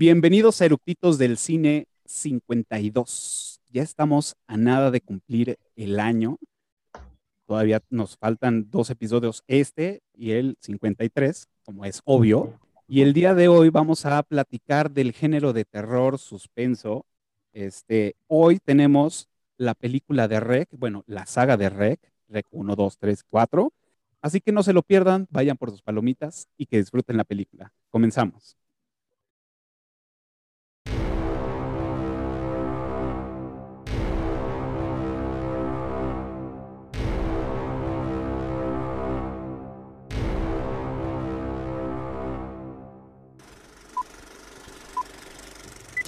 Bienvenidos a Eructitos del Cine 52. Ya estamos a nada de cumplir el año. Todavía nos faltan dos episodios, este y el 53, como es obvio. Y el día de hoy vamos a platicar del género de terror suspenso. Este, hoy tenemos la película de Rec, bueno, la saga de Rec, Rec 1, 2, 3, 4. Así que no se lo pierdan, vayan por sus palomitas y que disfruten la película. Comenzamos.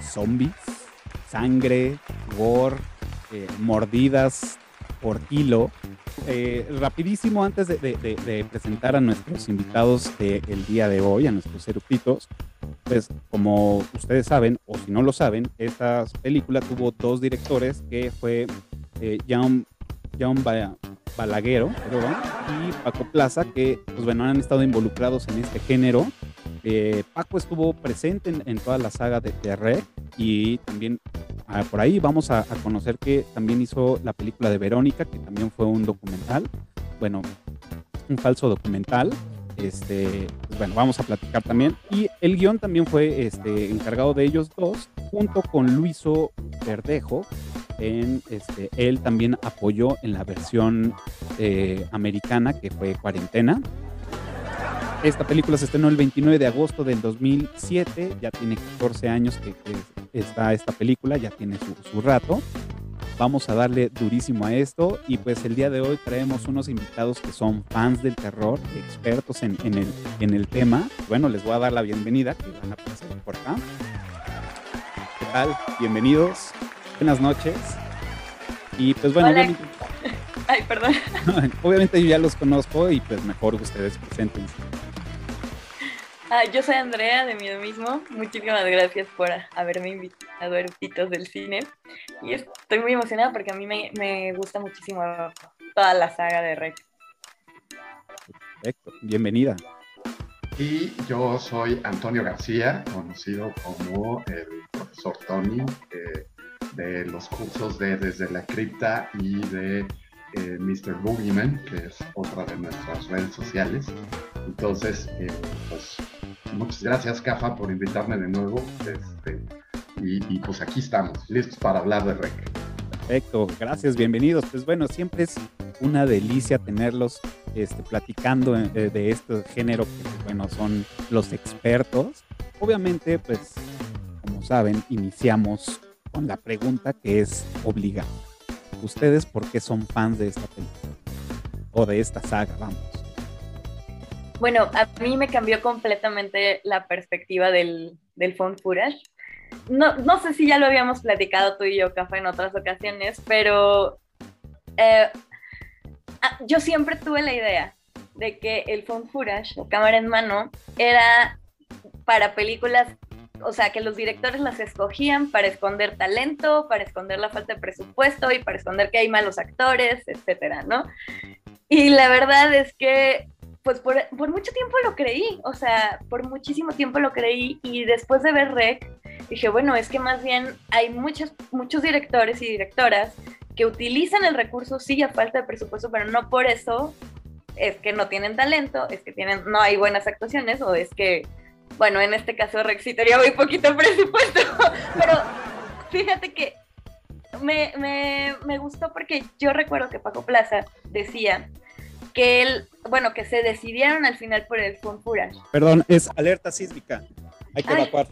zombies, sangre, gore, eh, mordidas por kilo. Eh, rapidísimo, antes de, presentar a nuestros invitados del día de hoy, a nuestros eructitos, pues como ustedes saben, o si no lo saben, esta película tuvo dos directores, que fue eh, John, John Balaguero y Paco Plaza, que pues bueno, han estado involucrados en este género. Eh, Paco estuvo presente en, toda la saga de, de y también ah, por ahí vamos a, conocer que también hizo la película de Verónica, que también fue un documental, bueno, un falso documental. Este, pues bueno, vamos a platicar también. Y el guion también fue este, encargado de ellos dos, junto con Luiso Verdejo, en, este, él también apoyó en la versión eh, americana que fue Cuarentena. Esta película se estrenó el 29 de agosto del 2007, ya tiene 14 años que, está esta película, ya tiene su, rato. Vamos a darle durísimo a esto y pues el día de hoy traemos unos invitados que son fans del terror, expertos en, el, en el tema. Bueno, les voy a dar la bienvenida, que van a pasar por acá. ¿Qué tal? Bienvenidos buenas noches. Y pues bueno, obviamente, Ay, perdón. obviamente yo ya los conozco y pues mejor ustedes presenten. Ah, yo soy Andrea de Miedo Mismo. Muchísimas gracias por haberme invitado a Erupitos del Cine. Y estoy muy emocionada porque a mí me, me gusta muchísimo toda la saga de Rec. Perfecto, bienvenida. Y yo soy Antonio García, conocido como el profesor Tony. Eh, de los cursos de Desde la Cripta y de eh, Mr. Boogeyman, que es otra de nuestras redes sociales. Entonces, eh, pues muchas gracias, Cafa, por invitarme de nuevo. Este, y, pues aquí estamos, listos para hablar de REC. Perfecto, gracias, bienvenidos. Pues bueno, siempre es una delicia tenerlos este, platicando eh, de este género que, bueno, son los expertos. Obviamente, pues, como saben, iniciamos con la pregunta que es obligada. ¿Ustedes por qué son fans de esta película? O de esta saga, vamos. Bueno, a mí me cambió completamente la perspectiva del, del phone footage. No, no sé si ya lo habíamos platicado tú y yo, Café, en otras ocasiones, pero eh, ah, yo siempre tuve la idea de que el phone footage o cámara en mano era para películas o sea, que los directores las escogían para esconder talento, para esconder la falta de presupuesto y para esconder que hay malos actores, etcétera, ¿no? Y la verdad es que, pues por, mucho tiempo lo creí, o sea, por muchísimo tiempo lo creí y después de ver Rec, dije, bueno, es que más bien hay muchos, muchos directores y directoras que utilizan el recurso, sí, a falta de presupuesto, pero no por eso es que no tienen talento, es que tienen, no hay buenas actuaciones o es que bueno, en este caso Rexy tenía muy poquito presupuesto, pero fíjate que me, me, me, gustó porque yo recuerdo que Paco Plaza decía que él, bueno, que se decidieron al final por el Fonfurage. Perdón, es alerta sísmica. Hay que evacuar.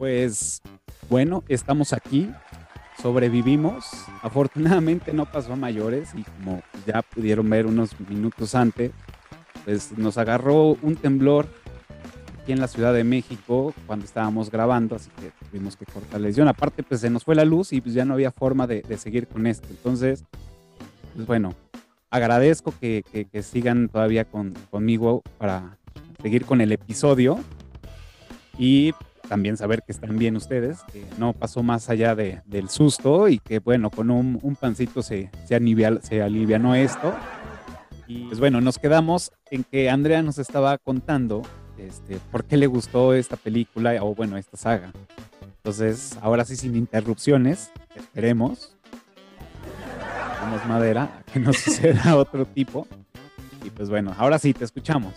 Pues bueno, estamos aquí, sobrevivimos. Afortunadamente no pasó a mayores y como ya pudieron ver unos minutos antes, pues nos agarró un temblor aquí en la Ciudad de México cuando estábamos grabando, así que tuvimos que cortar la lesión. Aparte, pues se nos fue la luz y pues ya no había forma de, seguir con esto. Entonces, pues bueno, agradezco que, sigan todavía conmigo para seguir con el episodio. Y también saber que están bien ustedes, que no pasó más allá de, del susto y que bueno, con un, un pancito se, se, alivia, se alivianó esto. Y pues bueno, nos quedamos en que Andrea nos estaba contando este, por qué le gustó esta película o bueno, esta saga. Entonces, ahora sí sin interrupciones, esperemos, tenemos madera, que no suceda otro tipo. Y pues bueno, ahora sí, te escuchamos.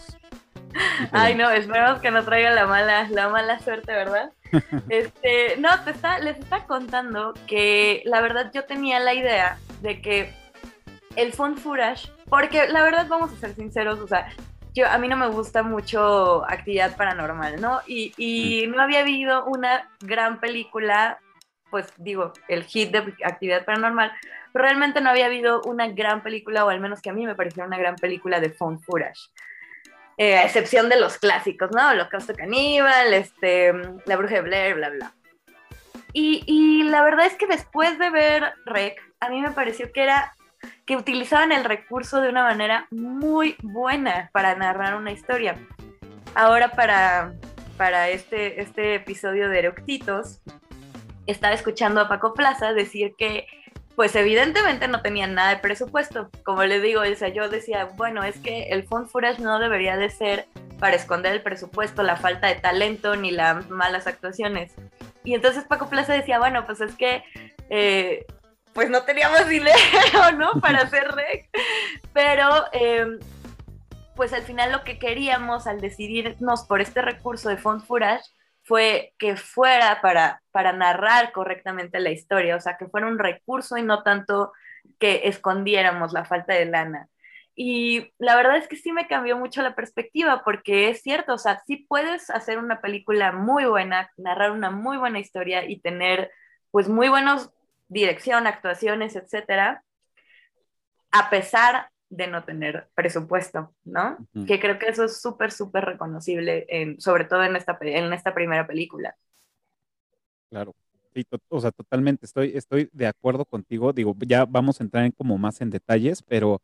Ay, no, esperemos que no traiga la mala, la mala suerte, ¿verdad? Este, no, te está, les está contando que la verdad yo tenía la idea de que el font footage, porque la verdad vamos a ser sinceros, o sea, yo a mí no me gusta mucho actividad paranormal, ¿no? Y, y no había habido una gran película, pues digo, el hit de actividad paranormal, pero realmente no había habido una gran película, o al menos que a mí me pareció una gran película de font footage. Eh, a excepción de los clásicos, ¿no? Holocausto Caníbal, este, La Bruja de Blair, bla, bla. Y, y, la verdad es que después de ver Rec, a mí me pareció que era que utilizaban el recurso de una manera muy buena para narrar una historia. Ahora para, para este, este episodio de Eructitos, estaba escuchando a Paco Plaza decir que pues evidentemente no tenían nada de presupuesto. Como les digo, o yo decía, bueno, es que el font footage no debería de ser para esconder el presupuesto, la falta de talento ni las malas actuaciones. Y entonces Paco Plaza decía, bueno, pues es que eh, pues no teníamos dinero, ¿no? Para hacer rec. Pero em, pues al final lo que queríamos al decidirnos por este recurso de font footage fue que fuera para, para narrar correctamente la historia, o sea, que fuera un recurso y no tanto que escondiéramos la falta de lana. Y la verdad es que sí me cambió mucho la perspectiva, porque es cierto, o sea, sí puedes hacer una película muy buena, narrar una muy buena historia y tener pues muy buenos dirección, actuaciones, etcétera, a pesar de no tener presupuesto, ¿no? Que creo que eso es súper, súper reconocible, en, sobre todo en esta, en esta primera película. Claro, o sea, totalmente, estoy, estoy de acuerdo contigo, digo, ya vamos a entrar en como más en detalles, pero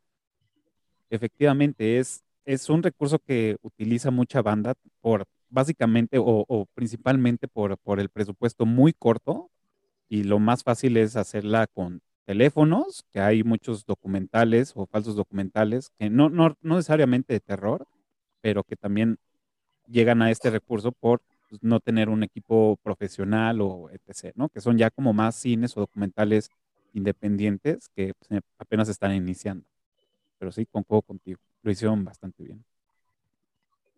efectivamente es, es un recurso que utiliza mucha banda por, básicamente o, o principalmente por, por el presupuesto muy corto y lo más fácil es hacerla con teléfonos, que hay muchos documentales o falsos documentales, que no, no, no necesariamente de terror, pero que también llegan a este recurso por pues, no tener un equipo profesional o etc., ¿no? Que son ya como más cines o documentales independientes que pues, apenas están iniciando. Pero sí, concuerdo contigo, lo hicieron bastante bien.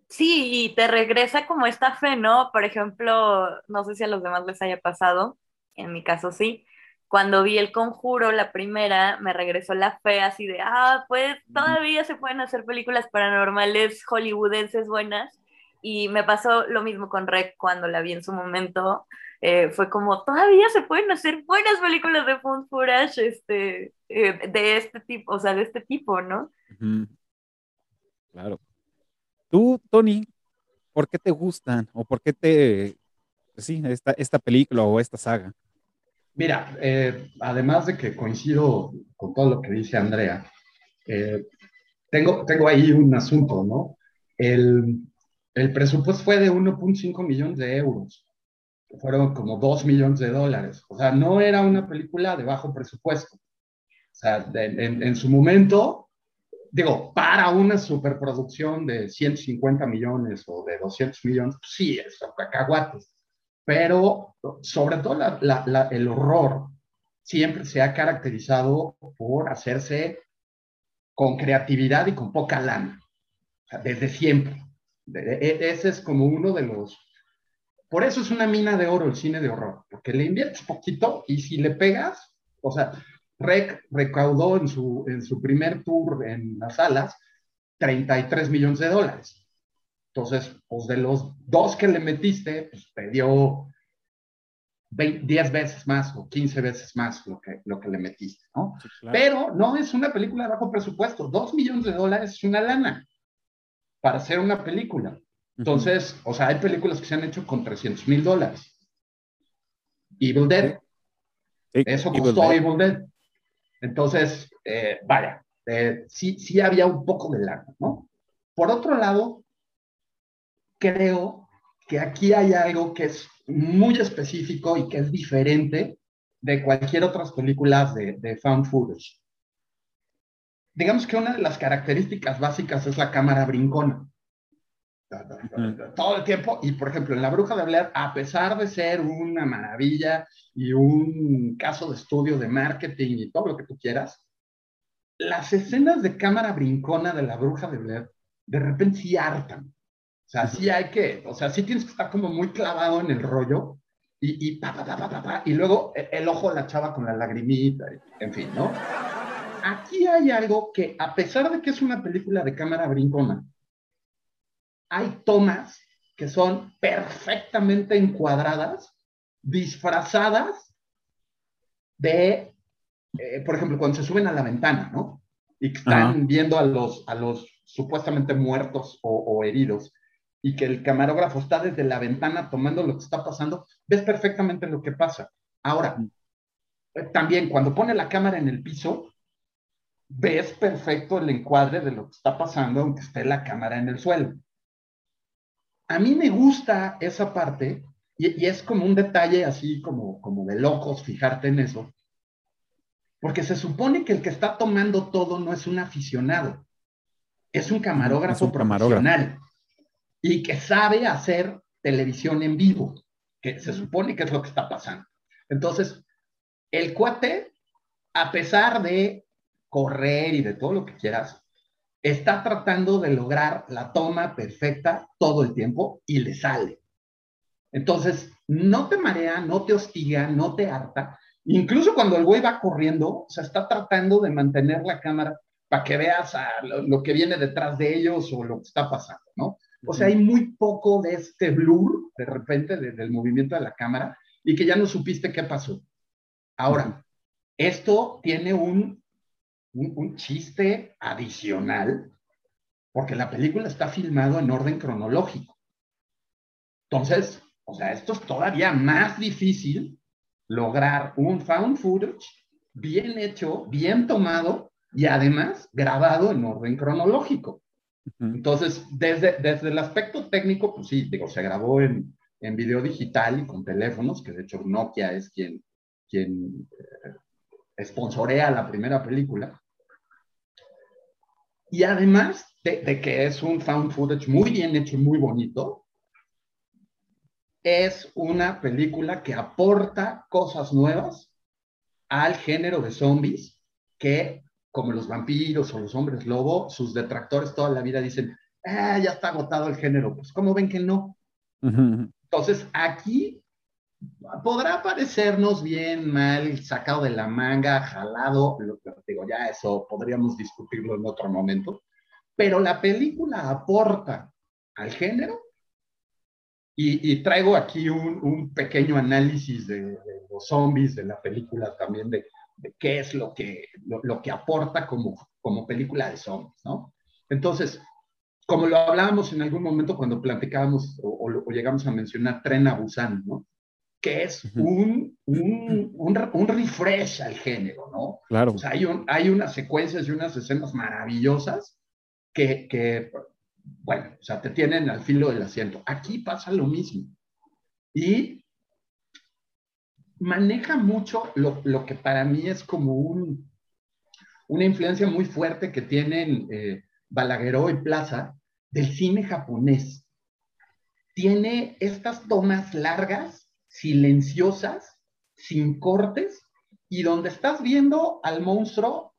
Sí, y te regresa como esta fe, ¿no? Por ejemplo, no sé si a los demás les haya pasado, en mi caso sí, cuando vi El Conjuro, la primera, me regresó la fe así de, ah, pues todavía se pueden hacer películas paranormales hollywoodenses buenas. Y me pasó lo mismo con Rec cuando la vi en su momento. Eh, fue como, todavía se pueden hacer buenas películas de found footage este, eh, de este tipo, o sea, de este tipo, ¿no? Claro. Tú, Tony, ¿por qué te gustan o por qué te, sí, esta, esta película o esta saga? Mira, eh, además de que coincido con todo lo que dice Andrea, eh, tengo, tengo ahí un asunto, ¿no? El, el presupuesto fue de 1.5 millones de euros, fueron como 2 millones de dólares, o sea, no era una película de bajo presupuesto. O sea, en, su momento, digo, para una superproducción de 150 millones o de 200 millones, pues sí, es cacahuates pero sobre todo el horror siempre se ha caracterizado por hacerse con creatividad y con poca lana, desde siempre. E, ese es como uno de los... Por eso es una mina de oro el cine de horror, porque le inviertes poquito y si le pegas, o sea, Rec recaudó en su, en su primer tour en las salas 33 millones de dólares. Entonces, pues de los dos que le metiste, pues te dio 10 veces más o 15 veces más lo que, lo que le metiste, ¿no? Pero no es una película de bajo presupuesto. Dos millones de dólares es una lana para hacer una película. Entonces, o sea, hay películas que se han hecho con 300 mil dólares. Evil Dead. Eso costó Evil Dead. Entonces, eh, vaya, eh, sí, sí había un poco de lana, ¿no? Por otro lado, creo que aquí hay algo que es muy específico y que es diferente de cualquier otras películas de, de found footage. Digamos que una de las características básicas es la cámara brincona. Todo el tiempo, y por ejemplo, en La Bruja de Blair, a pesar de ser una maravilla y un caso de estudio de marketing y todo lo que tú quieras, las escenas de cámara brincona de La Bruja de Blair de repente sí hartan. O sea, sí hay que, o sea, sí tienes que estar como muy clavado en el rollo y, y pa, pa, pa, pa, pa, y luego e, el, ojo de la chava con la lagrimita, en fin, ¿no? Aquí hay algo que, a pesar de que es una película de cámara brincona, hay tomas que son perfectamente encuadradas, disfrazadas de, eh, por ejemplo, cuando se suben a la ventana, ¿no? Y que están viendo a los, a los supuestamente muertos o, o heridos y que el camarógrafo está desde la ventana tomando lo que está pasando, ves perfectamente lo que pasa. Ahora, eh, también cuando pone la cámara en el piso, ves perfecto el encuadre de lo que está pasando aunque esté la cámara en el suelo. A mí me gusta esa parte y, es como un detalle así como, como de locos fijarte en eso, porque se supone que el que está tomando todo no es un aficionado, es un camarógrafo profesional y que sabe hacer televisión en vivo, que se supone que es lo que está pasando. Entonces, el cuate, a pesar de correr y de todo lo que quieras, está tratando de lograr la toma perfecta todo el tiempo y le sale. Entonces, no te marea, no te hostiga, no te harta. Incluso cuando el güey va corriendo, se está tratando de mantener la cámara para que veas lo, lo, que viene detrás de ellos o lo que está pasando, ¿no? O sea, hay muy poco de este blur de repente del movimiento de la cámara y que ya no supiste qué pasó. Ahora, esto tiene un, un, chiste adicional porque la película está filmado en orden cronológico. Entonces, o sea, esto es todavía más difícil lograr un found footage bien hecho, bien tomado y además grabado en orden cronológico. Entonces, desde, desde el aspecto técnico, pues sí, digo, se grabó en, en video digital y con teléfonos, que de hecho Nokia es quien, quien eh, sponsorea la primera película. Y además de, de, que es un found footage muy bien hecho y muy bonito, es una película que aporta cosas nuevas al género de zombies que como los vampiros o los hombres lobo, sus detractores toda la vida dicen, ah, ya está agotado el género. Pues, ¿cómo ven que no? Entonces, aquí podrá parecernos bien, mal, sacado de la manga, jalado, lo que digo, ya eso podríamos discutirlo en otro momento, pero la película aporta al género y, traigo aquí un, pequeño análisis de, los zombies, de la película también, de, qué es lo que, lo, que aporta como, como película de zombies, ¿no? Entonces, como lo hablábamos en algún momento cuando platicábamos o, llegamos a mencionar Tren a Busan, ¿no? Que es un, un, un, refresh al género, ¿no? Claro. O sea, hay, hay unas secuencias y unas escenas maravillosas que, que, bueno, o sea, te tienen al filo del asiento. Aquí pasa lo mismo. Y maneja mucho lo, lo que para mí es como un, una influencia muy fuerte que tienen eh, Balagueró y Plaza del cine japonés. Tiene estas tomas largas, silenciosas, sin cortes, y donde estás viendo al monstruo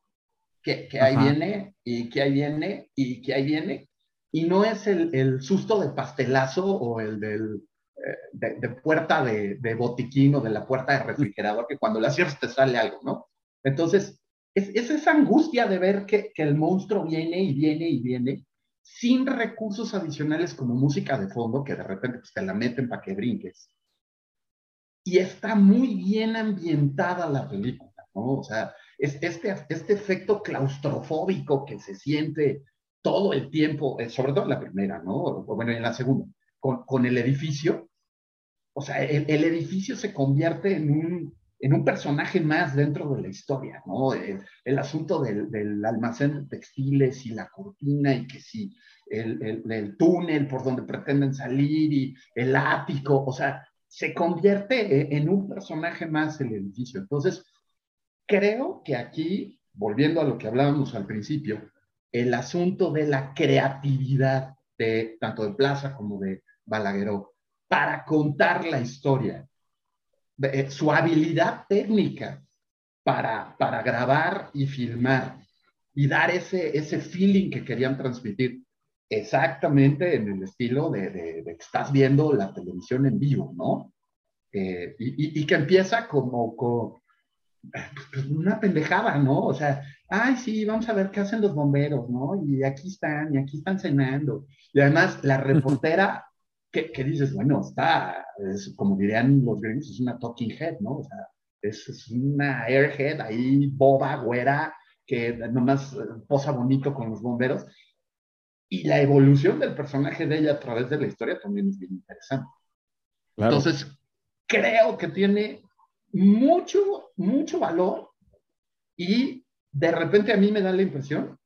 que, que ahí viene, y que ahí viene, y que ahí viene, y no es el, el susto de pastelazo o el del, eh, de, puerta de, de, botiquín o de la puerta de refrigerador, que cuando la cierras te sale algo, ¿no? Entonces, es, es esa angustia de ver que, que, el monstruo viene y viene y viene sin recursos adicionales como música de fondo, que de repente pues, te la meten para que brinques. Y está muy bien ambientada la película, ¿no? O sea, es este, este efecto claustrofóbico que se siente todo el tiempo, eh, sobre todo en la primera, ¿no? Bueno, en la segunda, con, con el edificio. O sea, el, edificio se convierte en un, en un personaje más dentro de la historia, ¿no? El, asunto del, almacén de textiles y la cortina y que sí, el, el, túnel por donde pretenden salir y el ático, o sea, se convierte eh, en un personaje más el edificio. Entonces, creo que aquí, volviendo a lo que hablábamos al principio, el asunto de la creatividad de tanto de Plaza como de Balagueró para contar la historia, eh, su habilidad técnica para, para grabar y filmar y dar ese, ese feeling que querían transmitir exactamente en el estilo de, de, que estás viendo la televisión en vivo, ¿no? Eh, y, y, que empieza como, como, pues, una pendejada, ¿no? O sea, ay, sí, vamos a ver qué hacen los bomberos, ¿no? Y aquí están, y aquí están cenando. Y además, la reportera, que, dices, bueno, está, es, como dirían los gringos, es una talking head, ¿no? O sea, es, es una airhead ahí, boba, güera, que nomás eh, posa bonito con los bomberos. Y la evolución del personaje de ella a través de la historia también es bien interesante. Entonces, creo que tiene mucho, mucho valor y de repente a mí me da la impresión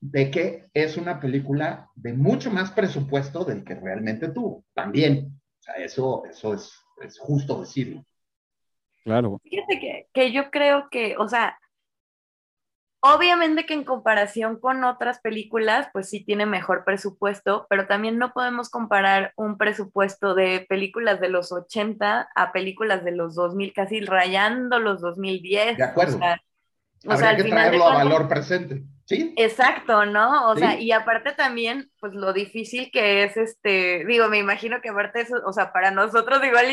de que es una película de mucho más presupuesto del que realmente tuvo. También, o sea, eso, eso es, es justo decirlo. Claro. Fíjate que, que yo creo que, o sea, Obviamente que en comparación con otras películas, pues sí tiene mejor presupuesto, pero también no podemos comparar un presupuesto de películas de los 80 a películas de los 2000, casi rayando los 2010. De acuerdo. O sea, o sea, al que final traerlo a valor presente. ¿Sí? Exacto, ¿no? O sea, y aparte también, pues lo difícil que es este, digo, me imagino que aparte eso, o sea, para nosotros igual,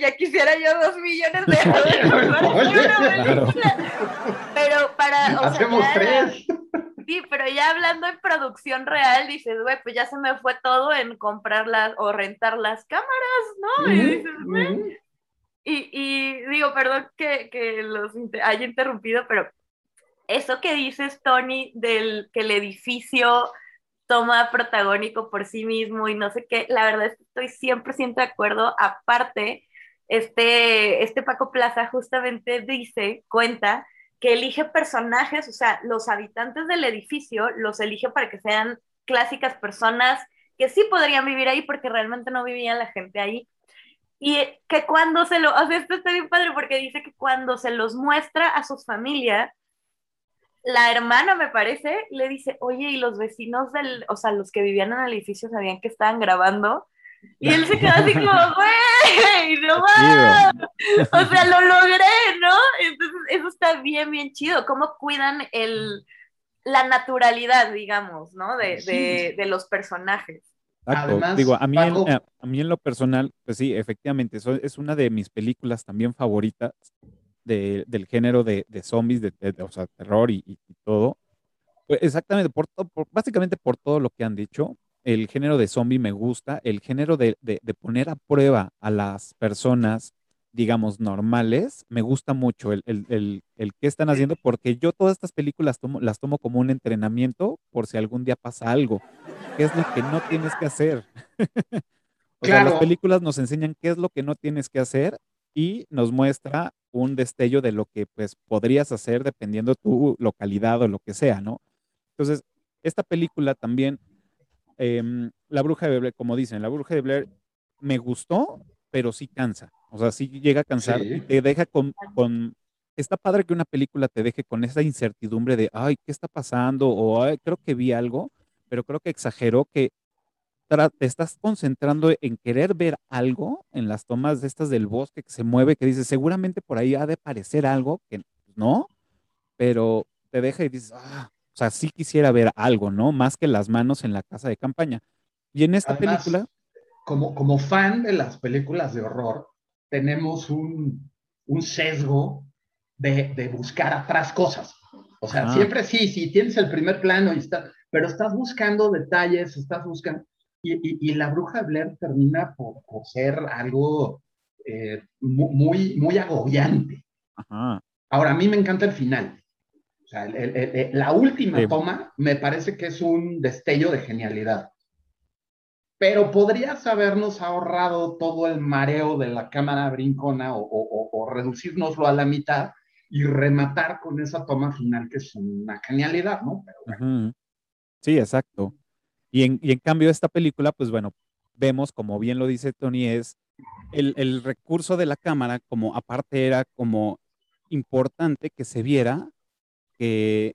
ya quisiera yo dos millones de euros. Pero para, o Hacemos tres. Sí, pero ya hablando en producción real, dices, güey, pues ya se me fue todo en comprarlas o rentar las cámaras, ¿no? y dices, güey. Y, y, digo, perdón que, que los haya interrumpido, pero eso que dices, Tony, del que el edificio toma protagónico por sí mismo y no sé qué, la verdad es que estoy 100% de acuerdo. Aparte, este, este Paco Plaza justamente dice, cuenta, que elige personajes, o sea, los habitantes del edificio los elige para que sean clásicas personas que sí podrían vivir ahí porque realmente no vivía la gente ahí. Y que cuando se lo, o sea, esto está bien padre porque dice que cuando se los muestra a sus familias, la hermana, me parece, le dice, oye, y los vecinos del, o sea, los que vivían en el edificio sabían que estaban grabando. Y él se quedó así como, güey, no más. O sea, lo logré, ¿no? Entonces, eso está bien, bien chido. Cómo cuidan el, la naturalidad, digamos, ¿no? De, de, de los personajes. Además, digo, a mí, en, a, mí en lo personal, pues sí, efectivamente, eso es una de mis películas también favoritas del género de, zombies, de, o sea, terror y, todo. Pues exactamente, por, básicamente por todo lo que han dicho, el género de zombie me gusta, el género de, poner a prueba a las personas, digamos, normales, me gusta mucho el, el, el, que están haciendo, porque yo todas estas películas tomo, las tomo como un entrenamiento por si algún día pasa algo. ¿Qué es lo que no tienes que hacer? o sea, las películas nos enseñan qué es lo que no tienes que hacer y nos muestra un destello de lo que pues podrías hacer dependiendo tu localidad o lo que sea, ¿no? Entonces, esta película también, em, La Bruja de Blair, como dicen, La Bruja de Blair me gustó, pero sí cansa. O sea, sí llega a cansar y te deja con, con, Está padre que una película te deje con esa incertidumbre de, ay, ¿qué está pasando? O creo que vi algo, pero creo que exageró que te estás concentrando en querer ver algo en las tomas de estas del bosque que se mueve, que dices, seguramente por ahí ha de parecer algo que no, pero te deja y dices, ah, o sea, sí quisiera ver algo, ¿no? Más que las manos en la casa de campaña. Y en esta película... Como, como fan de las películas de horror, tenemos un, un sesgo de, de, buscar atrás cosas. O sea, ah. siempre sí, sí, tienes el primer plano y está, pero estás buscando detalles, estás buscando... Y, y, la bruja Blair termina por, por ser algo eh, muy, muy agobiante. Ahora, a mí me encanta el final. O sea, la última toma me parece que es un destello de genialidad. Pero podrías habernos ahorrado todo el mareo de la cámara brincona o, o, o reducirnoslo a la mitad y rematar con esa toma final que es una genialidad, ¿no? Pero Sí, exacto. Y en, cambio esta película, pues bueno, vemos, como bien lo dice Tony, es el, el recurso de la cámara, como aparte era como importante que se viera que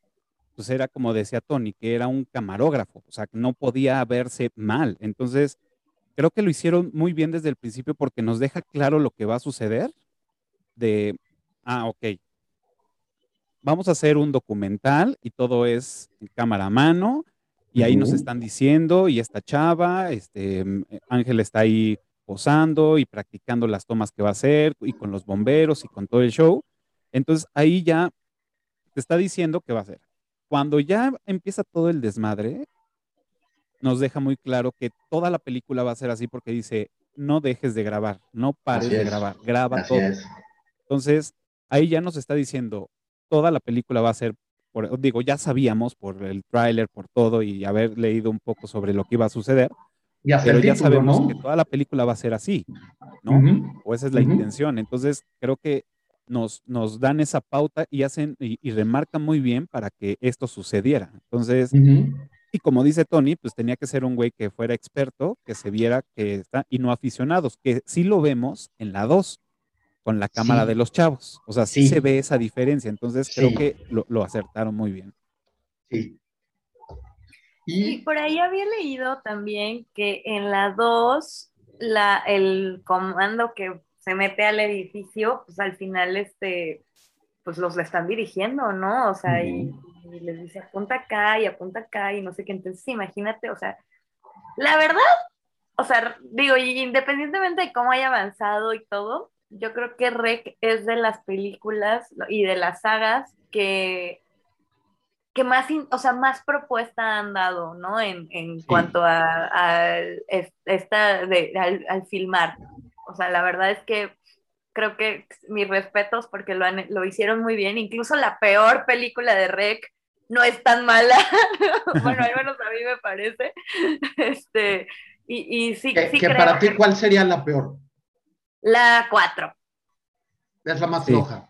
pues era como decía Tony, que era un camarógrafo, o sea, que no podía verse mal. Entonces, creo que lo hicieron muy bien desde el principio porque nos deja claro lo que va a suceder de, ah, ok, vamos a hacer un documental y todo es en cámara a mano y ahí nos están diciendo, y esta chava, este, Ángel está ahí posando y practicando las tomas que va a hacer, y con los bomberos y con todo el show. Entonces ahí ya te está diciendo que va a hacer. Cuando ya empieza todo el desmadre, nos deja muy claro que toda la película va a ser así porque dice, no dejes de grabar, no pares de grabar, graba todo. Entonces, ahí ya nos está diciendo, toda la película va a ser digo, ya sabíamos por el tráiler, por todo y haber leído un poco sobre lo que iba a suceder, pero ya sabemos que toda la película va a ser así, ¿no? O esa es la intención. Entonces, creo que nos, nos dan esa pauta y hacen y, remarcan muy bien para que esto sucediera. Entonces, y como dice Tony, pues tenía que ser un güey que fuera experto, que se viera que está, y no aficionados, que sí lo vemos en la 2 con la cámara de los chavos. O sea, sí, se ve esa diferencia. Entonces creo que lo, acertaron muy bien. Sí. Y... por ahí había leído también que en la 2, la, el comando que se mete al edificio, pues al final este, pues los le están dirigiendo, ¿no? O sea, y, y, les dice apunta acá y apunta acá y no sé qué. Entonces, imagínate, o sea, la verdad, o sea, digo, independientemente de cómo haya avanzado y todo, yo creo que Rec es de las películas y de las sagas que, que más, o sea, más propuesta han dado, ¿no? En, cuanto a, esta de, al, filmar. O sea, la verdad es que creo que mis respetos porque lo, lo hicieron muy bien. Incluso la peor película de Rec no es tan mala. bueno, al menos a mí me parece. Este, y, y sí, sí que para ti, ¿cuál sería la peor? La 4. Es la más floja.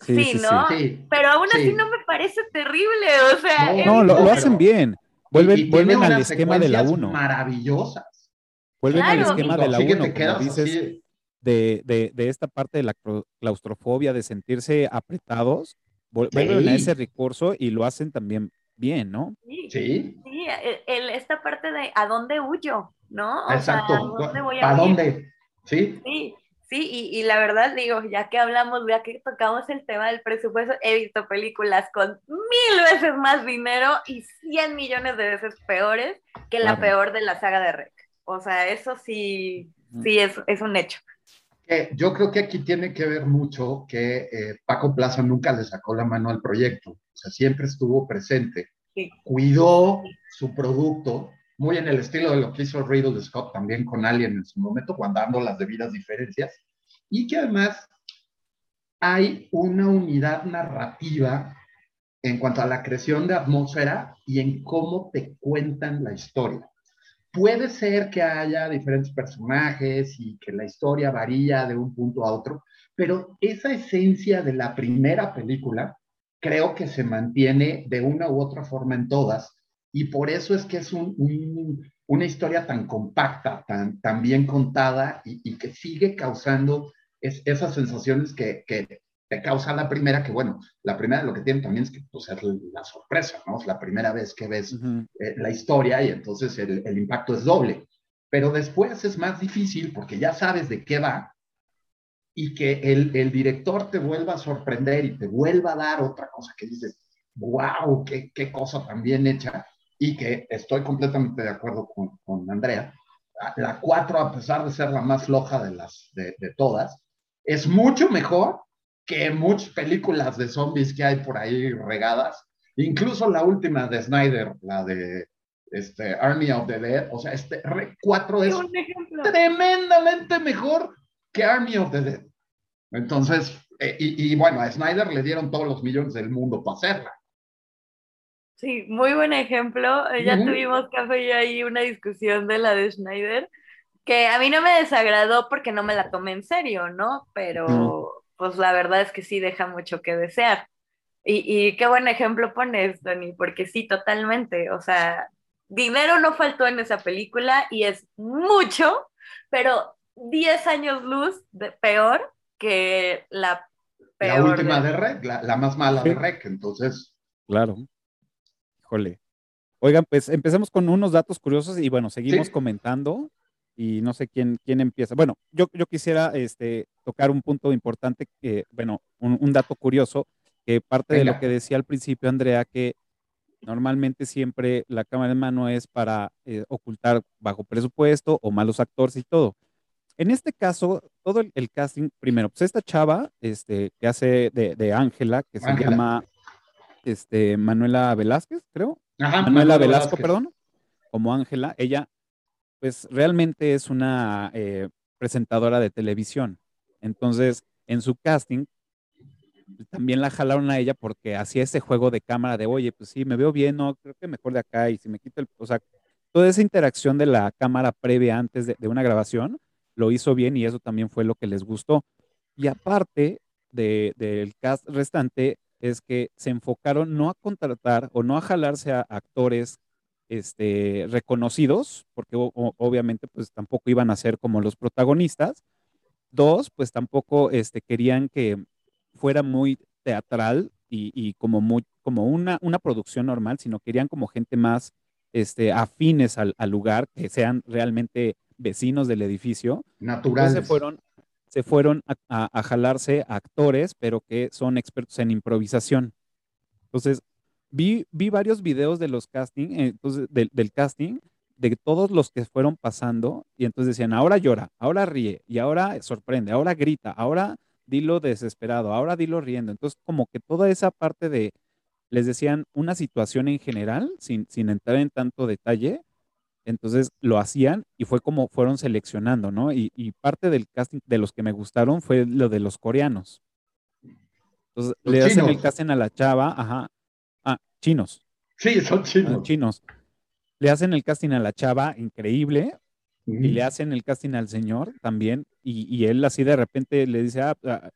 Sí, ¿no? Pero aún así no me parece terrible, o sea... No, lo, hacen bien. Vuelven, vuelven al esquema de la 1. maravillosas. Vuelven al esquema de la 1, como dices, de, de, de, esta parte de la claustrofobia, de sentirse apretados, vuelven a ese recurso y lo hacen también bien, ¿no? Sí, sí. esta parte de a dónde huyo, ¿no? Exacto. ¿a dónde voy a, dónde? Sí. Sí, sí, y, la verdad digo, ya que hablamos, ya que tocamos el tema del presupuesto, he visto películas con mil veces más dinero y cien millones de veces peores que la peor de la saga de Rec. O sea, eso sí, sí es, es un hecho. yo creo que aquí tiene que ver mucho que eh, Paco Plaza nunca le sacó la mano al proyecto, o sea, siempre estuvo presente, cuidó su producto, muy en el estilo de lo que hizo Riddle Scott también con Alien en su momento, guardando las debidas diferencias, y que además hay una unidad narrativa en cuanto a la creación de atmósfera y en cómo te cuentan la historia. Puede ser que haya diferentes personajes y que la historia varía de un punto a otro, pero esa esencia de la primera película creo que se mantiene de una u otra forma en todas y por eso es que es una historia tan compacta, tan, tan bien contada y, que sigue causando esas sensaciones que, que te causa la primera, que bueno, la primera lo que tiene también es que pues, es la sorpresa, ¿no? Es la primera vez que ves eh, la historia y entonces el, el, impacto es doble. Pero después es más difícil porque ya sabes de qué va y que el, el director te vuelva a sorprender y te vuelva a dar otra cosa que dices, wow, qué, qué cosa tan bien hecha y que estoy completamente de acuerdo con, con Andrea. La 4, a pesar de ser la más floja de, las, de, de todas, es mucho mejor que muchas películas de zombies que hay por ahí regadas, incluso la última de Snyder, la de este, Army of the Dead, o sea, este 4 es tremendamente mejor que Army of the Dead. Entonces, eh, y, bueno, a Snyder le dieron todos los millones del mundo para hacerla. Sí, muy buen ejemplo. Eh, ya tuvimos café y ahí una discusión de la de Snyder, que a mí no me desagradó porque no me la tomé en serio, ¿no? Pero pues la verdad es que sí deja mucho que desear. Y, qué buen ejemplo pones, Dani, porque sí, totalmente. O sea, dinero no faltó en esa película y es mucho, pero 10 años luz de peor que la peor. La última de, Rec, la, más mala de Rec, entonces. Claro. Híjole. Oigan, pues empecemos con unos datos curiosos y bueno, seguimos comentando y no sé quién, quién empieza. Bueno, yo, yo quisiera este, tocar un punto importante, que, bueno, un, dato curioso, que parte de lo que decía al principio Andrea, que normalmente siempre la cámara en mano es para eh, ocultar bajo presupuesto o malos actores y todo. En este caso, todo el, casting, primero, pues esta chava este, que hace de Ángela, que se llama este, Manuela Velázquez, creo. Manuela Velasco, perdón, como Ángela, ella pues realmente es una eh, presentadora de televisión. Entonces, en su casting, también la jalaron a ella porque hacía ese juego de cámara de, oye, pues sí, me veo bien, no, creo que mejor de acá y si me quito el, o sea, toda esa interacción de la cámara previa antes de, una grabación, lo hizo bien y eso también fue lo que les gustó. Y aparte del cast restante, es que se enfocaron no a contratar o no a jalarse a actores este, reconocidos, porque obviamente pues tampoco iban a ser como los protagonistas. Dos, pues tampoco este, querían que fuera muy teatral y, como, muy, como una, una producción normal, sino querían como gente más este, afines al, lugar, que sean realmente vecinos del edificio. Naturales. se fueron, se fueron a, jalarse actores, pero que son expertos en improvisación. Entonces, vi, vi varios videos de los casting, eh, entonces, del, del casting, de todos los que fueron pasando, y entonces decían, ahora llora, ahora ríe, y ahora sorprende, ahora grita, ahora dilo desesperado, ahora dilo riendo. Entonces, como que toda esa parte de, les decían una situación en general, sin, sin entrar en tanto detalle, entonces lo hacían y fue como fueron seleccionando, ¿no? Y, y parte del casting de los que me gustaron fue lo de los coreanos. Entonces, le hacen el casting a la chava, ajá, chinos. Sí, son chinos. chinos. Le hacen el casting a la chava, increíble, y le hacen el casting al señor también, y, él así de repente le dice, ah, ah,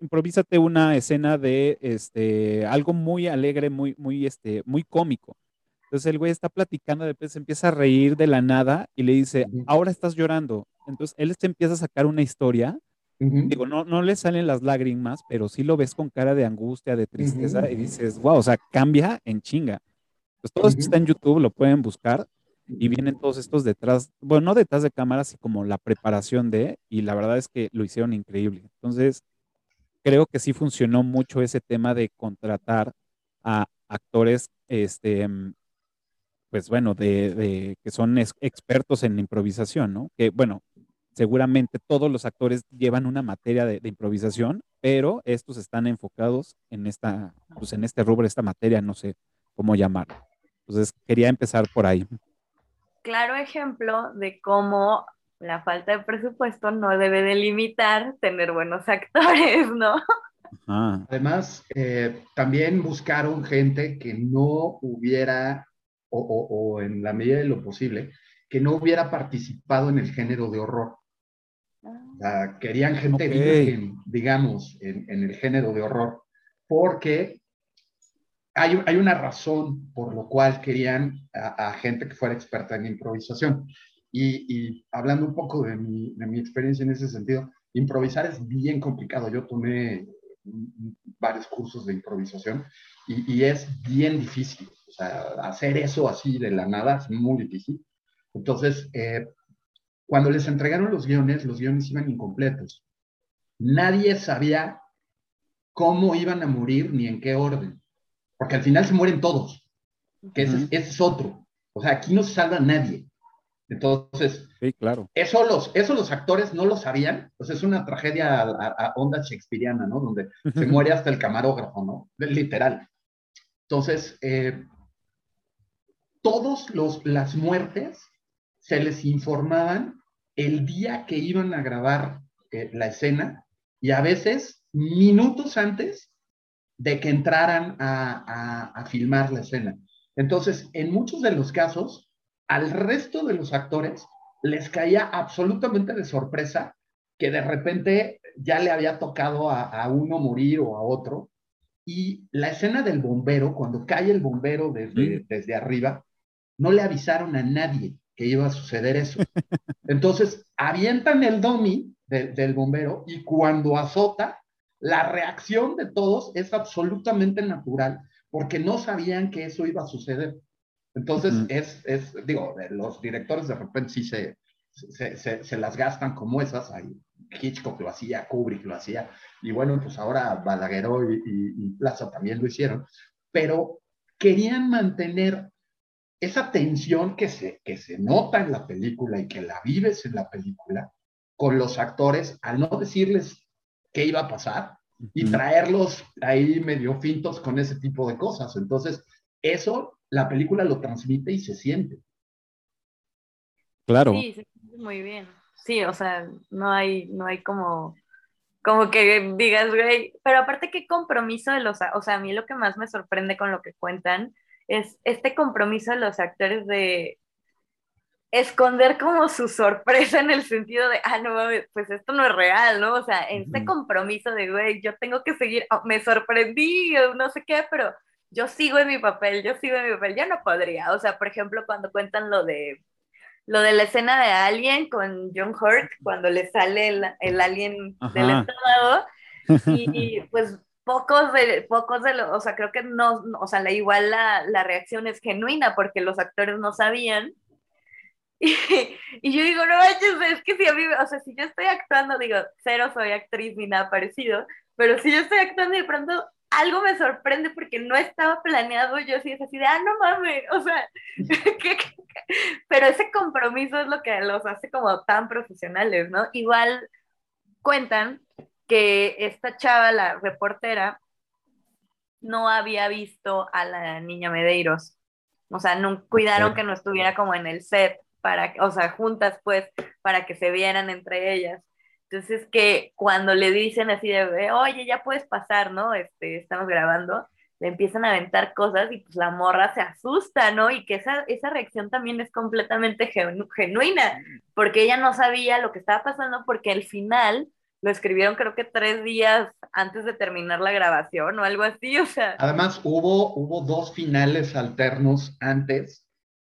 improvísate una escena de este, algo muy alegre, muy, muy, este, muy cómico. Entonces el güey está platicando, después se empieza a reír de la nada y le dice, ahora estás llorando. Entonces él se empieza a sacar una historia Digo, no, no le salen las lágrimas, pero sí lo ves con cara de angustia, de tristeza, y dices, wow, o sea, cambia en chinga. Pues todo esto está en YouTube, lo pueden buscar, y vienen todos estos detrás, bueno, no detrás de cámaras, sino como la preparación de, y la verdad es que lo hicieron increíble. Entonces, creo que sí funcionó mucho ese tema de contratar a actores, este, pues bueno, de, que son expertos en improvisación, ¿no? Que bueno, seguramente todos los actores llevan una materia de, improvisación, pero estos están enfocados en esta, pues en este rubro, esta materia, no sé cómo llamarlo. Entonces, quería empezar por ahí. Claro ejemplo de cómo la falta de presupuesto no debe delimitar tener buenos actores, ¿no? Además, eh, también buscaron gente que no hubiera, o, en la medida de lo posible, que no hubiera participado en el género de horror. querían gente digamos, en, el género de horror, porque hay, hay, una razón por lo cual querían a, gente que fuera experta en improvisación. Y, hablando un poco de mi, de mi, experiencia en ese sentido, improvisar es bien complicado. Yo tomé varios cursos de improvisación y, y, es bien difícil. O sea, hacer eso así de la nada es muy difícil. Entonces, eh, cuando les entregaron los guiones, los guiones iban incompletos. Nadie sabía cómo iban a morir ni en qué orden, porque al final se mueren todos, que ese, es otro. O sea, aquí no se salva nadie. Entonces, sí, claro. eso, los, eso los actores no lo sabían. Pues es una tragedia a, onda shakespeariana, ¿no? Donde se muere hasta el camarógrafo, ¿no? Literal. Entonces, eh, todos los, las muertes se les informaban el día que iban a grabar eh, la escena y a veces minutos antes de que entraran a, a, filmar la escena. Entonces, en muchos de los casos, al resto de los actores les caía absolutamente de sorpresa que de repente ya le había tocado a, uno morir o a otro. Y la escena del bombero, cuando cae el bombero desde, desde arriba, no le avisaron a nadie que iba a suceder eso. Entonces, avientan el domi del bombero y cuando azota, la reacción de todos es absolutamente natural, porque no sabían que eso iba a suceder. Entonces, es, es, digo, los directores de repente sí se, se, se, las gastan como esas. Hay Hitchcock lo hacía, Kubrick lo hacía, y bueno, pues ahora Balagueró y, y Plaza también lo hicieron, pero querían mantener esa tensión que se, que se nota en la película y que la vives en la película con los actores al no decirles qué iba a pasar y traerlos ahí medio fintos con ese tipo de cosas. Entonces, eso la película lo transmite y se siente. Claro. Sí, se siente muy bien. Sí, o sea, no hay, no hay como, como que digas, güey, pero aparte qué compromiso de los, o sea, a mí lo que más me sorprende con lo que cuentan es este compromiso de los actores de esconder como su sorpresa en el sentido de, ah, no pues esto no es real, ¿no? O sea, este compromiso de, güey, yo tengo que seguir, oh, me sorprendí, no sé qué, pero yo sigo en mi papel, yo sigo en mi papel, yo no podría. O sea, por ejemplo, cuando cuentan lo de lo de la escena de Alien con John Hurt, cuando le sale el, el alien del estómago, y, y, pues pocos de, pocos de los, o sea, creo que no, o sea, la, igual la, la, reacción es genuina porque los actores no sabían. Y, yo digo, no es que si a mí, o sea, si yo estoy actuando, digo, cero soy actriz ni nada parecido, pero si yo estoy actuando y de pronto algo me sorprende porque no estaba planeado, yo sí es así de, ah, no mames, o sea, pero ese compromiso es lo que los hace como tan profesionales, ¿no? Igual cuentan que esta chava, la reportera, no había visto a la niña Medeiros. O sea, no, cuidaron que no estuviera como en el set, para, o sea, juntas pues, para que se vieran entre ellas. Entonces que cuando le dicen así de, oye, ya puedes pasar, ¿no? Este, estamos grabando, le empiezan a aventar cosas y pues la morra se asusta, ¿no? Y que esa, esa reacción también es completamente genuina, porque ella no sabía lo que estaba pasando, porque al final lo escribieron creo que tres días antes de terminar la grabación o algo así, o sea. Además, hubo, hubo dos finales alternos antes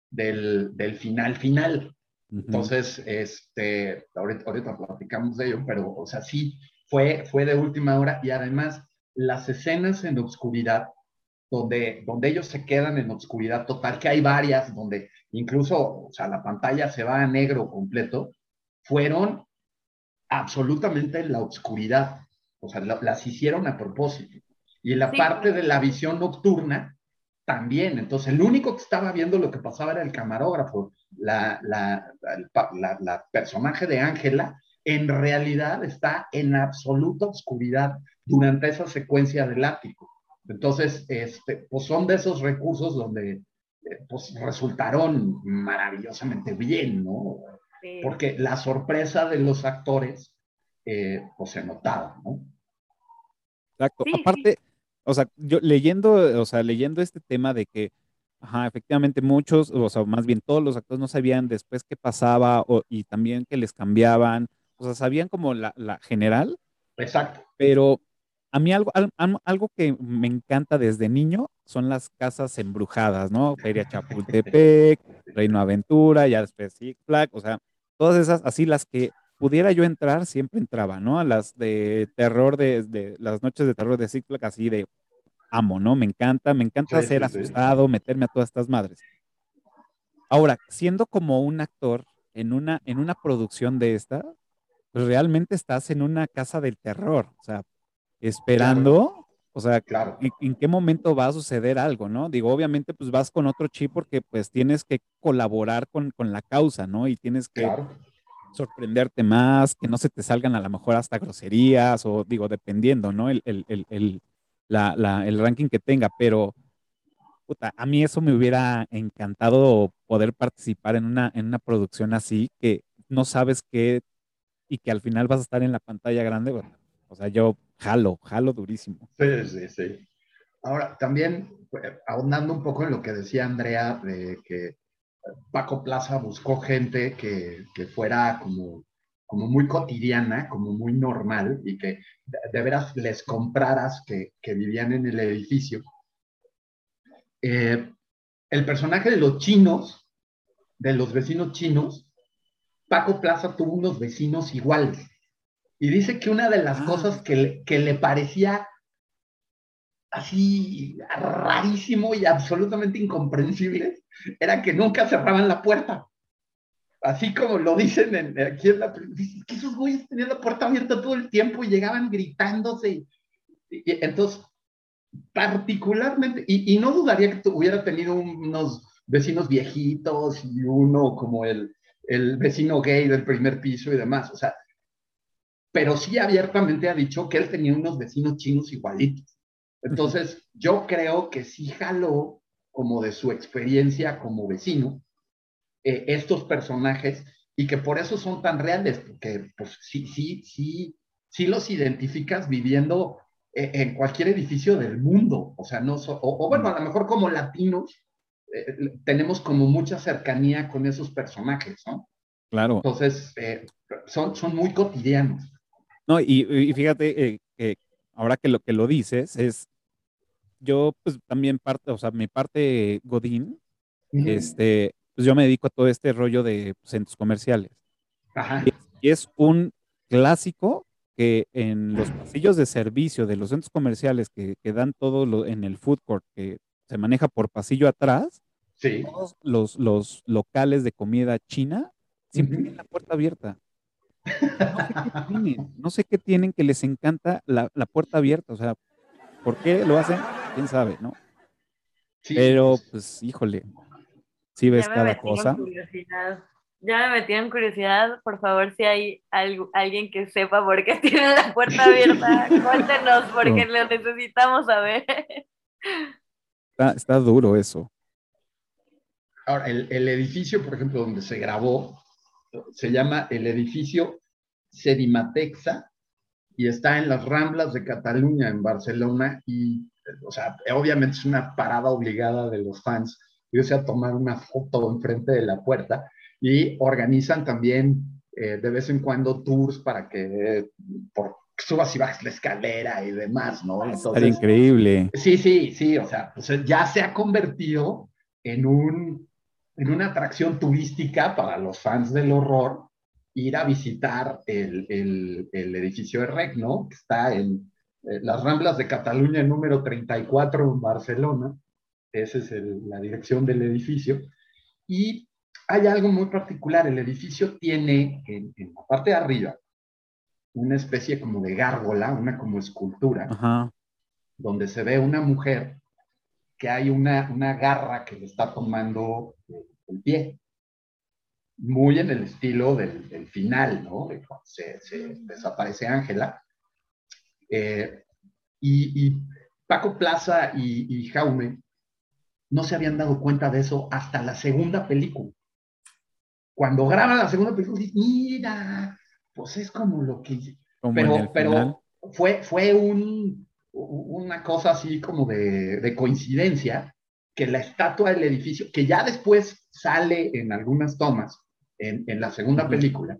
del, del final final. Entonces, este, ahorita, ahorita, platicamos de ello, pero, o sea, sí, fue, fue de última hora y además las escenas en oscuridad, donde, donde ellos se quedan en oscuridad total, que hay varias, donde incluso, o sea, la pantalla se va a negro completo, fueron absolutamente en la oscuridad. O sea, las hicieron a propósito. Y en la parte de la visión nocturna, también. Entonces, el único que estaba viendo lo que pasaba era el camarógrafo. La, la, la, personaje de Ángela en realidad está en absoluta oscuridad durante esa secuencia del ático. Entonces, este, pues son de esos recursos donde eh, pues resultaron maravillosamente bien, ¿no? Porque la sorpresa de los actores, eh, pues se notaba, ¿no? Exacto. Aparte, o sea, yo leyendo, o sea, leyendo este tema de que, ajá, efectivamente muchos, o sea, más bien todos los actores no sabían después qué pasaba o, y también que les cambiaban, o sea, sabían como la, la general. Exacto. Pero a mí algo, algo que me encanta desde niño son las casas embrujadas, ¿no? Feria Chapultepec, Reino Aventura, ya después Six Flags, o sea, todas esas, así las que pudiera yo entrar, siempre entraba, ¿no? A las de terror, de, las noches de terror de Six Flags, así de amo, ¿no? Me encanta, me encanta ser asustado, meterme a todas estas madres. Ahora, siendo como un actor en una, en una producción de esta, pues realmente estás en una casa del terror, o sea, esperando, o sea, claro. ¿en, qué momento va a suceder algo, no? Digo, obviamente, pues vas con otro chip porque pues tienes que colaborar con, con la causa, ¿no? Y tienes que sorprenderte más, que no se te salgan a lo mejor hasta groserías o digo, dependiendo, ¿no? El, el, el, la, la, el ranking que tenga, pero puta, a mí eso me hubiera encantado poder participar en una, en una producción así, que no sabes qué y que al final vas a estar en la pantalla grande. o sea, yo jalo, jalo durísimo. Sí, sí, sí. Ahora, también eh, ahondando un poco en lo que decía Andrea, de que Paco Plaza buscó gente que, que fuera como, como muy cotidiana, como muy normal y que de, veras les compraras que, que, vivían en el edificio. Eh, el personaje de los chinos, de los vecinos chinos, Paco Plaza tuvo unos vecinos iguales. Y dice que una de las ah. cosas que que le parecía así rarísimo y absolutamente incomprensible era que nunca cerraban la puerta. Así como lo dicen en, aquí en la que esos güeyes tenían la puerta abierta todo el tiempo y llegaban gritándose. Y, entonces, particularmente, y, no dudaría que hubiera tenido unos vecinos viejitos y uno como el, el vecino gay del primer piso y demás. O sea, pero sí abiertamente ha dicho que él tenía unos vecinos chinos igualitos. Entonces, yo creo que sí jaló como de su experiencia como vecino, eh, estos personajes, y que por eso son tan reales, porque pues sí, sí, sí, sí los identificas viviendo eh, en cualquier edificio del mundo, o sea, no, o, bueno, a lo mejor como latinos, eh, tenemos como mucha cercanía con esos personajes, ¿no? Claro. Entonces, son, son muy cotidianos. No, y, y fíjate que ahora que lo que lo dices es yo pues también parte, o sea, mi parte Godín, este, pues yo me dedico a todo este rollo de centros comerciales. Y, es un clásico que en los pasillos de servicio de los centros comerciales que, que dan todo lo, en el food court que se maneja por pasillo atrás, todos los, los locales de comida china siempre tienen la puerta abierta. No sé, qué tienen, que les encanta la, la puerta abierta, o sea, ¿por qué lo hacen? quién sabe, ¿no? Pero, pues, híjole, si ves cada cosa. Ya me metí en curiosidad, por favor, si hay alguien que sepa por qué tiene la puerta abierta, cuéntenos, porque lo necesitamos saber. Está, está duro eso. Ahora, el, el, edificio, por ejemplo, donde se grabó, se llama el edificio Sedimatexa y está en las Ramblas de Cataluña, en Barcelona, y o sea, obviamente es una parada obligada de los fans irse a tomar una foto enfrente de la puerta y organizan también eh, de vez en cuando tours para que por, subas y bajas la escalera y demás, ¿no? Entonces, increíble. Sí, sí, sí, o sea, pues ya se ha convertido en, un, en una atracción turística para los fans del horror ir a visitar el, el, el edificio de REC, ¿no? Que está en, eh, las Ramblas de Cataluña, número 34 en Barcelona. Esa es la dirección del edificio. Y hay algo muy particular. El edificio tiene en, la parte de arriba una especie como de gárgola, una como escultura, donde se ve una mujer que hay una, una garra que le está tomando el pie. Muy en el estilo del, del final, ¿no? Se, se desaparece Ángela. Eh, y, y, Paco Plaza y, y Jaume no se habían dado cuenta de eso hasta la segunda película. Cuando graban la segunda película, dicen, mira, pues es como lo que... Como pero pero final. fue, fue un, una cosa así como de, de coincidencia que la estatua del edificio, que ya después sale en algunas tomas, en, en la segunda película,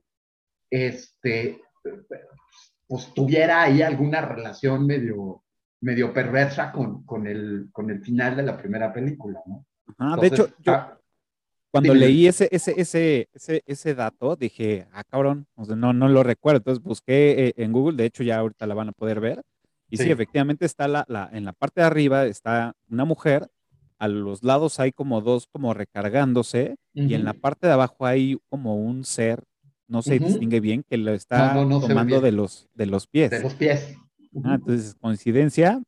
este, pues tuviera ahí alguna relación medio, medio perversa con, con, el, con el final de la primera película, ¿no? Ajá, de Entonces, hecho, yo ah, cuando leí ese, ese, ese, ese, ese dato, dije, ah, cabrón, o sea, no, no lo recuerdo. Entonces busqué eh, en Google, de hecho ya ahorita la van a poder ver. Y sí, Sí. efectivamente está la, la, en la parte de arriba está una mujer, a los lados hay como dos como recargándose, y en la parte de abajo hay como un ser, no se distingue bien, que lo está No, no, no se ve tomando de los, de los pies. de los pies. Ah, entonces, coincidencia,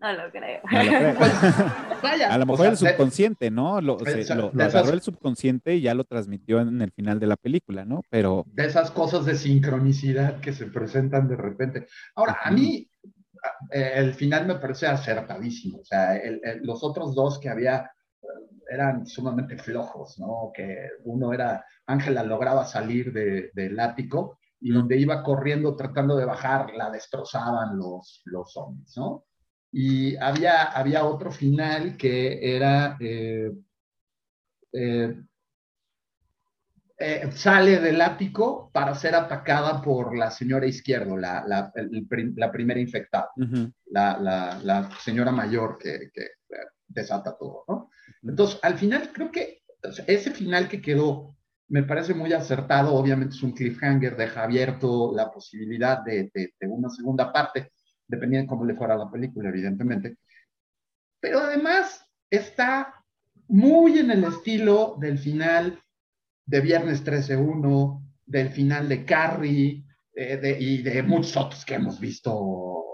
No lo creo. no lo creo. Vaya, A lo o mejor sea, el de- subconsciente, ¿no? Lo, de- se- lo- de lo esas- agarró el subconsciente y ya lo transmitió en el final de la película, ¿no? Pero de esas cosas de sincronicidad que se presentan de repente. Ahora, a mí eh, el final me parece acertadísimo. O sea, el- el- los otros dos que había eh, eran sumamente flojos, ¿no? Que uno era, Ángela lograba salir de- del ático y donde iba corriendo tratando de bajar, la destrozaban los, los zombies, ¿no? Y había, había otro final que era... eh, eh, eh, sale del ático para ser atacada por la señora izquierdo, la, la, el la primera infectada, ujú, la, la, la señora mayor que, que, eh, desata todo, ¿no? Entonces, al final, creo que ese final que quedó me parece muy acertado, obviamente es un cliffhanger, deja abierto la posibilidad de, de, de una segunda parte, dependiendo de cómo le fuera la película, evidentemente, pero además está muy en el estilo del final de Viernes 13-1, del final de Carrie eh, de, y de muchos otros que hemos visto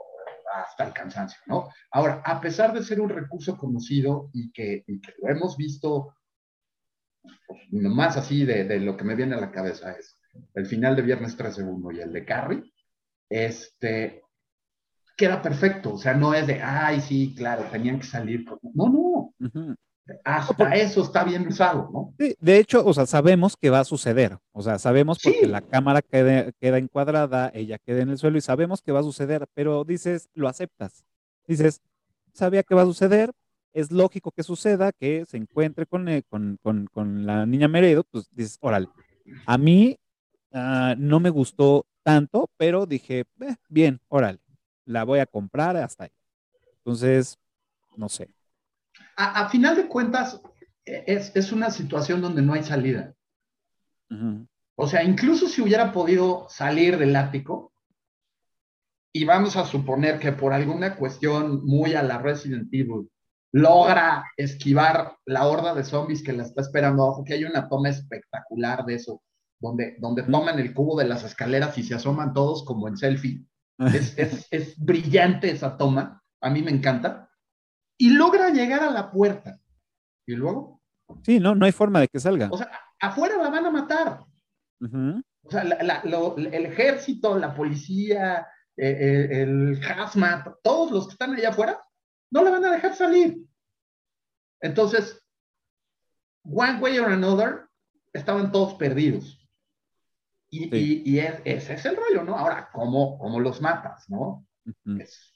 hasta el cansancio, ¿no? Ahora, a pesar de ser un recurso conocido y que, y que lo hemos visto, pues, más así de, de, lo que me viene a la cabeza es el final de Viernes 13-1 y el de Carrie, este, queda perfecto, o sea, no es de, ay, sí, claro, tenían que salir, no, no, uh -huh. hasta eso está bien usado, ¿no? Sí, de hecho, o sea, sabemos que va a suceder, o sea, sabemos porque sí. la cámara queda, queda encuadrada, ella queda en el suelo y sabemos que va a suceder, pero dices, lo aceptas, dices, sabía que va a suceder, es lógico que suceda, que se encuentre con, eh, con, con, con la niña Meredo, pues dices, órale, a mí uh, no me gustó tanto, pero dije, eh, bien, órale, la voy a comprar hasta ahí. Entonces, no sé. A, a final de cuentas, es, es, una situación donde no hay salida. Uh -huh. O sea, incluso si hubiera podido salir del ático, y vamos a suponer que por alguna cuestión muy a la Resident Evil logra esquivar la horda de zombies que la está esperando abajo, que hay una toma espectacular de eso, donde, donde toman el cubo de las escaleras y se asoman todos como en selfie. Es, es, es brillante esa toma, a mí me encanta. Y logra llegar a la puerta. ¿Y luego? Sí, no, no hay forma de que salga. O sea, afuera la van a matar. Uh -huh. O sea, la, la, lo, el ejército, la policía, eh, el hazmat, todos los que están allá afuera, no la van a dejar salir. Entonces, one way or another, estaban todos perdidos. Y, sí. y, y es, ese es el rollo, ¿no? Ahora, ¿cómo, cómo los matas, no? Uh -huh. es,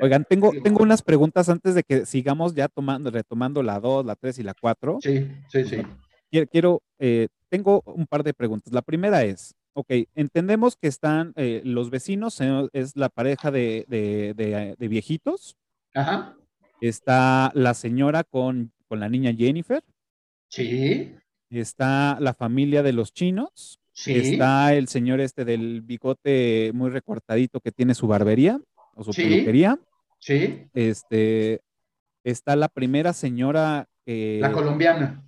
Oigan, tengo, tengo unas preguntas antes de que sigamos ya tomando, retomando la 2, la 3 y la 4. Sí, sí, sí. Quiero, quiero eh, tengo un par de preguntas. La primera es, ok, entendemos que están eh, los vecinos, eh, es la pareja de, de, de, de, viejitos. Ajá. Está la señora con, con la niña Jennifer. Sí. Está la familia de los chinos. Sí. Está el señor este del bigote muy recortadito que tiene su barbería o su sí. peluquería. Sí. Este, está la primera señora que... La colombiana.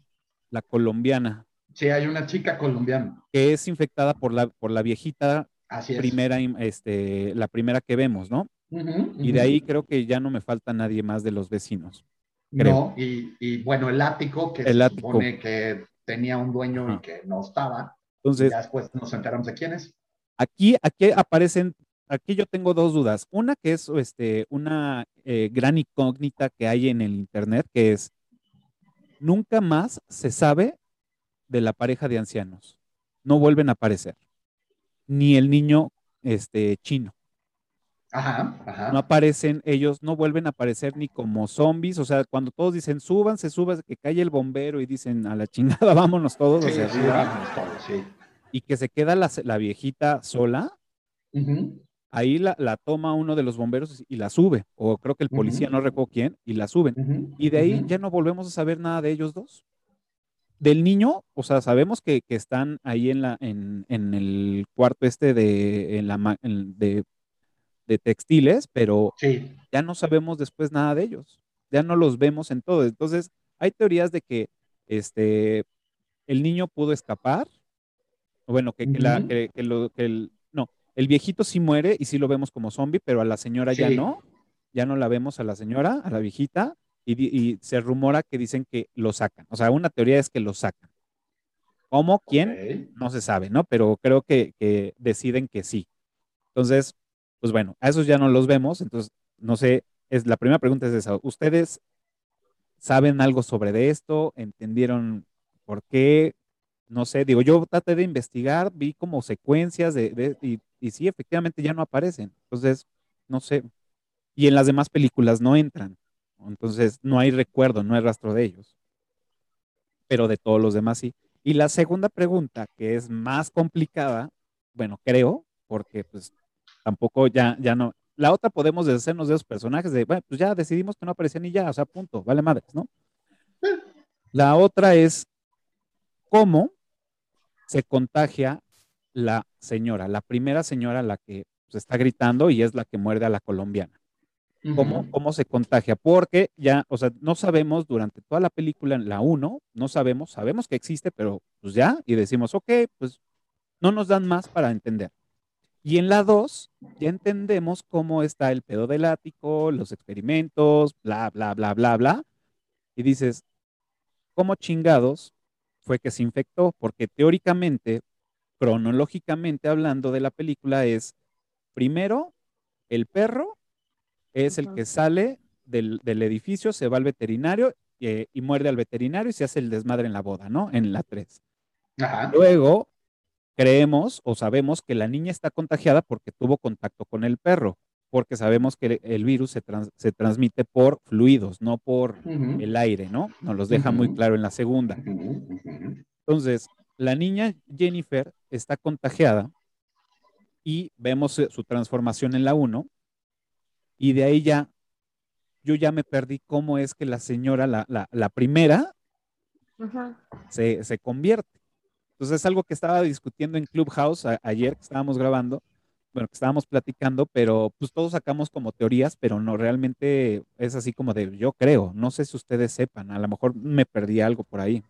La colombiana. Sí, hay una chica colombiana. Que es infectada por la, por la viejita Así es. primera, este, la primera que vemos, ¿no? Uh -huh, uh -huh. Y de ahí creo que ya no me falta nadie más de los vecinos. No, y, y, bueno, el ático que El se ático. supone que tenía un dueño y que no estaba. Entonces, ya después nos enteramos de quién es. Aquí, aquí aparecen, aquí yo tengo dos dudas. Una que es este, una eh, gran incógnita que hay en el Internet, que es, nunca más se sabe de la pareja de ancianos. No vuelven a aparecer. Ni el niño este, chino. Ajá, ajá. No aparecen, ellos no vuelven a aparecer ni como zombies. O sea, cuando todos dicen, súbanse, súbanse, que cae el bombero y dicen, a la chingada, vámonos todos sí, hacia sí, arriba", vámonos todos, sí. Y que se queda la, la viejita sola. Ahí la, la toma uno de los bomberos y la sube, o creo que el policía, no recuerdo quién, y la suben. Y de ahí ya no volvemos a saber nada de ellos dos. Del niño, o sea, sabemos que, que están ahí en, la, en, en el cuarto este de, en la, ma- en- de, de textiles, pero Sí, ya no sabemos después nada de ellos. Ya no los vemos en todo. Entonces, hay teorías de que este, el niño pudo escapar. Bueno, que, que la, que, que lo, que el, no, el viejito sí muere y sí lo vemos como zombie, pero a la señora ya no. Ya no la vemos a la señora, a la viejita, y, se rumora que dicen que lo sacan. O sea, una teoría es que lo sacan. ¿Cómo? ¿Quién? no se sabe, ¿no? Pero creo que, que deciden que sí. Entonces, pues bueno, a esos ya no los vemos. Entonces, no sé, es, la primera pregunta es esa. ¿Ustedes saben algo sobre de esto? ¿Entendieron por qué? No sé, digo, yo traté de investigar, vi como secuencias de, y, y sí, efectivamente ya no aparecen. Entonces, no sé. Y en las demás películas no entran. Entonces, no hay recuerdo, no hay rastro de ellos. Pero de todos los demás sí. Y la segunda pregunta, que es más complicada, bueno, creo, porque pues tampoco ya, ya no. La otra podemos deshacernos de esos personajes de, bueno, pues ya decidimos que no aparecían y ya, o sea, punto, vale madres, ¿no? La otra es cómo se contagia la señora, la primera señora la que se está gritando y es la que muerde a la colombiana cómo, cómo se contagia, porque ya, o sea, no sabemos durante toda la película, en la 1, no sabemos, sabemos que existe, pero pues ya, y decimos, ok, pues no nos dan más para entender. Y en la 2, ya entendemos cómo está el pedo del ático, los experimentos, bla, bla, bla, bla, bla, y dices, ¿cómo chingados fue que se infectó? Porque teóricamente, cronológicamente hablando de la película, es primero el perro es el que sale del, del edificio, se va al veterinario eh, y muerde al veterinario y se hace el desmadre en la boda, ¿no? En la 3. Ajá. Luego, creemos o sabemos que la niña está contagiada porque tuvo contacto con el perro, porque sabemos que el, virus se, trans- se transmite por fluidos, no por el aire, ¿no? Nos los deja muy claro en la segunda. Entonces, la niña Jennifer está contagiada y vemos eh, su transformación en la 1 y de ahí ya, yo ya me perdí cómo es que la señora, la, la, la primera, se, se convierte. Entonces es algo que estaba discutiendo en Clubhouse ayer que estábamos grabando, bueno, que estábamos platicando, pero pues todos sacamos como teorías, pero no, realmente es así como de yo creo, no sé si ustedes sepan, a lo mejor me perdí algo por ahí.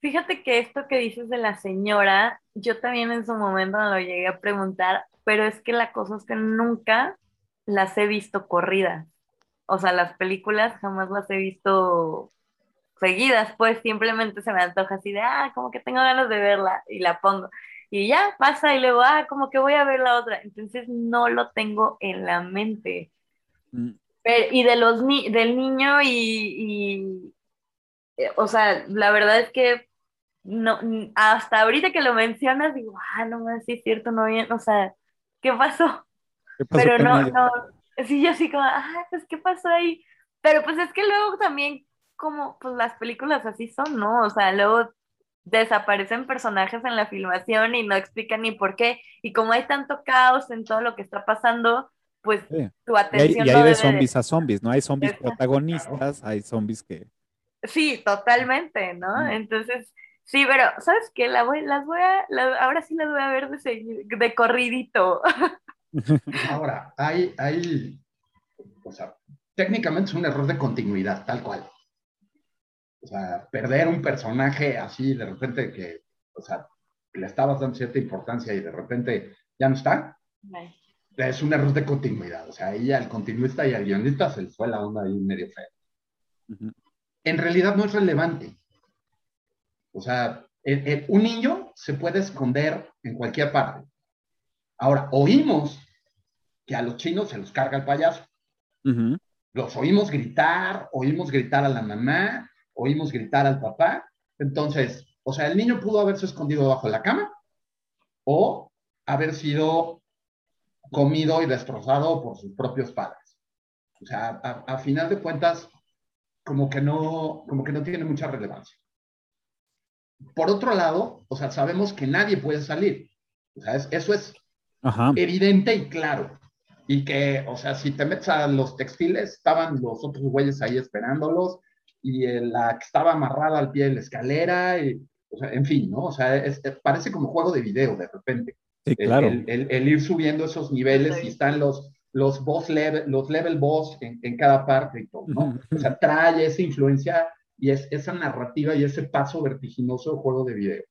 Fíjate que esto que dices de la señora, yo también en su momento me lo llegué a preguntar, pero es que la cosa es que nunca las he visto corridas. O sea, las películas jamás las he visto seguidas, pues simplemente se me antoja así de, ah, como que tengo ganas de verla y la pongo. Y ya pasa y luego, ah, como que voy a ver la otra. Entonces no lo tengo en la mente. Mm, Pero- y de los ni del niño y, y, eh, o sea, la verdad es que no, hasta ahorita que lo mencionas, digo, ah, no más, sí es cierto, no bien, o sea, ¿qué pasó? ¿Qué pasó Pero no, no, sí, yo así como, ah, pues, ¿qué pasó ahí? Pero pues es que luego también, como, pues las películas así son, ¿no? O sea, luego desaparecen personajes en la filmación y no explican ni por qué, y como hay tanto caos en todo lo que está pasando, pues Sí. tu Y hay, atención y no hay de zombies a zombies, ¿no? Hay zombies Exacto. protagonistas, hay zombies que... Sí, totalmente, ¿no? Mm. Entonces, sí, pero ¿sabes qué? La voy, las voy a, la- ahora sí las voy a ver de, segui- de corridito. Ahora, hay, hay, o sea, técnicamente es un error de continuidad, tal cual. O sea, perder un personaje así de repente que, o sea, le estabas dando cierta importancia y de repente ya no está, es un error de continuidad. O sea, ahí al continuista y al guionista se les fue la onda ahí medio fea. En realidad no es relevante. O sea, un niño se puede esconder en cualquier parte. Ahora, oímos que a los chinos se los carga el payaso. Los oímos gritar, oímos gritar a la mamá, oímos gritar al papá. Entonces, o sea, el niño pudo haberse escondido bajo la cama o haber sido comido y destrozado por sus propios padres. O sea, a, final de cuentas, como que no, como que no tiene mucha relevancia. Por otro lado, o sea, sabemos que nadie puede salir. O sea, eso es evidente y claro. Y que, o sea, si te metes a los textiles, estaban los otros güeyes ahí esperándolos y la que estaba amarrada al pie de la escalera, y, o sea, en fin, ¿no? O sea, parece como juego de video de repente. Sí, claro. El, ir subiendo esos niveles y están los, los boss level, los level boss en, en cada parte y todo, ¿no? O sea, trae esa influencia y es esa narrativa y ese paso vertiginoso de juego de video.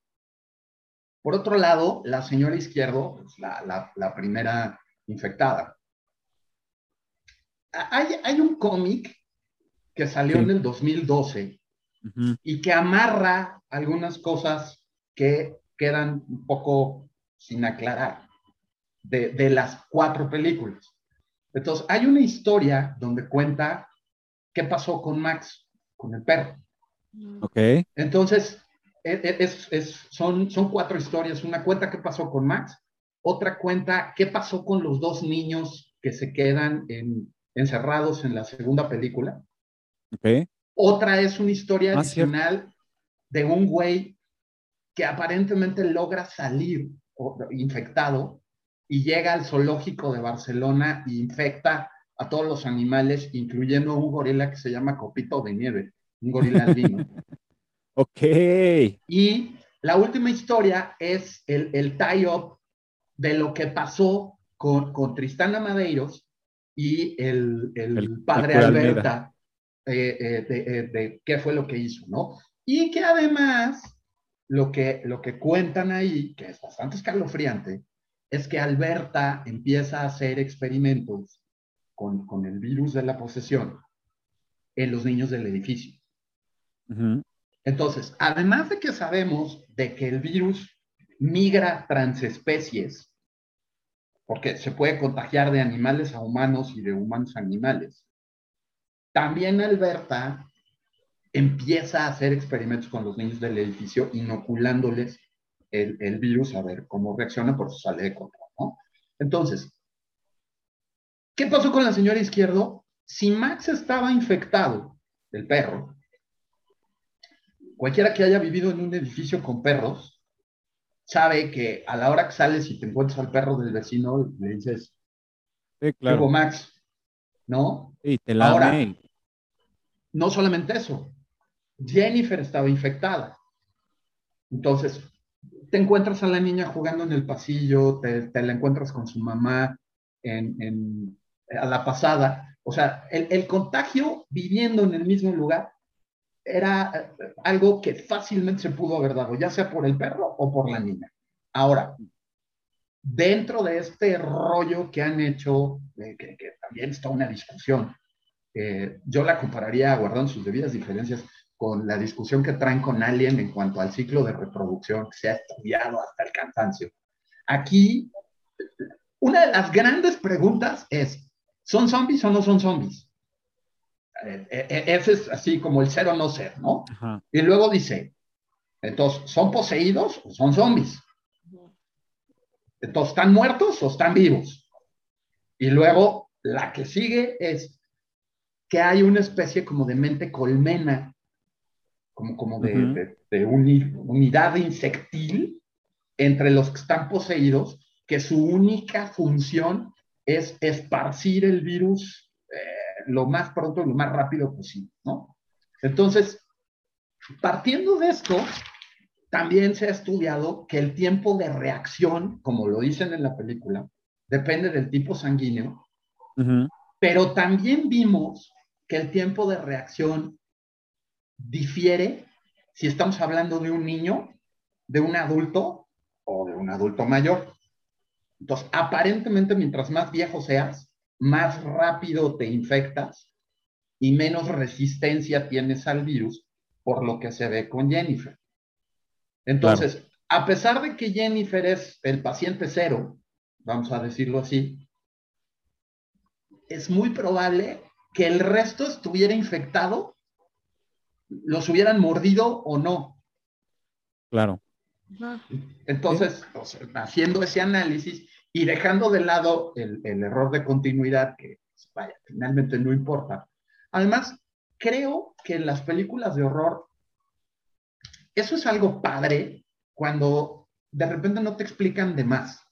Por otro lado, la señora izquierdo, pues, la, la, primera infectada. Hay, hay un cómic que salió en el 2012 y que amarra algunas cosas que quedan un poco sin aclarar de, de, las cuatro películas. Entonces, hay una historia donde cuenta qué pasó con Max, con el perro. Ok. Entonces, es, son, son cuatro historias. Una cuenta qué pasó con Max, otra cuenta qué pasó con los dos niños que se quedan encerrados en la segunda película. Otra es una historia ah, adicional de un güey que aparentemente logra salir infectado y llega al zoológico de Barcelona e infecta a todos los animales, incluyendo un gorila que se llama Copito de Nieve, un gorila albino. Ok. Y la última historia es el, el tie-up de lo que pasó con, con Tristana Madeiros y el, el, padre Alberta, eh, eh, de, eh, de, qué fue lo que hizo, ¿no? Y que además lo que, lo que cuentan ahí, que es bastante escalofriante, es que Alberta empieza a hacer experimentos con, con el virus de la posesión en los niños del edificio. Entonces, además de que sabemos de que el virus migra transespecies, porque se puede contagiar de animales a humanos y de humanos a animales, también Alberta empieza a hacer experimentos con los niños del edificio, inoculándoles el, virus a ver cómo reacciona, por su sale de control, ¿no? Entonces, ¿qué pasó con la señora Izquierdo? Si Max estaba infectado, el perro, cualquiera que haya vivido en un edificio con perros sabe que a la hora que sales y te encuentras al perro del vecino, le dices, sí, claro. Max, ¿no? Sí, te la Ahora, no solamente eso, Jennifer estaba infectada. Entonces, te encuentras a la niña jugando en el pasillo, te, la encuentras con su mamá en, a la pasada. O sea, el, contagio viviendo en el mismo lugar era eh, algo que fácilmente se pudo haber dado, ya sea por el perro o por la niña. Ahora, dentro de este rollo que han hecho, eh, que, también está una discusión, eh, yo la compararía, guardando sus debidas diferencias, con la discusión que traen con Alien en cuanto al ciclo de reproducción que se ha estudiado hasta el cansancio. Aquí, una de las grandes preguntas es, ¿son zombies o no son zombies? Eh, eh, ese es así como el ser o no ser, ¿no? Y luego dice, entonces, ¿son poseídos o son zombies? Entonces, ¿están muertos o están vivos? Y luego, la que sigue es que hay una especie como de mente colmena, como, como de, unidad insectil entre los que están poseídos, que su única función es esparcir el virus lo más pronto y lo más rápido posible, ¿no? Entonces, partiendo de esto, también se ha estudiado que el tiempo de reacción, como lo dicen en la película, depende del tipo sanguíneo, pero también vimos que el tiempo de reacción difiere si estamos hablando de un niño, de un adulto o de un adulto mayor. Entonces, aparentemente, mientras más viejo seas, más rápido te infectas y menos resistencia tienes al virus, por lo que se ve con Jennifer. Entonces, a pesar de que Jennifer es el paciente cero, vamos a decirlo así, es muy probable que el resto estuviera infectado, los hubieran mordido o no. Claro. Entonces, haciendo ese análisis y dejando de lado el, error de continuidad, que vaya, finalmente no importa. Además, creo que en las películas de horror, eso es algo padre cuando de repente no te explican de más.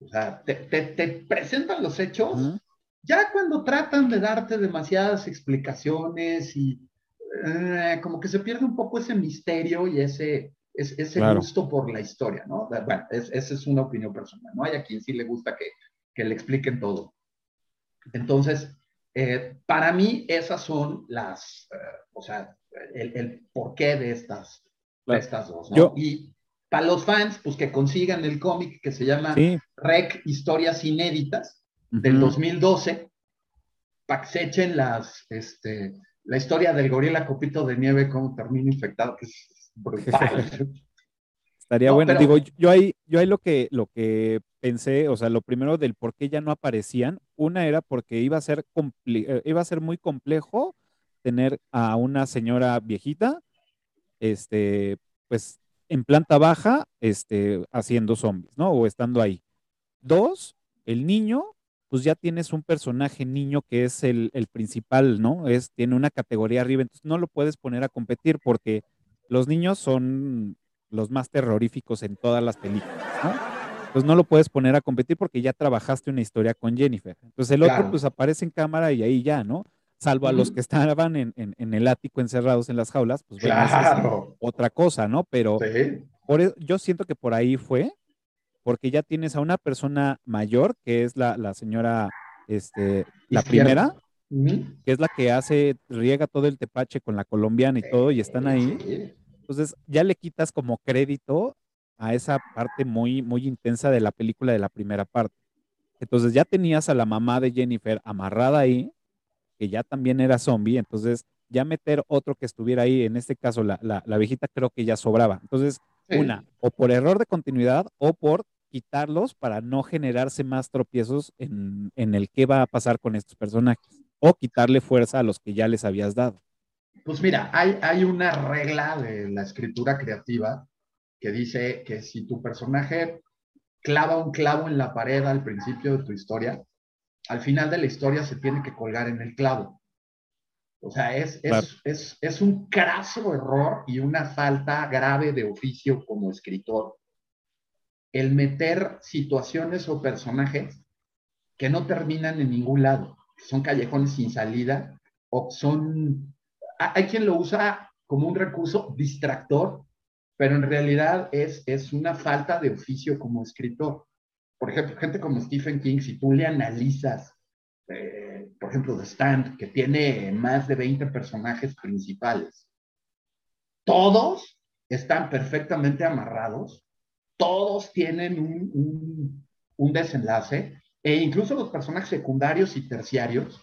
O sea, te, presentan los hechos, ya cuando tratan de darte demasiadas explicaciones y eh, como que se pierde un poco ese misterio y ese, ese gusto por la historia, ¿no? Bueno, esa es una opinión personal, ¿no? Hay a quien sí le gusta que, que le expliquen todo. Entonces, eh, para mí esas son las, eh, o sea, el, el, porqué de estas, de estas dos, ¿no? y para los fans, pues que consigan el cómic que se llama Rec Historias Inéditas del 2012, para que se echen las, este, la historia del gorila copito de nieve, cómo termina infectado, que es Estaría bueno. Digo, yo ahí, yo ahí lo que, lo que pensé, o sea, lo primero del por qué ya no aparecían, una era porque iba a ser, eh, iba a ser muy complejo tener a una señora viejita, este, pues en planta baja, este, haciendo zombies, ¿no? O estando ahí. Dos, el niño, pues ya tienes un personaje niño que es el, el principal, ¿no? Es, tiene una categoría arriba, entonces no lo puedes poner a competir porque los niños son los más terroríficos en todas las películas, ¿no? Entonces no lo puedes poner a competir porque ya trabajaste una historia con Jennifer. Entonces el otro pues aparece en cámara y ahí ya, ¿no? Salvo a los que estaban en, el ático encerrados en las jaulas, pues es otra cosa, ¿no? Pero por, e, yo siento que por ahí fue, porque ya tienes a una persona mayor, que es la, señora, este, la primera, que es la que hace, riega todo el tepache con la colombiana y todo, y están ahí. Entonces ya le quitas como crédito a esa parte muy, muy intensa de la película de la primera parte. Entonces ya tenías a la mamá de Jennifer amarrada ahí, que ya también era zombie, entonces ya meter otro que estuviera ahí, en este caso la, la, viejita creo que ya sobraba. Entonces, una, o por error de continuidad o por quitarlos para no generarse más tropiezos en, en el qué va a pasar con estos personajes o quitarle fuerza a los que ya les habías dado? Pues mira, hay, hay una regla de la escritura creativa que dice que si tu personaje clava un clavo en la pared al principio de tu historia, al final de la historia se tiene que colgar en el clavo. O sea, es, es, es, es, un craso error y una falta grave de oficio como escritor el meter situaciones o personajes que no terminan en ningún lado son callejones sin salida o son... Hay quien lo usa como un recurso distractor, pero en realidad es, es una falta de oficio como escritor. Por ejemplo, gente como Stephen King, si tú le analizas, eh, por ejemplo, The Stand, que tiene más de 20 personajes principales, todos están perfectamente amarrados, todos tienen un, un, un desenlace e incluso los personajes secundarios y terciarios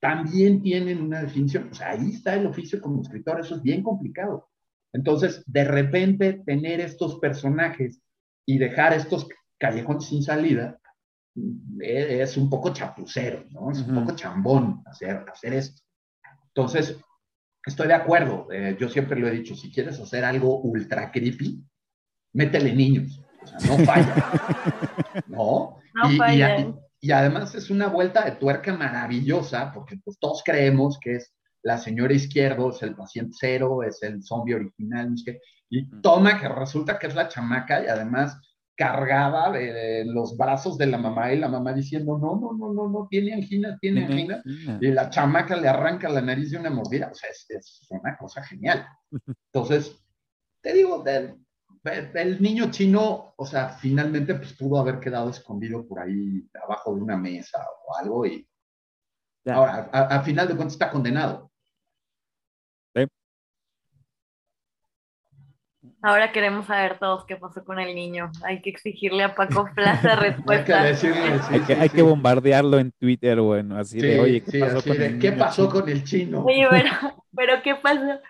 también tienen una definición. O sea, ahí está el oficio como escritor, eso es bien complicado. Entonces, de repente, tener estos personajes y dejar estos callejones sin salida eh, es un poco chapucero, ¿no? Es un poco chambón hacer, hacer esto. Entonces, estoy de acuerdo. Eh, yo siempre lo he dicho, si quieres hacer algo ultra creepy, métele niños. O sea, no falla. ¿No? y, además es una vuelta de tuerca maravillosa, porque pues todos creemos que es la señora izquierdo, es el paciente cero, es el zombie original, y toma que resulta que es la chamaca y además cargada de, los brazos de la mamá y la mamá diciendo, no, no, no, no, no, tiene angina, tiene angina, y la chamaca le arranca la nariz de una mordida, o sea, es, es una cosa genial. Entonces, te digo, de, el niño chino, o sea, finalmente pues pudo haber quedado escondido por ahí abajo de una mesa o algo y ahora, al final de cuentas está condenado. Ahora queremos saber todos qué pasó con el niño. Hay que exigirle a Paco Plaza respuesta. hay que decirle, sí, hay, que, sí, hay sí. que bombardearlo en Twitter, bueno, así de, oye, ¿qué sí, pasó con de, el ¿Qué niño pasó chino? con el chino? Oye, pero, pero ¿qué pasó?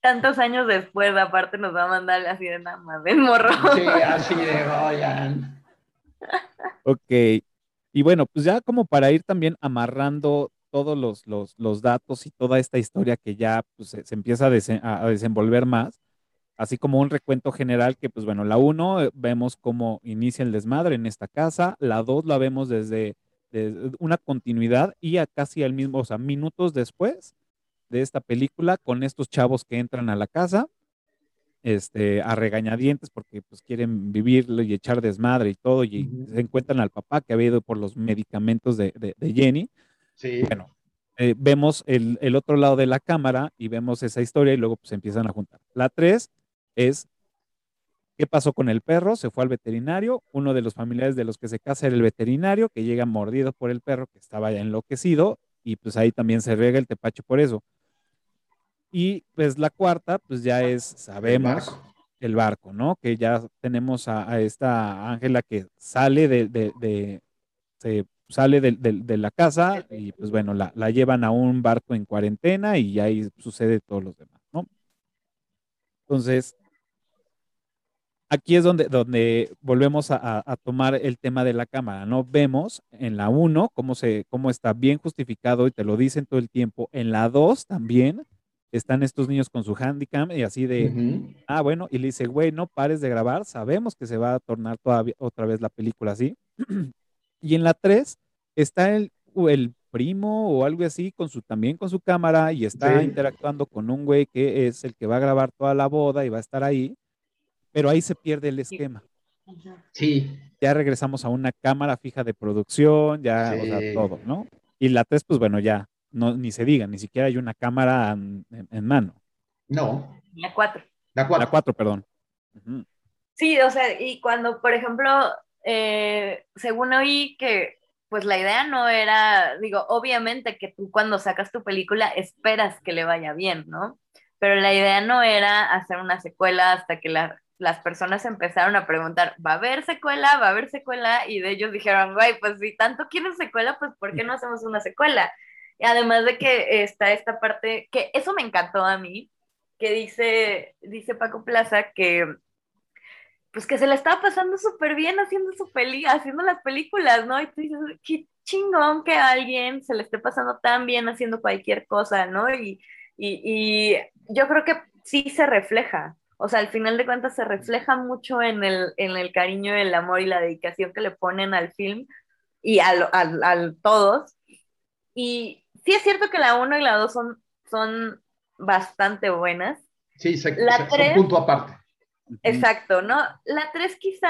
Tantos años después, aparte nos va a mandar así de nada más, del morro. Sí, así de, oigan. Ok. Y bueno, pues ya como para ir también amarrando todos los, los, los datos y toda esta historia que ya pues, se, se empieza a, dese- a- a desenvolver más, así como un recuento general que pues bueno, la uno eh, vemos cómo inicia el desmadre en esta casa, la dos la vemos desde, desde una continuidad y a casi al mismo, o sea, minutos después de esta película con estos chavos que entran a la casa este, a regañadientes porque pues quieren vivirlo y echar desmadre y todo, y se encuentran al papá que había ido por los medicamentos de, de- de Jenny. Sí, Bueno, eh, vemos el, el otro lado de la cámara y vemos esa historia y luego pues se empiezan a juntar. La tres es, ¿qué pasó con el perro? Se fue al veterinario, uno de los familiares de los que se casa era el veterinario, que llega mordido por el perro que estaba ya enloquecido y pues ahí también se riega el tepache por eso. Y pues la cuarta, pues ya es, el sabemos, barco. el barco, ¿no? Que ya tenemos a, a esta Ángela que sale de, de- de- se sale de, de- la casa y pues bueno, la, la llevan a un barco en cuarentena y ahí sucede todo lo demás, ¿no? Entonces, aquí es donde, donde volvemos a tomar el tema de la cámara, ¿no? Vemos en la 1 cómo, se, cómo está bien justificado y te lo dicen todo el tiempo. En la 2 también están estos niños con su handicam y así de. Ah, bueno, y le dice, güey, no pares de grabar, sabemos que se va a tornar todavía otra vez la película así. y en la 3 está el, o el primo o algo así con su también con su cámara y está Sí. interactuando con un güey que es el que va a grabar toda la boda y va a estar ahí, pero ahí se pierde el esquema. Sí, Ya regresamos a una cámara fija de producción, ya, o sea, Sí. todo, ¿no? Y la 3 pues bueno, ya, no, ni se diga, ni siquiera hay una cámara en, en- en mano. no. La cuatro. La cuatro. La 4, perdón. Sí, o sea, y cuando, por ejemplo, eh, según oí que, pues la idea no era, digo, obviamente que tú cuando sacas tu película esperas que le vaya bien, ¿no? Pero la idea no era hacer una secuela hasta que la- las personas empezaron a preguntar, ¿va a haber secuela? ¿Va a haber secuela? Y de ellos dijeron, güey, pues si tanto quieren secuela, pues ¿por qué no hacemos una secuela? Y además de que está esta parte, que eso me encantó a mí, que dice, dice Paco Plaza que pues que se le estaba pasando súper bien haciendo su peli, haciendo las películas, ¿no? Y tú dices, qué chingón que a alguien se le esté pasando tan bien haciendo cualquier cosa, ¿no? Y, y, y yo creo que sí se refleja, o sea, al final de cuentas se refleja mucho en el, en el cariño, el amor y la dedicación que le ponen al film y al, al, al todos. Y sí es cierto que la 1 y la 2 son, son bastante buenas. Sí, se, La se- son tres- punto aparte. Exacto, ¿no? La 3 quizá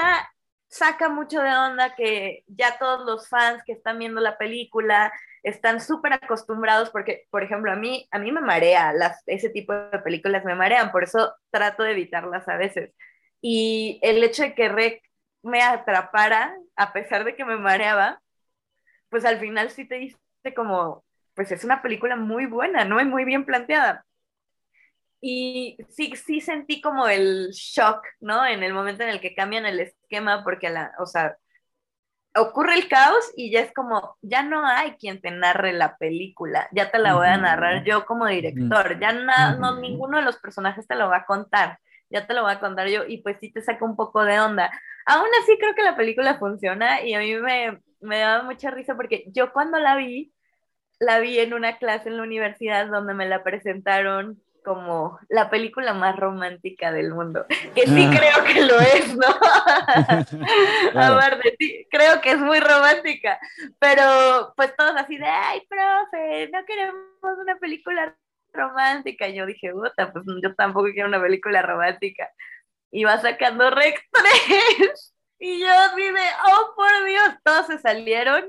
saca mucho de onda que ya todos los fans que están viendo la película están súper acostumbrados porque, por ejemplo, a mí, a mí me marea, las, ese tipo de películas me marean, por eso trato de evitarlas a veces. Y el hecho de que Rec me atrapara, a pesar de que me mareaba, pues al final sí te dice como, pues es una película muy buena, ¿no? Y muy bien planteada. Y sí, sí sentí como el shock, ¿no? En el momento en el que cambian el esquema, porque, la, o sea, ocurre el caos y ya es como, ya no hay quien te narre la película, ya te la voy a narrar yo como director, ya na- no, ninguno de los personajes te lo va a contar, ya te lo voy a contar yo y pues sí te saca un poco de onda. Aún así creo que la película funciona y a mí me, me daba mucha risa porque yo cuando la vi, la vi en una clase en la universidad donde me la presentaron como la película más romántica del mundo, que sí Ah. creo que lo es, ¿no? Claro. Aparte, sí, creo que es muy romántica, pero pues todos así de, ay, profe, no queremos una película romántica. Y yo dije, puta, pues yo tampoco quiero una película romántica. Y va sacando Rec 3. Y yo de, oh, por Dios, todos se salieron.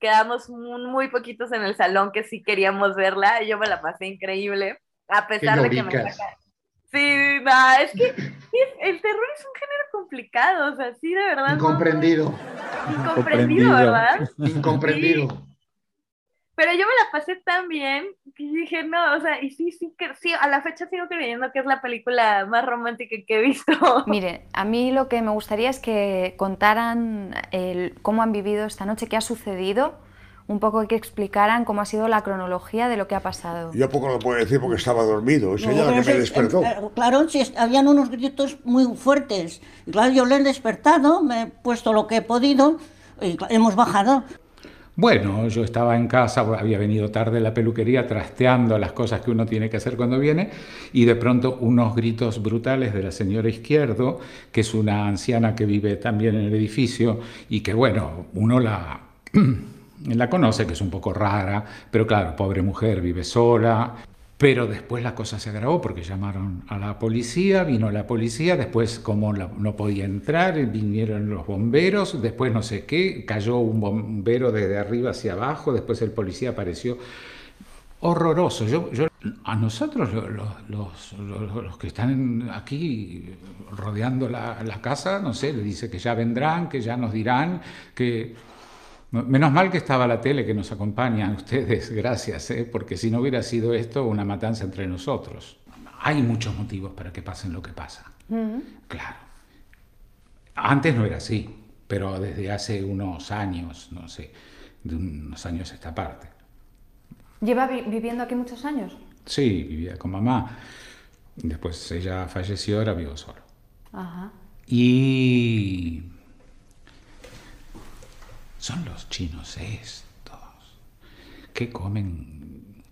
Quedamos muy, muy poquitos en el salón que sí queríamos verla. Yo me la pasé increíble, a pesar de que me saca... Sí, no, es que es- el terror es un género complicado, o sea, sí, de verdad. no- Incomprendido. Incomprendido, Incomprendido. ¿verdad? Incomprendido. Pero yo me la pasé tan bien que dije, no, o sea, y sí, sí, que sí, a la fecha sigo creyendo que es la película más romántica que he visto. Mire, a mí lo que me gustaría es que contaran el, cómo han vivido esta noche, qué ha sucedido, un poco que explicaran cómo ha sido la cronología de lo que ha pasado. Yo poco lo puedo decir porque estaba dormido, es ella la que me despertó. Claro, sí, habían unos gritos muy fuertes. Y claro, yo le he despertado, me he puesto lo que he podido y hemos bajado. Bueno, yo estaba en casa, había venido tarde la peluquería trasteando las cosas que uno tiene que hacer cuando viene y de pronto unos gritos brutales de la señora Izquierdo, que es una anciana que vive también en el edificio y que bueno, uno la, la conoce, que es un poco rara, pero claro, pobre mujer, vive sola, pero después la cosa se agravó porque llamaron a la policía, vino la policía, después como no podía entrar, vinieron los bomberos, después no sé qué, cayó un bombero desde arriba hacia abajo, después el policía apareció. Horroroso. Yo, a nosotros, los, los, que están aquí rodeando la, la casa, no sé, le dice que ya vendrán, que ya nos dirán, que Menos mal que estaba la tele que nos acompaña a ustedes, gracias, ¿eh? porque si no hubiera sido esto una matanza entre nosotros. Hay muchos motivos para que pasen lo que pasa. Claro. Antes no era así, pero desde hace unos años, no sé, de unos años esta parte. ¿Lleva viviendo aquí muchos años? Sí, vivía con mamá. Después ella falleció, ahora vivo solo. Ajá. Y son los chinos estos, que comen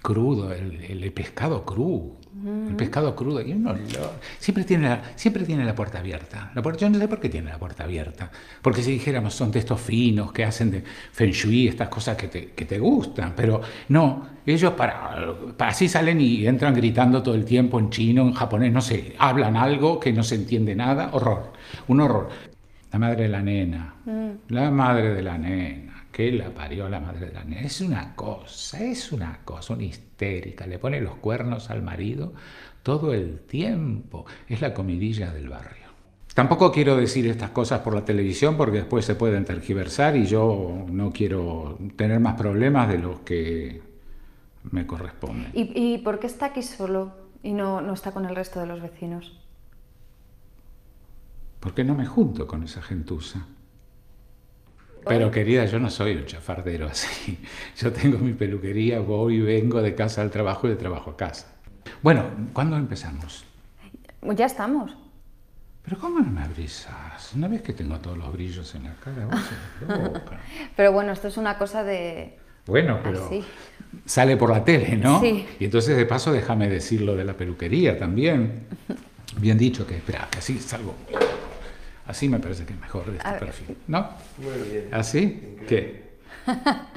crudo, el, pescado crudo. El pescado crudo, y uno siempre, tiene la, siempre tiene la puerta abierta. La puerta, yo no sé por qué tiene la puerta abierta. Porque si dijéramos son de estos finos que hacen de feng shui, estas cosas que te, que te gustan. Pero no, ellos para, para, así salen y entran gritando todo el tiempo en chino, en japonés, no sé, hablan algo que no se entiende nada. Horror, un horror. La madre de la nena. Mm. La madre de la nena. Que la parió la madre de la nena. Es una cosa, es una cosa, una histérica. Le pone los cuernos al marido todo el tiempo. Es la comidilla del barrio. Tampoco quiero decir estas cosas por la televisión porque después se pueden tergiversar y yo no quiero tener más problemas de los que me corresponden. ¿Y, por qué está aquí solo y no, no está con el resto de los vecinos? Porque no me junto con esa gentuza. Pero querida, yo no soy un chafardero así. Yo tengo mi peluquería, voy y vengo de casa al trabajo y de trabajo a casa. Bueno, ¿cuándo empezamos? Ya estamos. Pero ¿cómo no me abrisas? Una vez que tengo todos los brillos en la cara, Pero bueno, esto es una cosa de... Bueno, pero sale por la tele, ¿no? Sí. Y entonces de paso déjame decir lo de la peluquería también. Bien dicho que, espera, que así salgo. Así me parece que es mejor de este perfil, ¿no? Muy bien. ¿Así? ¿Qué?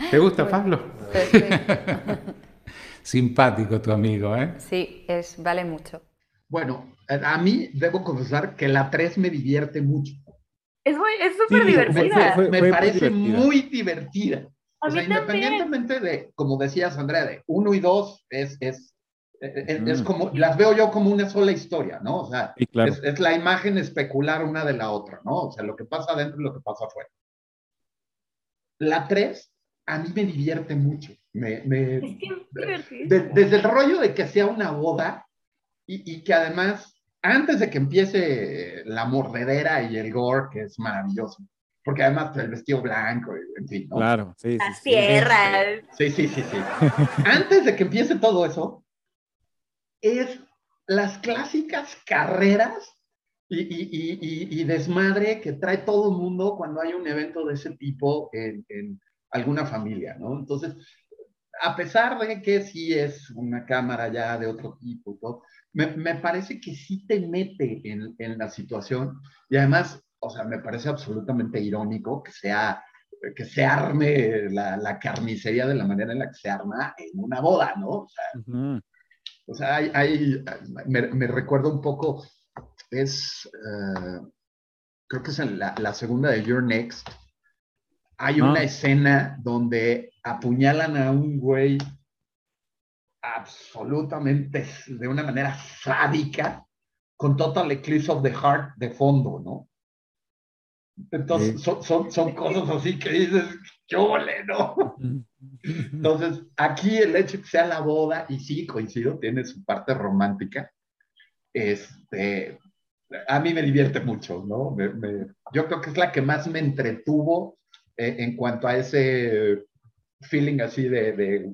¿Te gusta, Pablo? Simpático tu amigo, ¿eh? Sí, es, vale mucho. Bueno, a mí debo confesar que la 3 me divierte mucho. Es súper divertida. Me, parece muy divertida. O sea, independientemente de, como decías, Andrea, de 1 y 2 es, es es, mm. como, las veo yo como una sola historia, ¿no? O sea, es, la imagen especular una de la otra, ¿no? O sea, lo que pasa adentro y lo que pasa afuera. La 3 a mí me divierte mucho. Me, me, desde el rollo de que sea una boda y, y, que además, antes de que empiece la mordedera y el gore, que es maravilloso, porque además el vestido blanco, en fin, ¿no? Claro, sí. Las sí, sierras. Sí, sí, sí, sí. antes de que empiece todo eso, es las clásicas carreras y, desmadre que trae todo el mundo cuando hay un evento de ese tipo en, alguna familia, ¿no? Entonces, a pesar de que sí es una cámara ya de otro tipo, todo, me, parece que sí te mete en, la situación y además, o sea, me parece absolutamente irónico que sea que se arme la, carnicería de la manera en la que se arma en una boda, ¿no? O sea, o sea, hay, me, recuerdo un poco, es, eh, creo que es en la, segunda de Your Next, hay una ah. escena donde apuñalan a un güey absolutamente de una manera sádica, con Total Eclipse of the Heart de fondo, ¿no? Entonces, son, son, son cosas así que dices, qué ole, ¿no? Entonces, aquí el hecho de que sea la boda, y sí, coincido, tiene su parte romántica, este, a mí me divierte mucho, ¿no? yo creo que es la que más me entretuvo eh, en cuanto a ese feeling así de,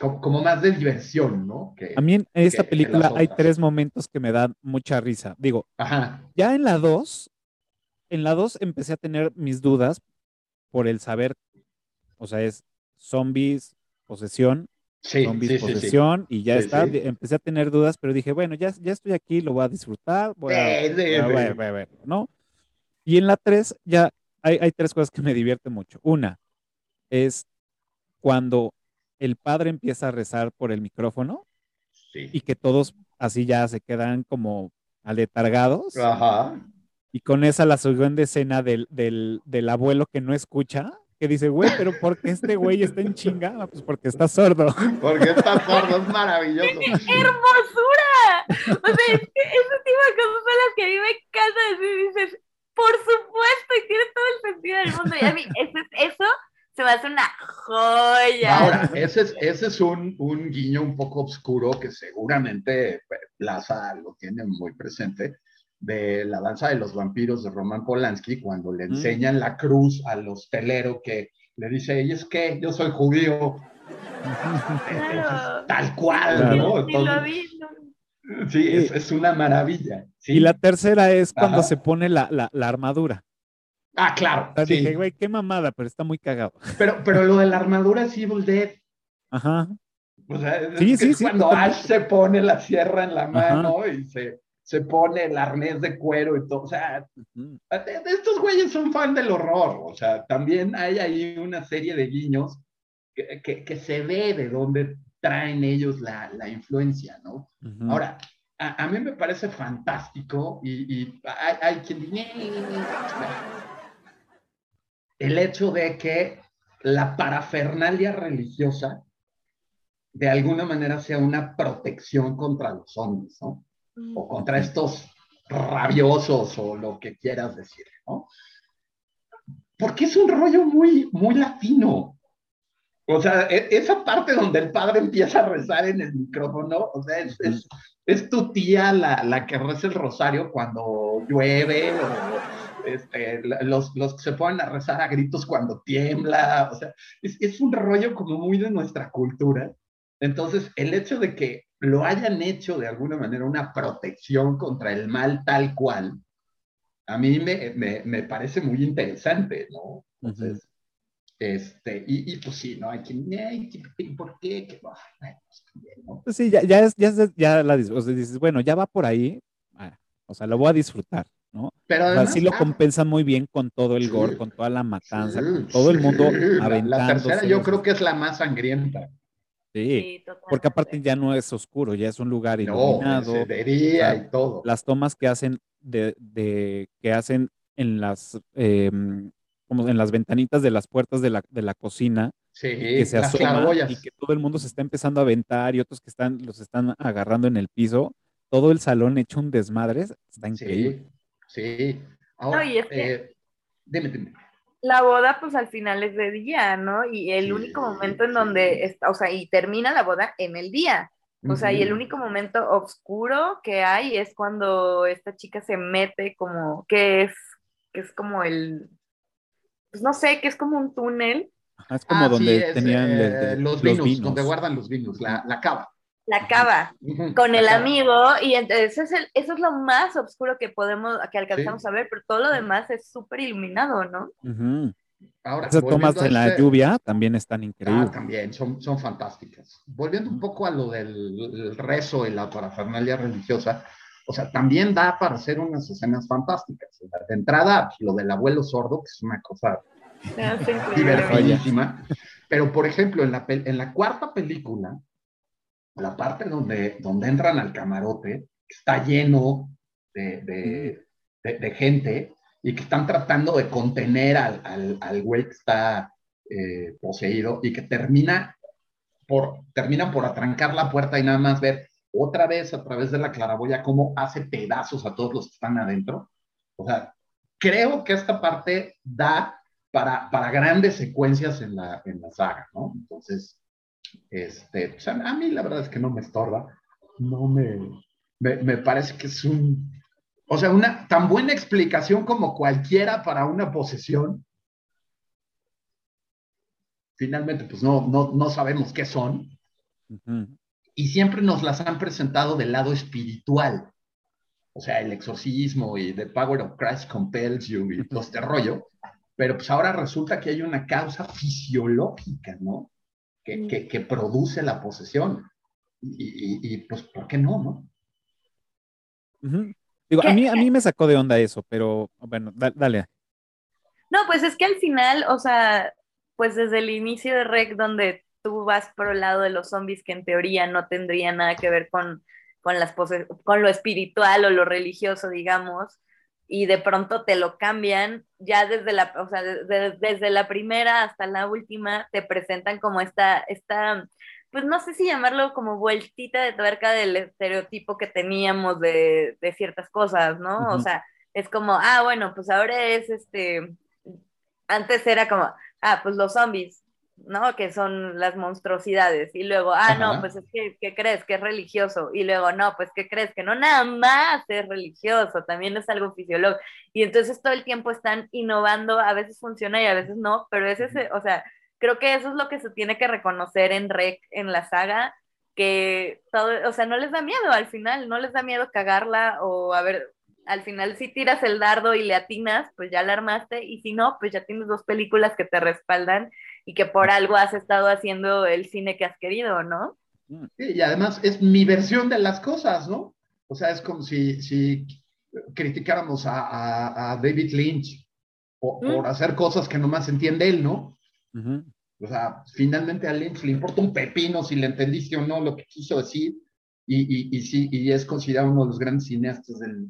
como, más de diversión, ¿no? a mí en esta película hay tres momentos que me dan mucha risa. Digo, ya en la dos, en la dos empecé a tener mis dudas por el saber, o sea, es zombies, posesión, zombies, posesión, y ya está. Empecé a tener dudas, pero dije, bueno, ya, ya estoy aquí, lo voy a disfrutar, voy a, ver, ¿no? Y en la tres, ya hay, hay tres cosas que me divierten mucho. Una es cuando el padre empieza a rezar por el micrófono y que todos así ya se quedan como aletargados. Ajá. Y con esa la segunda escena del, del, del abuelo que no escucha, que dice, güey, pero ¿por qué este güey está en chinga? Ah, pues porque está sordo. Porque está sordo, es maravilloso. ¡Qué hermosura! O sea, es que ese tipo de cosas son las que a mí me decir, dices, por supuesto, y tiene todo el sentido del mundo. Y a mí, eso, eso se me hace una joya. Ahora, ese es, ese es un, un guiño un poco oscuro que seguramente Plaza lo tiene muy presente, de la danza de los vampiros de Roman Polanski, cuando le mm. enseñan la cruz al hostelero que le dice, ¿y es que yo soy judío? tal cual, ¿no? sí, es, es, una maravilla. Y la tercera es cuando se pone la, la, la armadura. Ah, claro. sí. Dije, güey, qué mamada, pero está muy cagado. Pero, pero lo de la armadura es Evil Dead. Ajá. O sea, sí, sí, sí, cuando Ash se pone la sierra en la mano y se, se, pone el arnés de cuero y todo. O sea, estos güeyes son fan del horror. O sea, también hay ahí una serie de guiños que, que, que se ve de dónde traen ellos la, la influencia, ¿no? Ahora, a, a, mí me parece fantástico y, y hay, hay, quien dice, el hecho de que la parafernalia religiosa de alguna manera sea una protección contra los zombies, ¿no? O contra estos rabiosos o lo que quieras decir, ¿no? Porque es un rollo muy, muy latino. O sea, e, esa parte donde el padre empieza a rezar en el micrófono, o sea, es, es, tu tía la, la, que reza el rosario cuando llueve o este, los, los, que se ponen a rezar a gritos cuando tiembla, o sea, es, es, un rollo como muy de nuestra cultura. Entonces, el hecho de que lo hayan hecho de alguna manera una protección contra el mal tal cual, a mí me, me, me parece muy interesante, ¿no? Entonces, este, y, y, pues sí, ¿no? Hay quien, ¿por qué? ¿no? Pues sí, ya, ya, es, ya, ya la o sea, dices, bueno, ya va por ahí, ah, o sea, lo voy a disfrutar. ¿no? Pero así lo compensa muy bien con todo el gore, con toda la matanza, con todo el mundo aventándose. La, tercera yo creo que es la más sangrienta. Sí, porque aparte ya no es oscuro, ya es un lugar iluminado. y todo. Las tomas que hacen de, de que hacen en las em, como en las ventanitas de las puertas de la, de la cocina, que se asoman y que todo el mundo se está empezando a aventar y otros que están los están agarrando en el piso, todo el salón hecho un desmadre, está increíble. Sí. Ahora, eh, La boda, pues al final es de día, ¿no? Y el único momento en donde está, o sea, y termina la boda en el día. O sea, y el único momento oscuro que hay es cuando esta chica se mete como, que es, que es como el, pues no sé, que es como un túnel. es como ah, donde tenían eh, los, vinos, donde guardan los vinos, la, la cava la cava con el amigo y entonces eso es lo más oscuro que podemos, que alcanzamos a ver, pero todo lo demás es súper iluminado, ¿no? Ahora, Esas tomas en la este lluvia también están ah, increíbles. también, son, son fantásticas. Volviendo un poco a lo del rezo y la parafernalia religiosa, o sea, también da para hacer unas escenas fantásticas. De entrada, lo del abuelo sordo, que es una cosa ah, divertidísima. Pero, por ejemplo, en la, en la cuarta película, la parte donde, donde entran al camarote, está lleno de, gente y que están tratando de contener al, al, güey que está eh, poseído y que termina por, termina por atrancar la puerta y nada más ver otra vez a través de la claraboya cómo hace pedazos a todos los que están adentro. O sea, creo que esta parte da para, para grandes secuencias en la, en la saga, ¿no? Entonces, este, pues, a mí la verdad es que no me estorba, no me, me, me parece que es un, o sea, una tan buena explicación como cualquiera para una posesión. Finalmente, pues no, no, no sabemos qué son. Y siempre nos las han presentado del lado espiritual. O sea, el exorcismo y The Power of Christ Compels You y todo este rollo. Pero pues ahora resulta que hay una causa fisiológica, ¿no? Que, que, que produce la posesión. Y, y, y, pues, ¿por qué no, no? Digo, a mí, a mí me sacó de onda eso, pero bueno, dale. No, pues es que al final, o sea, pues desde el inicio de Rec, donde tú vas por el lado de los zombies que en teoría no tendría nada que ver con, con, las con lo espiritual o lo religioso, digamos, y de pronto te lo cambian, ya desde la, o sea, desde la primera hasta la última te presentan como esta, esta pues no sé si llamarlo como vueltita de tuerca del estereotipo que teníamos de, de ciertas cosas, ¿no? O sea, es como, ah, bueno, pues ahora es este, antes era como, ah, pues los zombies, ¿no? Que son las monstruosidades. Y luego, ah, no, pues es que, ¿qué crees? Que es religioso. Y luego, no, pues ¿qué crees? Que no nada más es religioso, también es algo fisiológico. Y entonces todo el tiempo están innovando, a veces funciona y a veces no, pero es ese, o sea, creo que eso es lo que se tiene que reconocer en Rec, en la saga, que todo, o sea, no les da miedo al final, no les da miedo cagarla o a ver, al final si tiras el dardo y le atinas, pues ya la armaste y si no, pues ya tienes dos películas que te respaldan y que por algo has estado haciendo el cine que has querido, ¿no? Sí, y además es mi versión de las cosas, ¿no? O sea, es como si, si criticáramos a, a, David Lynch por, por, hacer cosas que nomás entiende él, ¿no? O sea, finalmente a Lynch le importa un pepino si le entendiste o no lo que quiso decir. Y, y, y sí, y es considerado uno de los grandes cineastas del,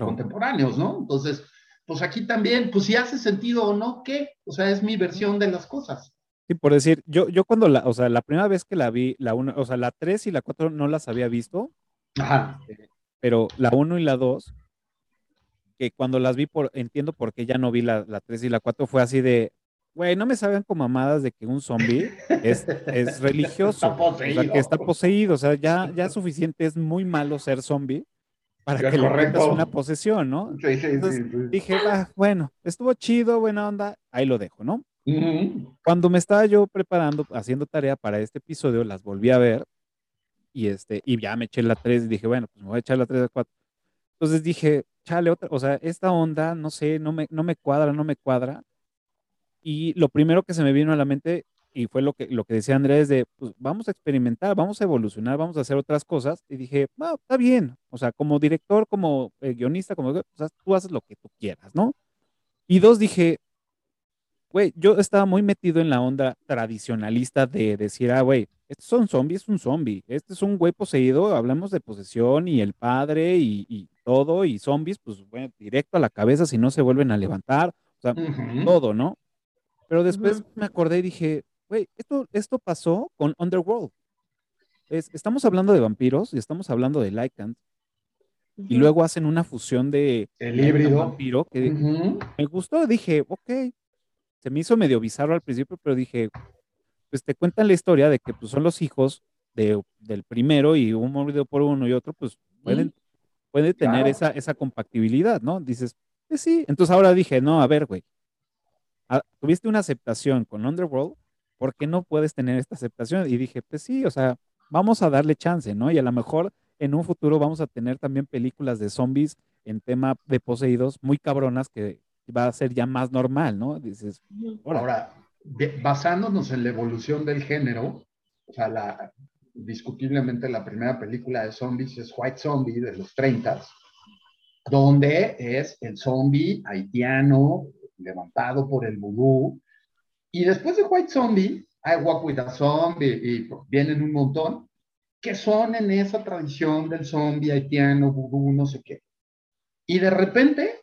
contemporáneos, ¿no? Entonces, pues aquí también, pues si hace sentido o no, ¿qué? O sea, es mi versión de las cosas. Sí, por decir, yo, yo cuando la, o sea, la primera vez que la vi, la una, o sea, la 3 y la 4 no las había visto. Ajá. Pero la 1 y la 2, que cuando las vi, por, entiendo por qué ya no vi la, la 3 y la 4, fue así de, Güey, no me saben como amadas de que un zombie es, es religioso. Está poseído. O sea, que está poseído. O sea, ya, ya suficiente, es muy malo ser zombie para que le metas una posesión, ¿no? Sí, sí, Entonces, sí. Dije, ah, bueno, estuvo chido, buena onda, ahí lo dejo, ¿no? Uh -huh. Cuando me estaba yo preparando, haciendo tarea para este episodio, las volví a ver y, este, y ya me eché la 3 y dije, bueno, pues me voy a echar la 3 a 4. Entonces dije, chale, otra, o sea, esta onda, no sé, no me, no me cuadra, no me cuadra. Y lo primero que se me vino a la mente, y fue lo que, lo que decía Andrés, de, pues vamos a experimentar, vamos a evolucionar, vamos a hacer otras cosas. Y dije, no, está bien. O sea, como director, como eh, guionista, como, o sea, tú haces lo que tú quieras, ¿no? Y dos, dije, güey, yo estaba muy metido en la onda tradicionalista de decir, ah, güey, estos son zombies, es un zombie. Este es un güey poseído, hablamos de posesión y el padre y, y todo, y zombies, pues, bueno, directo a la cabeza si no se vuelven a levantar. O sea, uh -huh. todo, ¿no? Pero después me acordé y dije, güey, esto, esto pasó con Underworld. Es, estamos hablando de vampiros y estamos hablando de. Uh -huh. Y luego hacen una fusión de el híbrido vampiro que uh -huh. me gustó. Dije, ok. Se me hizo medio bizarro al principio, pero dije, pues te cuentan la historia de que pues, son los hijos de, del primero y un mordido por uno y otro, pues pueden, puede tener claro. esa, esa compatibilidad, ¿no? Dices, pues sí. Entonces ahora dije, no, a ver, güey tuviste una aceptación con Underworld, ¿por qué no puedes tener esta aceptación? Y dije, pues sí, o sea, vamos a darle chance, ¿no? Y a lo mejor en un futuro vamos a tener también películas de zombies en tema de poseídos muy cabronas que va a ser ya más normal, ¿no? Dices, Ahora, Ahora basándonos en la evolución del género, o sea, la, discutiblemente la primera película de zombies es White Zombie de los 30, donde es el zombie haitiano levantado por el vudú. Y después de White Zombie, I Walk with a Zombie, y vienen un montón, que son en esa tradición del zombie haitiano, vudú, no sé qué. Y de repente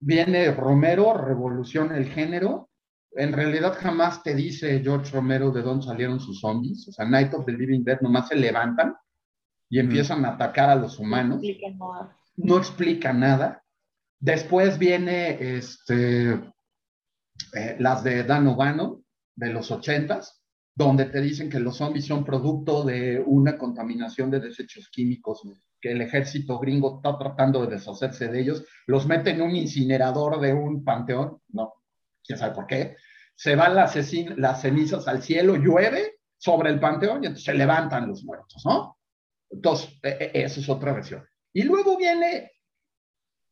viene Romero, revoluciona el género. En realidad jamás te dice George Romero de dónde salieron sus zombies. O sea, Night of the Living Dead nomás se levantan y empiezan mm. a atacar a los humanos. No explica nada. No explica nada Después viene este, eh, las de Dan O'Bannon, de los ochentas, donde te dicen que los zombies son producto de una contaminación de desechos químicos, que el ejército gringo está tratando de deshacerse de ellos, los mete en un incinerador de un panteón, no, quién sabe por qué, se van las, las cenizas al cielo, llueve sobre el panteón y entonces se levantan los muertos, ¿no? Entonces, e, e, esa es otra versión. Y luego viene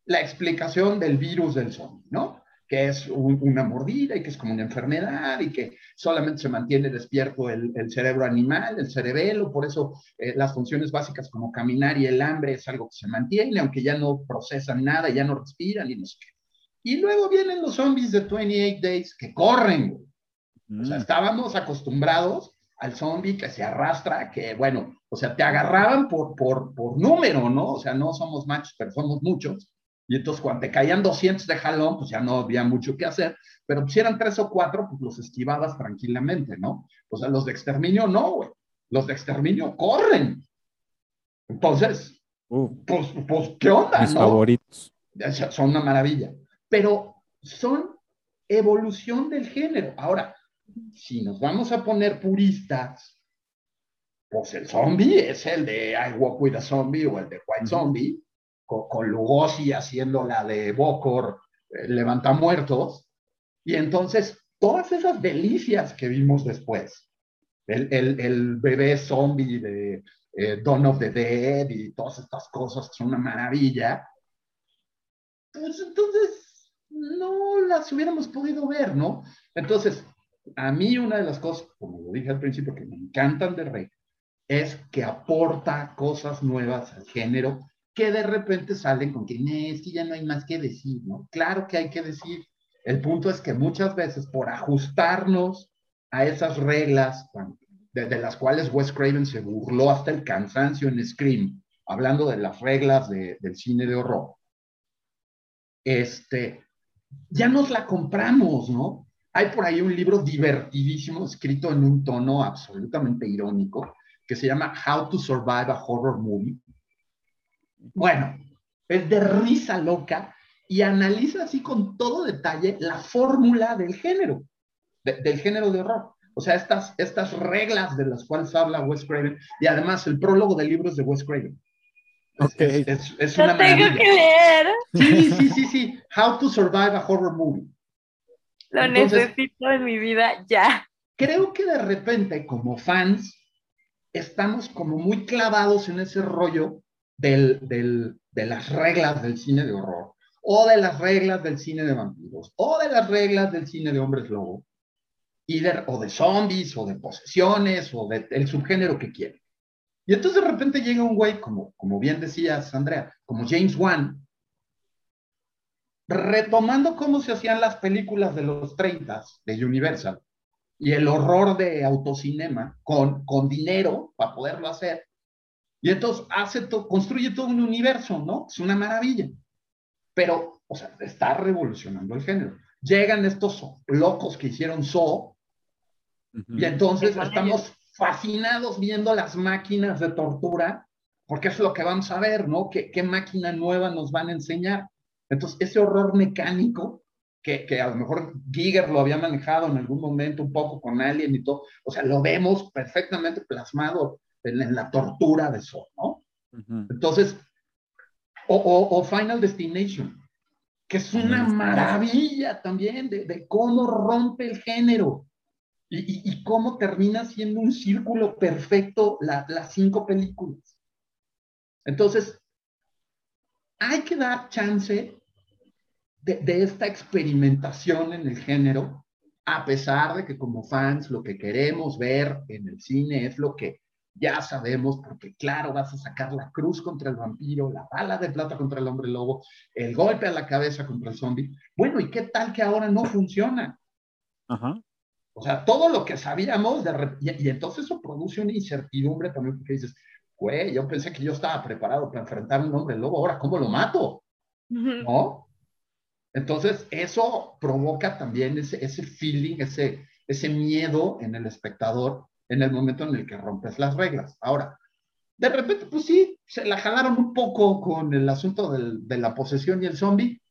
la explicación del virus del zombie, ¿no? Que es una mordida y que es como una enfermedad y que solamente se mantiene despierto el, cerebro animal, el cerebelo, por eso eh, las funciones básicas como caminar y el hambre es algo que se mantiene, aunque ya no procesan nada, ya no respiran y no sé qué. Y luego vienen los zombies de 28 Days que corren. O sea, mm. estábamos acostumbrados al zombie que se arrastra, que bueno, o sea, te agarraban por, por, por número, ¿no? O sea, no somos machos, pero somos muchos y entonces cuando te caían 200 de jalón, pues ya no había mucho que hacer, pero si eran tres o cuatro, pues los esquivabas tranquilamente, ¿no? O sea, los de exterminio no, güey. Los de exterminio corren. Entonces, pues, pues, ¿qué onda? Mis favoritos. Son una maravilla. Pero son evolución del género. Ahora, si nos vamos a poner puristas, pues el zombie es el de I Walk with a Zombie o el de White Zombie, con, Lugosi haciendo la de Bokor, eh, Levanta Muertos, y entonces todas esas delicias que vimos después, el, el, bebé zombie de eh, of the Dead y todas estas cosas que son una maravilla, pues entonces no las hubiéramos podido ver, ¿no? Entonces, a mí una de las cosas, como lo dije al principio, que me encantan de Rey, es que aporta cosas nuevas al género que de repente salen con que es que ya no hay más que decir, ¿no? Claro que hay que decir. El punto es que muchas veces por ajustarnos a esas reglas de, las cuales Wes Craven se burló hasta el cansancio en Scream, hablando de las reglas del cine de horror, este, ya nos la compramos, ¿no? Hay por ahí un libro divertidísimo escrito en un tono absolutamente irónico que se llama How to Survive a Horror Movie bueno, es de risa loca y analiza así con todo detalle la fórmula del género, del género de horror. O sea, estas, estas reglas de las cuales habla Wes Craven y además el prólogo de libros de Wes Craven. Es, es, una tengo que leer. Sí, sí, sí, sí. How to Survive a Horror Movie. Lo necesito en mi vida ya. Creo que de repente, como fans, estamos como muy clavados en ese rollo de las reglas del cine de horror, o de las reglas del cine de vampiros, o de las reglas del cine de hombres lobo, y de, o de zombies, o de posesiones, o del subgénero que quieren. Y entonces de repente llega un güey, como, como bien decías, Andrea, como James Wan, retomando cómo se hacían las películas de los 30 de Universal y el horror de autocinema con, con dinero para poderlo hacer, y entonces hace construye todo un universo, ¿no? Es una maravilla. Pero, o sea, está revolucionando el género. Llegan estos locos que hicieron So, y entonces estamos fascinados viendo las máquinas de tortura, porque es lo que vamos a ver, ¿no? ¿Qué, qué máquina nueva nos van a enseñar? Entonces, ese horror mecánico, que, que, a lo mejor Giger lo había manejado en algún momento un poco con Alien y todo, o sea, lo vemos perfectamente plasmado en, la tortura de eso, ¿no? Entonces, o, Final Destination, que es una maravilla también de, cómo rompe el género y, cómo termina siendo un círculo perfecto las cinco películas. Entonces, hay que dar chance de, de, esta experimentación en el género, a pesar de que como fans lo que queremos ver en el cine es lo que ya sabemos, porque claro, vas a sacar la cruz contra el vampiro, la bala de plata contra el hombre lobo, el golpe a la cabeza contra el zombie. Bueno, ¿y qué tal que ahora no funciona? Ajá. O sea, todo lo que sabíamos, de y, entonces eso produce una incertidumbre también, porque dices, güey, yo pensé que yo estaba preparado para enfrentar a un hombre lobo, ahora, ¿cómo lo mato? ¿No? Entonces, eso provoca también ese, ese feeling, ese, ese miedo en el espectador en el momento en el que rompes las reglas. Ahora, de repente, pues sí, se la jalaron un poco con el asunto del, de la posesión y el zombie,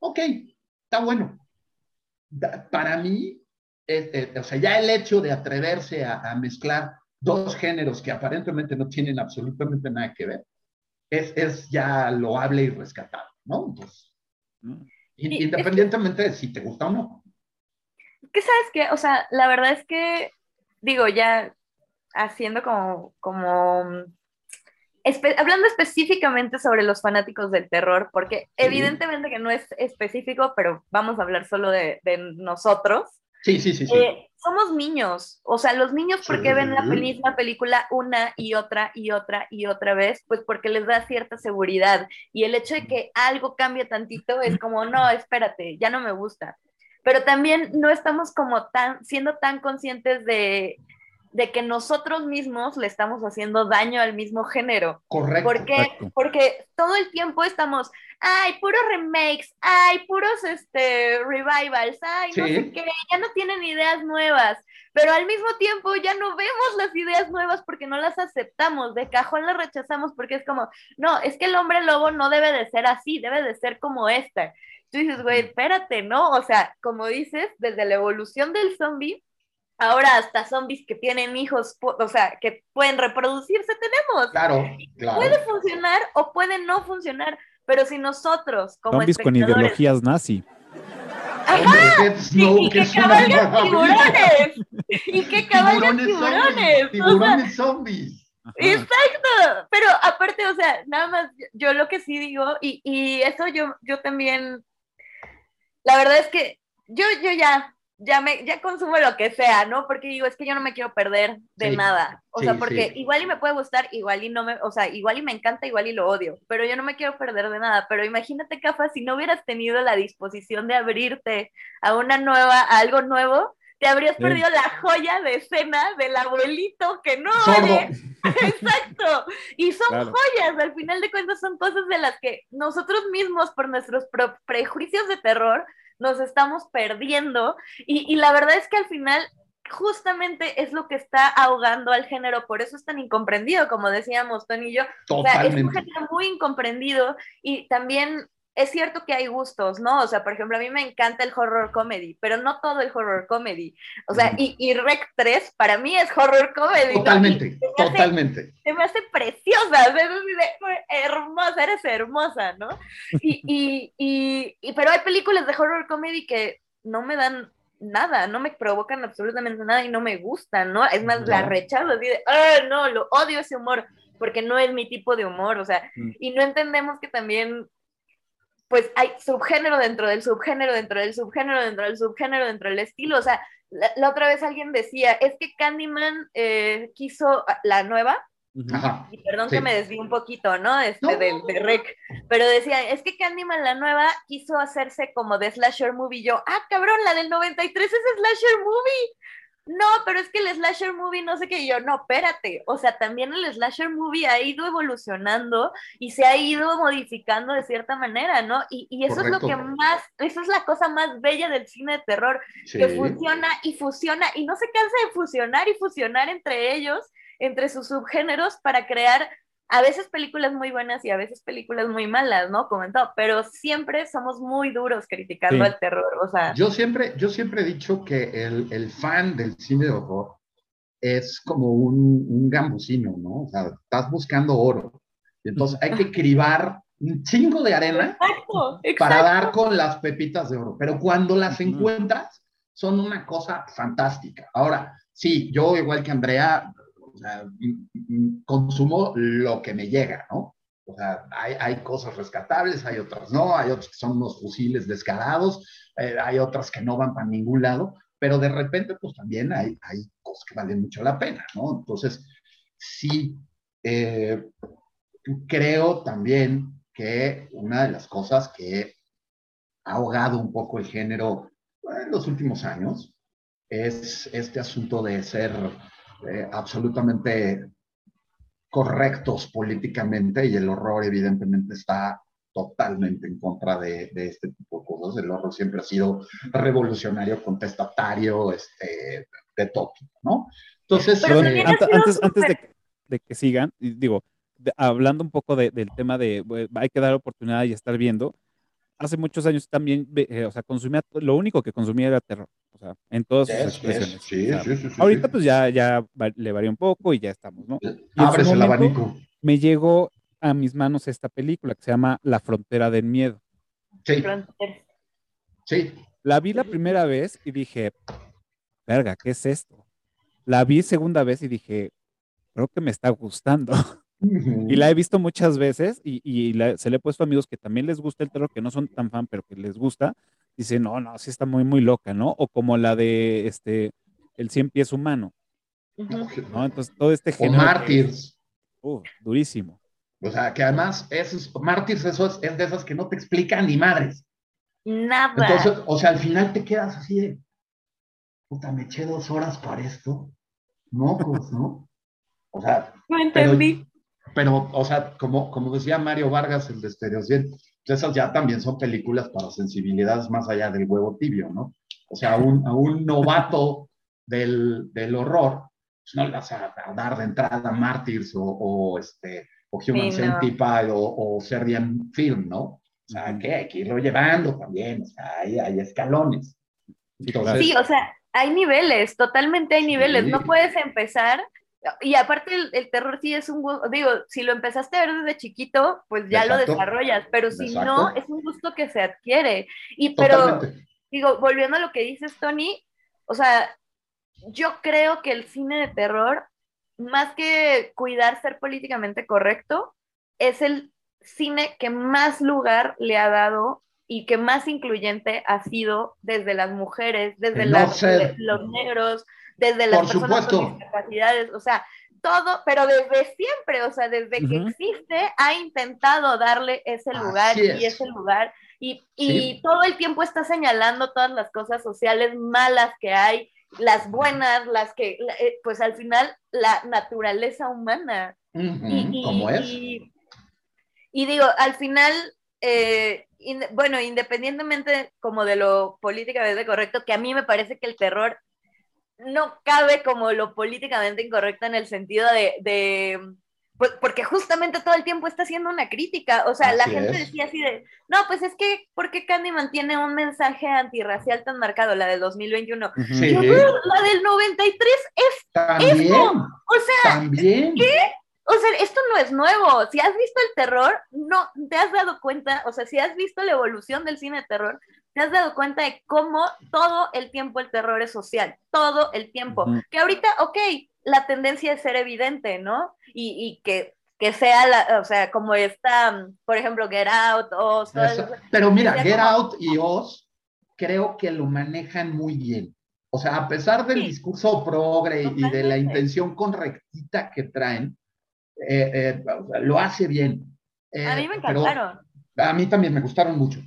ok, está bueno. para mí, o sea, ya el hecho de atreverse a, mezclar dos géneros que aparentemente no tienen absolutamente nada que ver, es, es ya loable y rescatable, ¿no? Entonces, independientemente de si te gusta o no. ¿Qué sabes qué? O sea, la verdad es que, digo, ya haciendo como, como hablando específicamente sobre los fanáticos del terror, porque evidentemente que no es específico, pero vamos a hablar solo de, nosotros. Sí, sí, sí. sí. Eh, somos niños, o sea, los niños, ¿por qué ven la misma película una y otra y otra y otra vez? Pues porque les da cierta seguridad. Y el hecho de que algo cambie tantito es como, no, espérate, ya no me gusta. Pero también no estamos como tan, siendo tan conscientes de de que nosotros mismos le estamos haciendo daño al mismo género. Correcto. Porque, porque todo el tiempo estamos, ay, puros remakes, ay, puros este, revivals, ay, no sé qué, ya no tienen ideas nuevas, pero al mismo tiempo ya no vemos las ideas nuevas porque no las aceptamos, de cajón las rechazamos porque es como, no, es que el hombre lobo no debe de ser así, debe de ser como esta. Tú dices, güey, espérate, ¿no? O sea, como dices, desde la evolución del zombie, ahora hasta zombies que tienen hijos, o sea, que pueden reproducirse, tenemos. Claro, claro. Puede funcionar o puede no funcionar, pero si nosotros, como Zombies con ideologías nazi. Ajá, y, que cabalgan tiburones, y que cabalgan tiburones. Tiburones zombies. Exacto, pero aparte, o sea, nada más, yo lo que sí digo, y, y eso yo, yo también, la verdad es que yo, yo ya, ya me ya consumo lo que sea, ¿no? Porque digo, es que yo no me quiero perder de nada. O sea, porque igual y me puede gustar, igual y no me, o sea, igual y me encanta, igual y lo odio, pero yo no me quiero perder de nada. Pero imagínate, Cafa, si no hubieras tenido la disposición de abrirte a una nueva, a algo nuevo, te habrías perdido la joya de escena del abuelito que no oye. Exacto. Y son joyas, al final de cuentas son cosas de las que nosotros mismos, por nuestros prejuicios de terror, nos estamos perdiendo y, la verdad es que al final justamente es lo que está ahogando al género, por eso es tan incomprendido, como decíamos Tony y yo. O sea, es un género muy incomprendido y también es cierto que hay gustos, ¿no? O sea, por ejemplo, a mí me encanta el horror comedy, pero no todo el horror comedy. O sea, y, y, Rec 3 para mí es horror comedy. Totalmente, totalmente. se me hace preciosa, hermosa, eres hermosa, ¿no? Y, y, y, pero hay películas de horror comedy que no me dan nada, no me provocan absolutamente nada y no me gustan, ¿no? Es más, la rechazo, así de, ah, no, lo odio ese humor, porque no es mi tipo de humor, o sea, mm. y no entendemos que también pues hay subgénero dentro del subgénero, dentro del subgénero, dentro del subgénero, dentro del estilo. O sea, la, otra vez alguien decía, es que Candyman eh, quiso la nueva, y perdón que me desvíe un poquito, ¿no? Este, Del, de Rec, pero decía, es que Candyman la nueva quiso hacerse como de slasher movie. Yo, ah, cabrón, la del 93 es slasher movie no, pero es que el slasher movie no sé qué, yo, no, espérate, o sea, también el slasher movie ha ido evolucionando y se ha ido modificando de cierta manera, ¿no? Y, eso es lo que más, eso es la cosa más bella del cine de terror, que funciona y fusiona y no se cansa de fusionar y fusionar entre ellos, entre sus subgéneros para crear a veces películas muy buenas y a veces películas muy malas, ¿no? Comentado, pero siempre somos muy duros criticando el terror, o sea. Yo siempre, yo siempre he dicho que el, el fan del cine de horror es como un, un gambusino, ¿no? O sea, estás buscando oro. Y entonces hay que cribar un chingo de arena para dar con las pepitas de oro. Pero cuando las encuentras, son una cosa fantástica. Ahora, sí, yo igual que Andrea, o sea, consumo lo que me llega, ¿no? O sea, hay, cosas rescatables, hay otras no, hay otras que son unos fusiles descarados, eh, hay otras que no van para ningún lado, pero de repente, pues también hay, cosas que valen mucho la pena, ¿no? Entonces, sí, eh, creo también que una de las cosas que ha ahogado un poco el género en los últimos años es este asunto de ser eh, absolutamente correctos políticamente y el horror evidentemente está totalmente en contra de, este tipo de cosas. El horror siempre ha sido revolucionario, contestatario, este, de todo, ¿no? Entonces, eh, antes, antes de, que sigan, digo, hablando un poco del tema de hay que dar oportunidad y estar viendo, hace muchos años también, eh, o sea, consumía, lo único que consumía era terror, o sea, en todas sus Yes, expresiones. sí, O sea, sí, sí, sí, ahorita sí. pues ya, ya va- le varía un poco y ya estamos, ¿no? Abres el abanico. Me llegó a mis manos esta película que se llama La frontera del miedo. Sí, sí. La vi la primera vez y dije, verga, ¿qué es esto? La vi segunda vez y dije, creo que me está gustando. Y la he visto muchas veces y, y la- se le he puesto a amigos que también les gusta el terror, que no son tan fan, pero que les gusta. Dicen, no, no, sí está muy, muy loca, ¿no? O como la de este, El Cien Pies Humano. ¿no? Entonces, todo este O género. es, Mártires. uh, durísimo. O sea, que además, esos Mártires, eso es, es de esas que no te explican ni madres. Nada. Entonces, o sea, al final te quedas así de, puta, me eché dos horas para esto. Mocos, ¿no? O sea, no pero, entendí. Pero, o sea, como, como decía Mario Vargas, el de Stereo 100, pues esas ya también son películas para sensibilidades más allá del huevo tibio, ¿no? O sea, a un, a un novato del, del horror, pues no le vas a, a dar de entrada Martyrs o, o, este, o Human Sí, no. Centipede o, o Serbian Film, ¿no? O sea, que hay que irlo llevando también, o sea, hay, hay escalones. Entonces, Sí, o sea, hay niveles, totalmente hay niveles. Sí. No puedes empezar. Y aparte el, el terror sí es un gusto, digo, si lo empezaste a ver desde chiquito, pues ya lo Exacto. desarrollas, pero si Exacto. no, es un gusto que se adquiere. Y pero, totalmente. digo, volviendo a lo que dices, Tony, o sea, yo creo que el cine de terror, más que cuidar ser políticamente correcto, es el cine que más lugar le ha dado y que más incluyente ha sido desde las mujeres, desde no las- los negros, desde las Por personas supuesto. con discapacidades, o sea, todo, pero desde siempre, o sea, desde que Ujú. existe, ha intentado darle ese lugar y es. ese lugar y, y Sí. todo el tiempo está señalando todas las cosas sociales malas que hay, las buenas, las que, eh, pues al final, la naturaleza humana. Ujú, Y, y- como es. y- y digo, al final, eh, in- bueno, independientemente como de lo políticamente correcto, que a mí me parece que el terror no cabe como lo políticamente incorrecto en el sentido de, de- pues, porque justamente todo el tiempo está haciendo una crítica, o sea, la gente es. decía así de, no, pues es que, ¿por qué Candyman tiene un mensaje antirracial tan marcado, la del 2021? Ujú. Sí, Yo, "Dude, la del 93 es, también, o sea, también. o sea, esto no es nuevo. Si has visto el terror, no te has dado cuenta, o sea, si has visto la evolución del cine de terror, te has dado cuenta de cómo todo el tiempo el terror es social, todo el tiempo. Que ahorita, ok, la tendencia es ser evidente, ¿no? Y, y que, que sea, la, o sea, como está, mm, por ejemplo, Get Out, o Eso. Pero mira, Get como- Out y Oz creo que lo manejan muy bien. O sea, a pesar del Sí. discurso progre y de la Totalmente. intención correctita que traen, eh, eh, lo hace bien. Eh, a mí me pero encantaron. a mí también me gustaron mucho.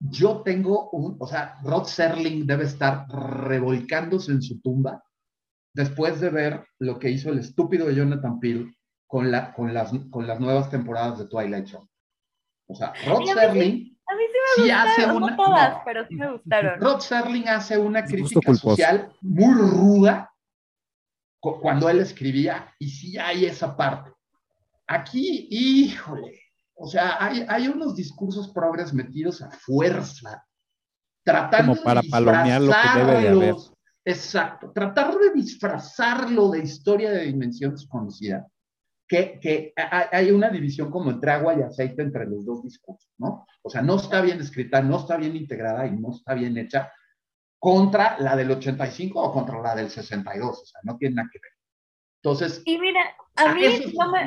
Yo tengo un, o sea, Rod Serling debe estar revolcándose en su tumba después de ver lo que hizo el estúpido de Jonathan Peele con, la, con, las, con las nuevas temporadas de Twilight Zone. O sea, Rod Serling A mí sí me sí hace gustaron, una... no todas, no. pero sí me gustaron. Rod Serling hace una crítica social muy ruda cu- cuando él escribía, y sí hay esa parte. Aquí, híjole, o sea, hay, hay unos discursos progres metidos a fuerza, tratando Como para de palomear lo que debe de haber. disfrazarlos. Exacto, tratar de disfrazarlo de historia de dimensión desconocida, que, que ha- hay una división como entre agua y aceite entre los dos discursos, ¿no? O sea, no está bien escrita, no está bien integrada y no está bien hecha contra la del 85 o contra la del 62, o sea, no tiene nada que ver. Entonces, Y mira, a mí eso es no me,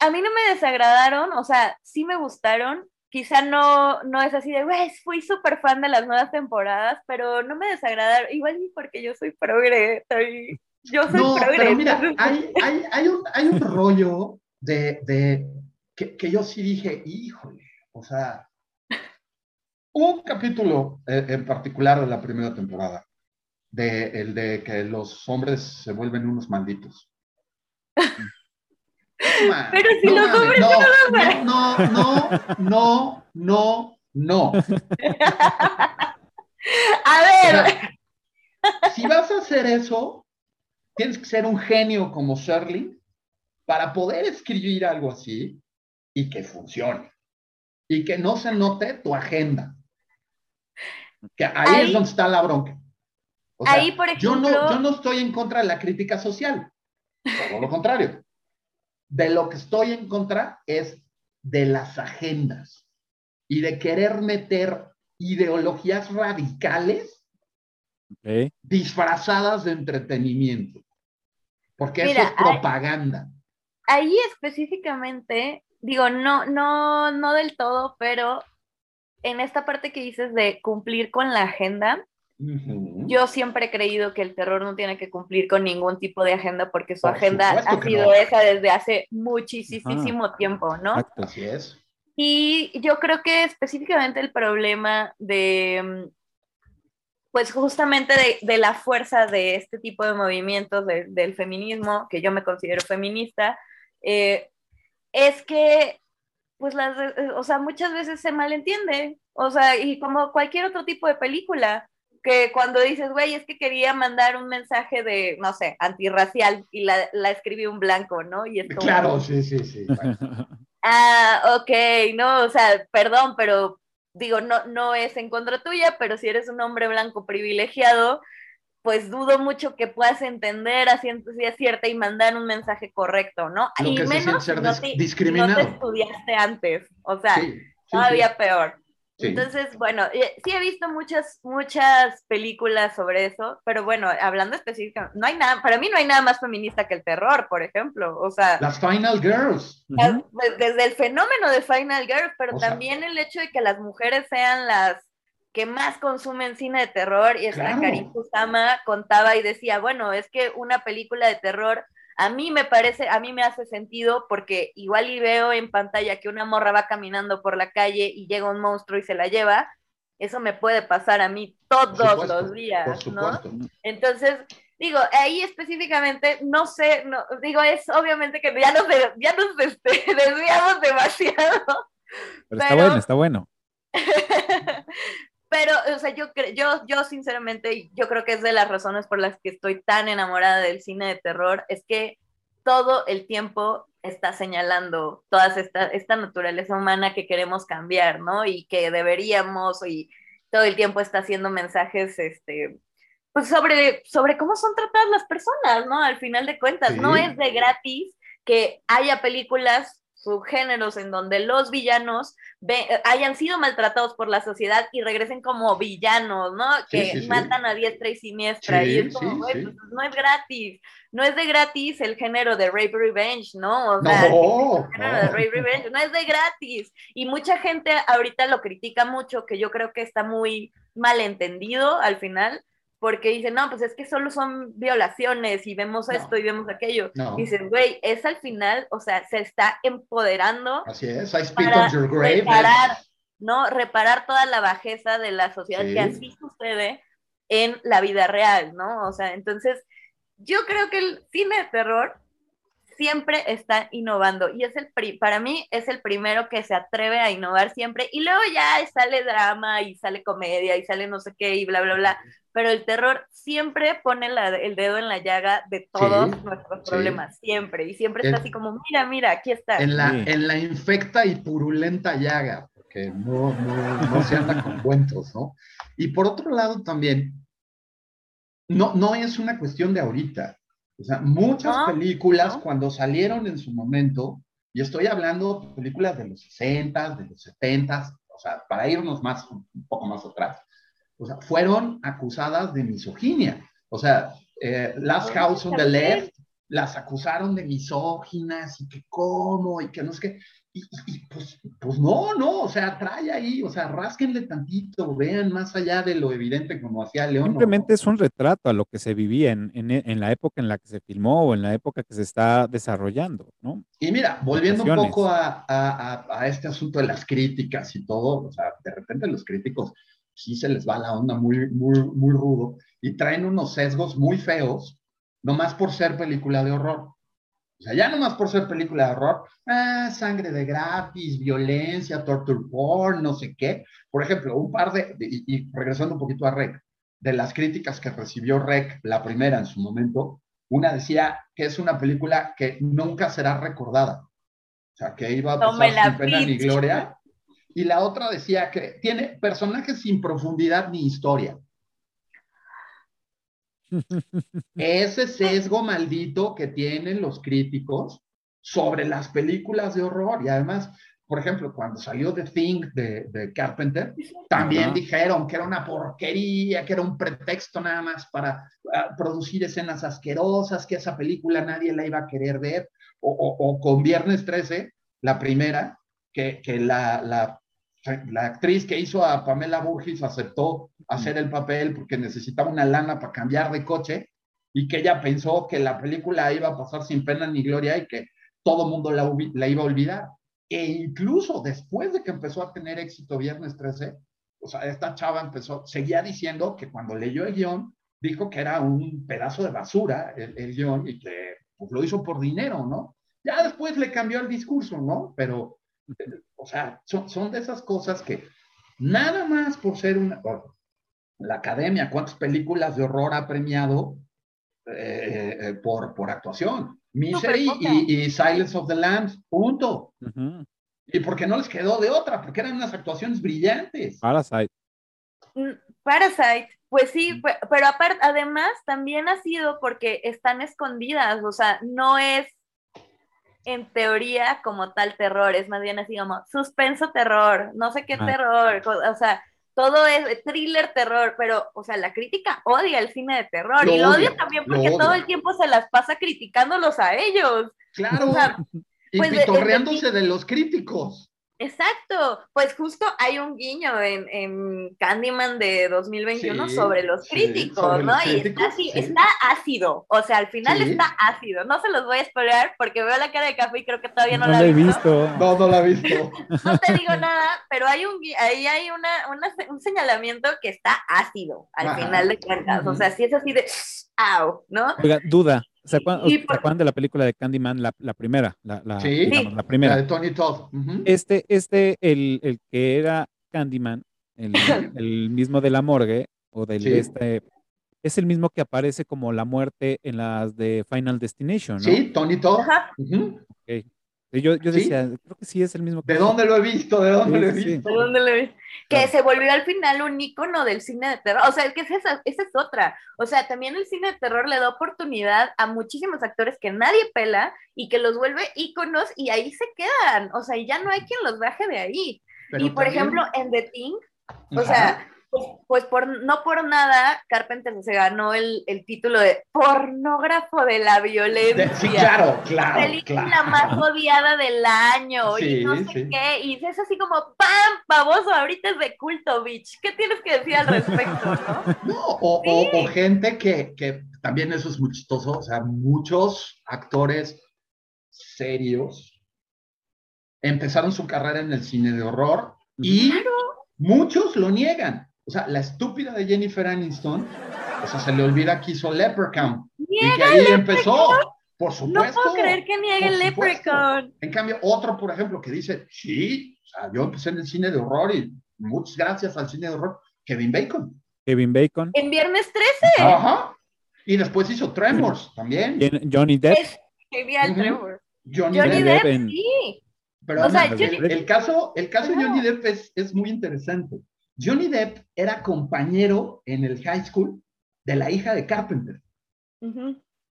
a mí no me desagradaron, o sea, sí me gustaron. Quizá no, no es así de, güey, fui súper fan de las nuevas temporadas, pero no me desagradaron. Igual porque yo soy progre, soy- yo soy No, progre. pero mira, hay, hay, hay, un, hay un rollo de, de que, que yo sí dije, híjole, o sea, un capítulo eh, en particular de la primera temporada, de, el de que los hombres se vuelven unos malditos. Man, Pero si los mames, hombres no, no, no, no, no, no. A O ver, sea, si vas a hacer eso, tienes que ser un genio como Serling para poder escribir algo así y que funcione. y que no se note tu agenda. Que ahí, es donde está la bronca. ahí, por ejemplo. Yo no, yo no estoy en contra de la crítica social, todo lo contrario. De lo que estoy en contra es de las agendas y de querer meter ideologías radicales disfrazadas de entretenimiento. Porque eso es propaganda. Ahí, específicamente, digo, no, no, no del todo, pero en esta parte que dices de cumplir con la agenda, yo siempre he creído que el terror no tiene que cumplir con ningún tipo de agenda porque su agenda ha sido esa desde hace muchísimo tiempo, ¿no? Así es. Y yo creo que específicamente el problema de, pues justamente de, la fuerza de este tipo de movimientos del feminismo, que yo me considero feminista, eh, es que, pues, las, o sea, muchas veces se malentiende, o sea, y como cualquier otro tipo de película, que cuando dices, güey, es que quería mandar un mensaje de, no sé, antirracial y la, la escribí un blanco, ¿no? Y es como, claro, sí, sí, sí. ah, ok, no, o sea, perdón, pero digo, no, no es en contra tuya, pero si eres un hombre blanco privilegiado, pues dudo mucho que puedas entender a ciencia cierta y mandar un mensaje correcto, ¿no? y menos ser no, te, no te estudiaste antes, o sea, todavía peor. Entonces, bueno, eh, sí he visto muchas, muchas películas sobre eso, pero bueno, hablando específicamente, no hay nada, para mí no hay nada más feminista que el terror, por ejemplo, o sea... Las Final Girls. Desde el fenómeno de Final Girls, pero también el hecho de que las mujeres sean las que más consumen cine de terror, y esta Karim Kusama contaba y decía, bueno, es que una película de terror a mí me parece, a mí me hace sentido porque igual y veo en pantalla que una morra va caminando por la calle y llega un monstruo y se la lleva, eso me puede pasar a mí todos los días, ¿no? Entonces, digo, ahí específicamente, no sé, no, digo, es obviamente que ya nos, ya nos este, desviamos demasiado. Pero, está bueno, está bueno. Pero, o sea, yo, yo, yo sinceramente, yo creo que es de las razones por las que estoy tan enamorada del cine de terror, es que todo el tiempo está señalando toda esta, esta naturaleza humana que queremos cambiar, ¿no? Y que deberíamos, y todo el tiempo está haciendo mensajes, este, pues sobre, sobre cómo son tratadas las personas, ¿no? Al final de cuentas, no es de gratis que haya películas subgéneros en donde los villanos hayan sido maltratados por la sociedad y regresen como villanos, ¿no? que matan a diestra y siniestra. y es como, pues, no es gratis. No es de gratis el género de Rape Revenge, ¿no? O sea, no, el género de Rape Revenge no es de gratis. Y mucha gente ahorita lo critica mucho, que yo creo que está muy mal entendido al final porque dicen, no, pues es que solo son violaciones y vemos esto y vemos aquello. Dicen, güey, es al final, o sea, se está empoderando. Así es, I speak on your grave. Reparar, ¿no? Reparar toda la bajeza de la sociedad que así sucede en la vida real, ¿no? O sea, entonces, yo creo que el cine de terror siempre está innovando y es el para mí es el primero que se atreve a innovar siempre y luego ya sale drama y sale comedia y sale no sé qué y bla bla bla pero el terror siempre pone el dedo en la llaga de todos nuestros problemas siempre y siempre está así como mira mira aquí está en la en la infecta y purulenta llaga porque no, no, no se anda con cuentos no y por otro lado también no no es una cuestión de ahorita o sea, muchas películas cuando salieron en su momento, y estoy hablando de películas de los 60, de los 70, o sea, para irnos más, un poco más atrás, o sea, fueron acusadas de misoginia. O sea, eh, Last House on the Left las acusaron de misóginas y que cómo y que no es que y, pues, pues, no, no, o sea, trae ahí, o sea, rásquenle tantito, vean más allá de lo evidente como hacía León. Simplemente es un retrato a lo que se vivía en, en, la época en la que se filmó o en la época que se está desarrollando, ¿no? Y mira, volviendo un poco a, a, a, este asunto de las críticas y todo, o sea, de repente los críticos sí se les va la onda muy, muy, muy rudo y traen unos sesgos muy feos, nomás por ser película de horror. O sea, ya nomás por ser película de horror, ah, sangre de gratis, violencia, torture porn, no sé qué. Por ejemplo, un par de, y, regresando un poquito a Rec, de las críticas que recibió Rec, la primera en su momento, una decía que es una película que nunca será recordada. O sea, que iba a pasar sin pena ni gloria. y la otra decía que tiene personajes sin profundidad ni historia. Ese sesgo maldito que tienen los críticos sobre las películas de horror. Y además, por ejemplo, cuando salió The Thing de, Carpenter, también dijeron que era una porquería, que era un pretexto nada más para ah, producir escenas asquerosas, que esa película nadie la iba a querer ver, o, con Viernes 13, la primera, que, la, la, la, actriz que hizo a Pamela Burgis aceptó hacer el papel porque necesitaba una lana para cambiar de coche y que ella pensó que la película iba a pasar sin pena ni gloria y que todo mundo la, la, iba a olvidar. E incluso después de que empezó a tener éxito Viernes 13, o sea, esta chava empezó, seguía diciendo que cuando leyó el guion, dijo que era un pedazo de basura el, el guion y que pues, lo hizo por dinero, ¿no? Ya después le cambió el discurso, ¿no? Pero, o sea, son, son de esas cosas que nada más por ser una... La academia, ¿cuántas películas de horror ha premiado eh, eh, por, por actuación? Misery y, Silence of the Lambs, punto. Y porque no les quedó de otra, porque eran unas actuaciones brillantes. Parasite. Mm, Parasite, pues sí, pero aparte, además también ha sido porque están escondidas, o sea, no es en teoría como tal terror, es más bien así como suspenso terror, no sé qué ah. terror, o sea, todo es thriller, terror, pero, o sea, la crítica odia el cine de terror y lo odia, también porque todo el tiempo se las pasa criticándolos a ellos. Claro, o sea, y pues pitorreándose de, los críticos. Exacto, pues justo hay un guiño en, Candyman de 2021 sobre los críticos, ¿no? y está, así, está ácido, o sea, al final está ácido. No se los voy a spoiler porque veo la cara de café y creo que todavía no, la he visto. No, no la he visto. no te digo nada, pero hay un, ahí hay una, un señalamiento que está ácido al final de cuentas. O sea, si es así de, ¡au! ¿no? Oiga, duda. ¿Se acuerdan, de la película de Candyman, la, la primera? La, la, sí, la primera. de Tony Todd. Este, este el, el, que era Candyman, el, el, mismo de la morgue, o del este, es el mismo que aparece como la muerte en las de Final Destination, ¿no? Sí, Tony Todd. Yo, yo decía, creo que sí es el mismo. ¿De dónde lo he visto? ¿De dónde lo he visto? ¿De dónde lo he visto? Que se volvió al final un icono del cine de terror. O sea, que esa, esa es otra. O sea, también el cine de terror le da oportunidad a muchísimos actores que nadie pela y que los vuelve íconos y ahí se quedan. O sea, y ya no hay quien los baje de ahí. y por ejemplo, en The Thing, o sea, pues, pues, por, no por nada, Carpenter se ganó el, el, título de pornógrafo de la violencia. sí, claro, claro. Película más odiada del año y no sé qué. Y es así como, ¡pam! Pavoso, ahorita es de culto, bitch. ¿Qué tienes que decir al respecto, no? No, o, o, gente que, que también eso es muy chistoso. O sea, muchos actores serios empezaron su carrera en el cine de horror y muchos lo niegan. O sea, la estúpida de Jennifer Aniston, o sea, se le olvida que hizo Leprechaun. y que ahí empezó. Por supuesto. No puedo creer que niegue Leprechaun. En cambio, otro, por ejemplo, que dice, sí, o sea, yo empecé en el cine de horror y muchas gracias al cine de horror, Kevin Bacon. Kevin Bacon. En Viernes 13. Ajá. Y después hizo Tremors también. Johnny Depp. Es genial, Tremors. Johnny, Depp, sí. Pero o sea, el, caso, el caso de Johnny Depp es, es muy interesante. Johnny Depp era compañero en el high school de la hija de Carpenter.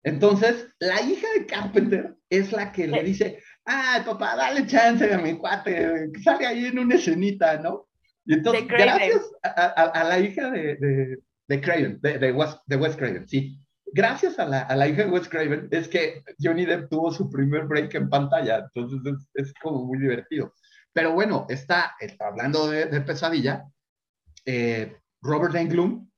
Entonces, la hija de Carpenter es la que le dice, ah, papá, dale chance a mi cuate, que salga ahí en una escenita, ¿no? Y entonces, gracias a, la hija de, de, de Craven, de, West, de West Craven, sí. Gracias a la, a la, hija de Wes Craven es que Johnny Depp tuvo su primer break en pantalla, entonces es, es como muy divertido. Pero bueno, está, está hablando de, de pesadilla, eh, Robert Englund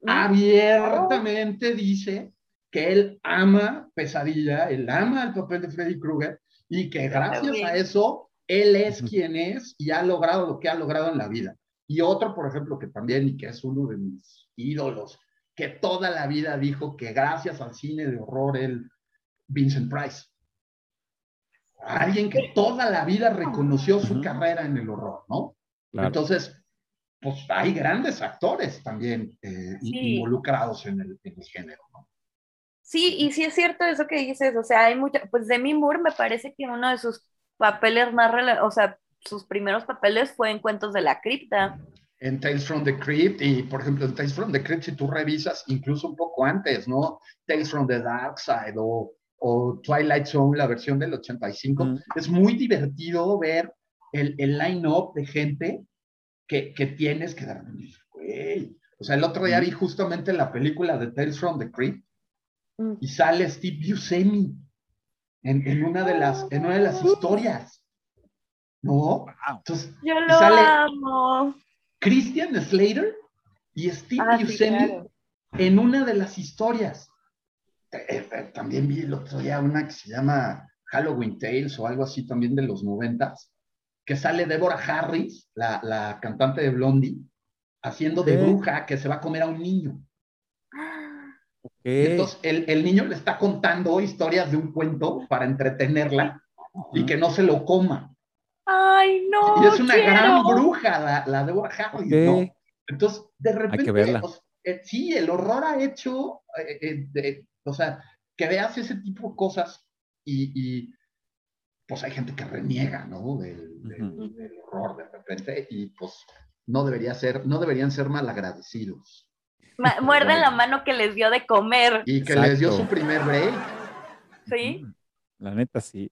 mm. abiertamente dice que él ama Pesadilla, él ama el papel de Freddy Krueger y que gracias a eso él es quien es y ha logrado lo que ha logrado en la vida. Y otro, por ejemplo, que también y que es uno de mis ídolos, que toda la vida dijo que gracias al cine de horror él, Vincent Price. Alguien que toda la vida reconoció su carrera en el horror, ¿no? Entonces, pues hay grandes actores también eh, involucrados en el, género, ¿no? Sí, y sí es cierto eso que dices, o sea, hay mucho, pues Demi Moore me parece que uno de sus papeles más, o sea, sus primeros papeles fue en Cuentos de la Cripta. En Tales from the Crypt, y por ejemplo, en Tales from the Crypt, si tú revisas incluso un poco antes, ¿no? Tales from the Dark Side o, o Twilight Zone, la versión del 85, Mm. es muy divertido ver el, el line-up de gente que, que tienes que dar. Güey. O sea, el otro día vi justamente la película de Tales from the Crypt Mm. y sale Steve Buscemi en, en una de las, en una de las historias. ¿No? Entonces, Yo lo sale amo. Christian Slater y Steve Ah, sí, Buscemi claro. en una de las historias. Eh, eh, también vi el otro día una que se llama Halloween Tales o algo así también de los noventas, que sale Deborah Harris, la, la cantante de Blondie, haciendo de bruja que se va a comer a un niño. Entonces el, el niño le está contando historias de un cuento para entretenerla y que no se lo coma. Ay, no. y es una quiero. gran bruja la, la Deborah Harris, ¿no? Entonces, de repente, verla. o sea, eh, sí, el horror ha hecho, eh, eh, de- o sea, que veas ese tipo de cosas y, y, pues hay gente que reniega, ¿no? Del, del- Ujú. del horror de repente y pues no debería ser, no deberían ser malagradecidos. Ma- muerden la mano que les dio de comer. Y que les dio su primer break. ¿Sí? La neta, sí.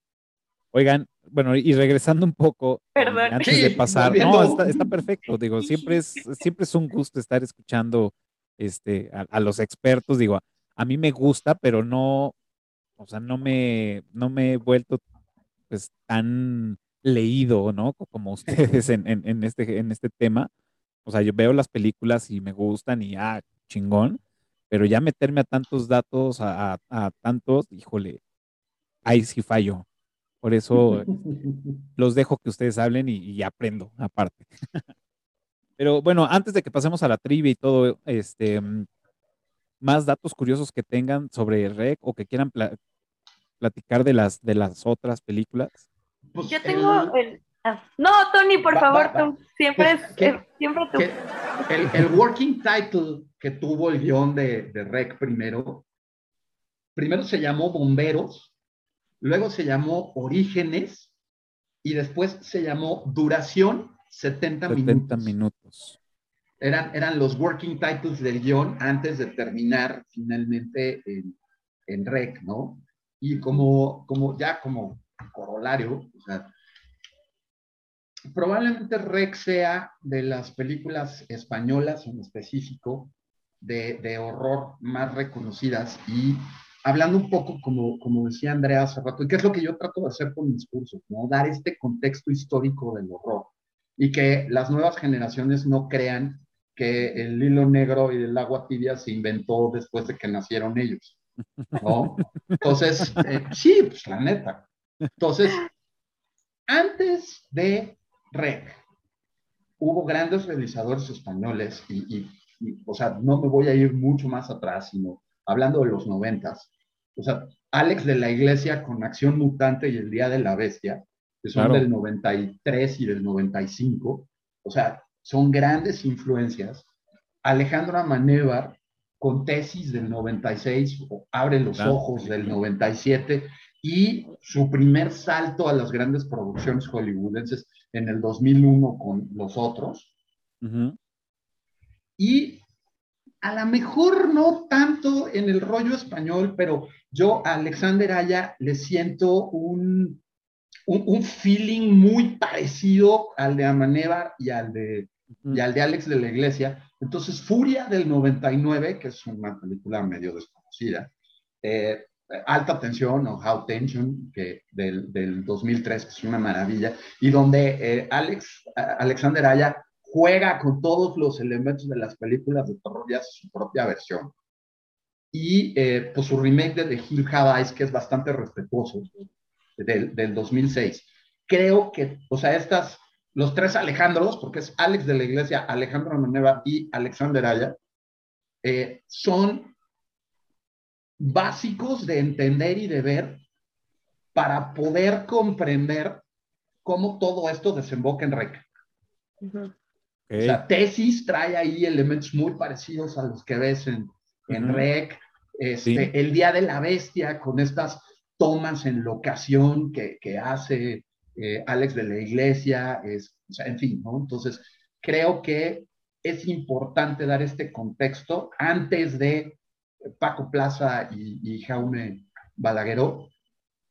Oigan, bueno, y regresando un poco, Perdón. eh, antes Sí, de pasar, no, está, está perfecto, digo, siempre es, siempre es un gusto estar escuchando este, a, a los expertos, digo, a, a mí me gusta, pero no, o sea, no me, no me he vuelto pues tan leído, ¿no? Co- Como ustedes en, en, en este, en este tema. O sea, yo veo las películas y me gustan y ah, chingón, pero ya meterme a tantos datos, a, a- a tantos, híjole, ahí sí fallo. Por eso los dejo que ustedes hablen y, y aprendo aparte. Pero bueno, antes de que pasemos a la trivia y todo, este, mm, más datos curiosos que tengan sobre REC o que quieran platicar de las, de las otras películas. Pues, Yo tengo el- el. ah, No, Tony, por Va, favor, va, va. tú. Siempre es. eh, siempre tú. que el, el working title que tuvo el guion de, de Rec primero, primero se llamó Bomberos, luego se llamó Orígenes y después se llamó Duración 70, 70 minutos. minutos. Eran, eran los working titles del guion antes de terminar finalmente en, en Rec, ¿no? Y como, como ya como corolario, probablemente Rec sea de las películas españolas en específico de, de horror más reconocidas y hablando un poco como, como decía Andrea hace rato, y que es lo que yo trato de hacer con mis cursos, ¿no? Dar este contexto histórico del horror y que las nuevas generaciones no crean que el hilo negro y el agua tibia se inventó después de que nacieron ellos, ¿no? Entonces, eh, sí, pues la neta. Entonces, antes de REC, hubo grandes realizadores españoles y, y- y, o sea, no me voy a ir mucho más atrás, sino hablando de los noventas. O sea, Alex de la Iglesia con Acción Mutante y El Día de la Bestia, que son Claro. del 93 y del 95. O sea, son grandes influencias. Alejandro Manévar con Tesis del 96, o Abre los Claro. Ojos del 97, y su primer salto a las grandes producciones hollywoodenses en el 2001 con Los Otros. Y a lo mejor no tanto en el rollo español, pero yo a Alexander Aya le siento un, un, un feeling muy parecido al de Amanevar y al de, y al de Alex de la Iglesia. Entonces, Furia del 99, que es una película medio desconocida, eh, Alta Tensión o How Tension, que del, del 2003, que es una maravilla, y donde eh, Alex, Alexander Aya juega con todos los elementos de las películas de terror y hace su propia versión. Y eh, pues su remake de The Hill Have Eyes, que es bastante respetuoso, del, del 2006. Creo que, o sea, estas, los tres Alejandros, porque es Alex de la Iglesia, Alejandro Maneva y Alexander Aya, eh, son básicos de entender y de ver para poder comprender cómo todo esto desemboca en REC. O sea, tesis trae ahí elementos muy parecidos a los que ves en, en. REC. Este, Sí. El Día de la Bestia, con estas tomas en locación que, que hace eh, Alex de la Iglesia, es, o sea, en fin, ¿no? Entonces, creo que es importante dar este contexto antes de Paco Plaza y, y Jaume Balagueró,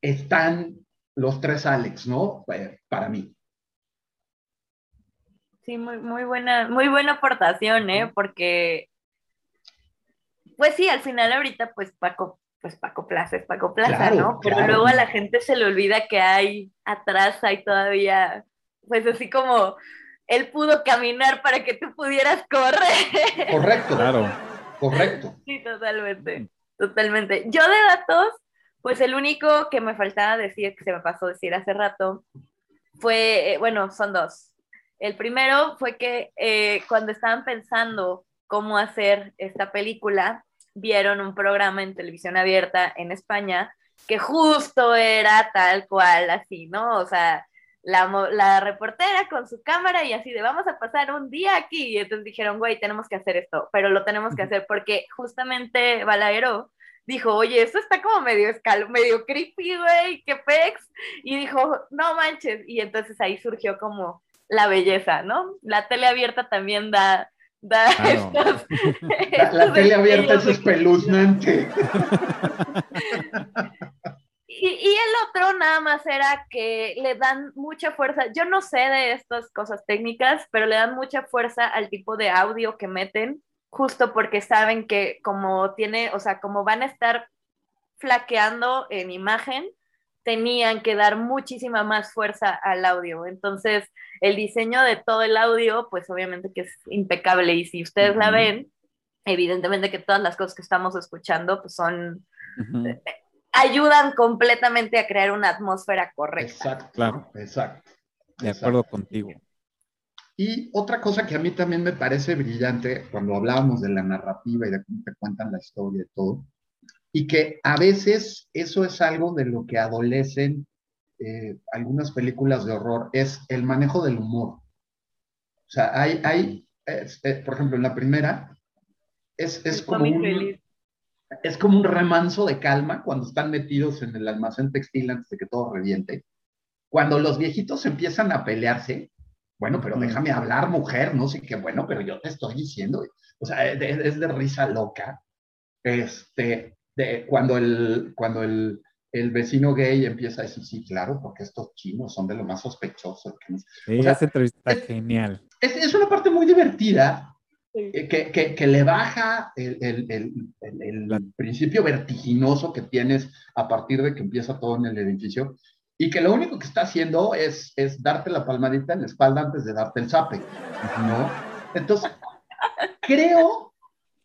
están los tres Alex, ¿no? Eh, para mí. Sí, muy, muy buena, muy buena aportación, ¿eh? Porque, pues sí, al final ahorita, pues Paco, pues Paco Plaza es Paco Plaza, Claro, ¿no? Pero claro. luego a la gente se le olvida que hay atrás, hay todavía, pues así como él pudo caminar para que tú pudieras correr. Correcto, Claro. correcto. Sí, totalmente, totalmente. Yo de datos, pues el único que me faltaba decir, que se me pasó decir hace rato, fue, eh, bueno, son dos. El primero fue que eh, cuando estaban pensando cómo hacer esta película, vieron un programa en televisión abierta en España que justo era tal cual, así, ¿no? O sea, la, la reportera con su cámara y así de vamos a pasar un día aquí. Y entonces dijeron, güey, tenemos que hacer esto, pero lo tenemos que hacer porque justamente Balagueró dijo, oye, esto está como medio escalo, medio creepy, güey, qué pex. Y dijo, no manches. Y entonces ahí surgió como la belleza, ¿no? La tele abierta también da, da Claro. estos, La, la tele abierta es espeluznante. Y, y el otro nada más era que le dan mucha fuerza, yo no sé de estas cosas técnicas, pero le dan mucha fuerza al tipo de audio que meten, justo porque saben que como tiene, o sea, como van a estar flaqueando en imagen, tenían que dar muchísima más fuerza al audio. Entonces, el diseño de todo el audio, pues obviamente que es impecable y si ustedes la ven, evidentemente que todas las cosas que estamos escuchando, pues son Ujú. ayudan completamente a crear una atmósfera correcta. Exacto, Claro. exacto. De exacto. acuerdo contigo. Y otra cosa que a mí también me parece brillante cuando hablábamos de la narrativa y de cómo te cuentan la historia y todo, y que a veces eso es algo de lo que adolecen eh, algunas películas de horror, es el manejo del humor. O sea, hay, hay es- eh, por ejemplo, en la primera, es, es como un, es como un remanso de calma cuando están metidos en el almacén textil antes de que todo reviente. Cuando los viejitos empiezan a pelearse, bueno, pero déjame hablar, mujer, no sé qué, bueno, pero yo te estoy diciendo, o sea, es de, es de risa loca. Este, de, cuando el, cuando el, el vecino gay empieza a decir, sí, claro, porque estos chinos son de lo más sospechoso. que no sé". Sí, O sea, esa entrevista está es- genial. Es, es una parte muy divertida Sí. eh, que, que, que le baja el, el, el, el- principio vertiginoso que tienes a partir de que empieza todo en el edificio y que lo único que está haciendo es, es darte la palmadita en la espalda antes de darte el zape, ¿no? Entonces, creo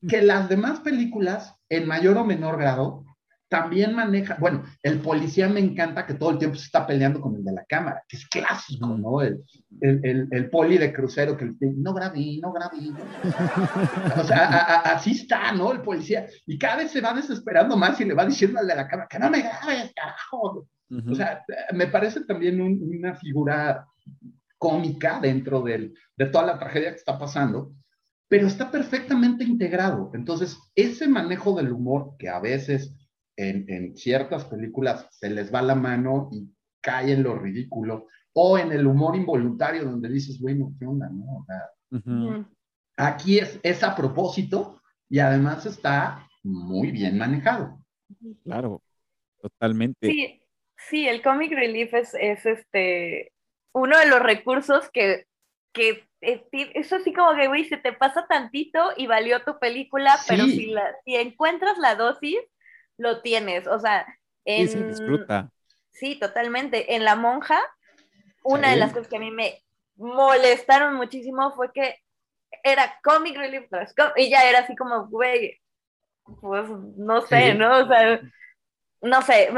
que las demás películas, en mayor o menor grado, también manejan, bueno, el policía me encanta que todo el tiempo se está peleando con el de la cámara, que es clásico. ¿no? El, el, el, el poli de crucero que le dice, no grabé, no grabé. o sea, a- a- así está, ¿no? El policía. Y cada vez se va desesperando más y le va diciendo al de la cámara, que no me grabes, carajo. O sea, me parece también un- una figura cómica dentro del, de toda la tragedia que está pasando, pero está perfectamente integrado. Entonces, ese manejo del humor que a veces en, en ciertas películas se les va la mano y cae en lo ridículo, o en el humor involuntario donde dices, bueno, ¿qué onda? No? O sea, Ujú. Mm. aquí es, es a propósito y además está muy bien manejado. Claro, totalmente. Sí, sí, el comic relief es, es este uno de los recursos que, que es, es así como que, güey, se te pasa tantito y valió tu película, pero Sí. si, la, si encuentras la dosis, lo tienes. O sea, Sí, en, se disfruta. Sí, totalmente. En La Monja, una Sí. de las cosas que a mí me molestaron muchísimo fue que era comic relief tras com- y ya era así como, güey, pues no sé, Sí. ¿no? O sea, no sé,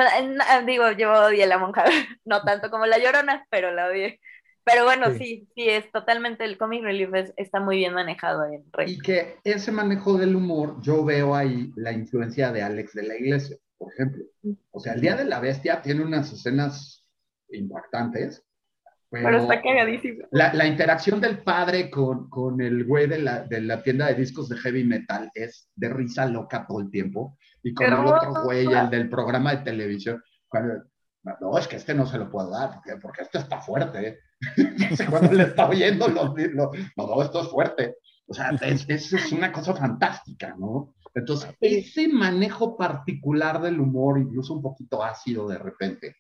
digo, yo odié La Monja, no tanto como La Llorona, pero la odié. Pero bueno, Sí. sí, sí, es totalmente, el comic relief es- está muy bien manejado en Rec. Y que ese manejo del humor, yo veo ahí la influencia de Alex de la Iglesia, por ejemplo. O sea, el Día de la Bestia tiene unas escenas impactantes, pero, Pero está cagadísimo. la, la interacción del padre con, con el güey de la, de la tienda de discos de heavy metal es de risa loca todo el tiempo. Y con el otro güey, el del programa de televisión, cuando, no, es que este no se lo puedo dar, porque, porque este está fuerte. Cuando le está oyendo, no, esto es fuerte. O sea, es, es, una cosa fantástica, ¿no? Entonces, ese manejo particular del humor, incluso un poquito ácido de repente,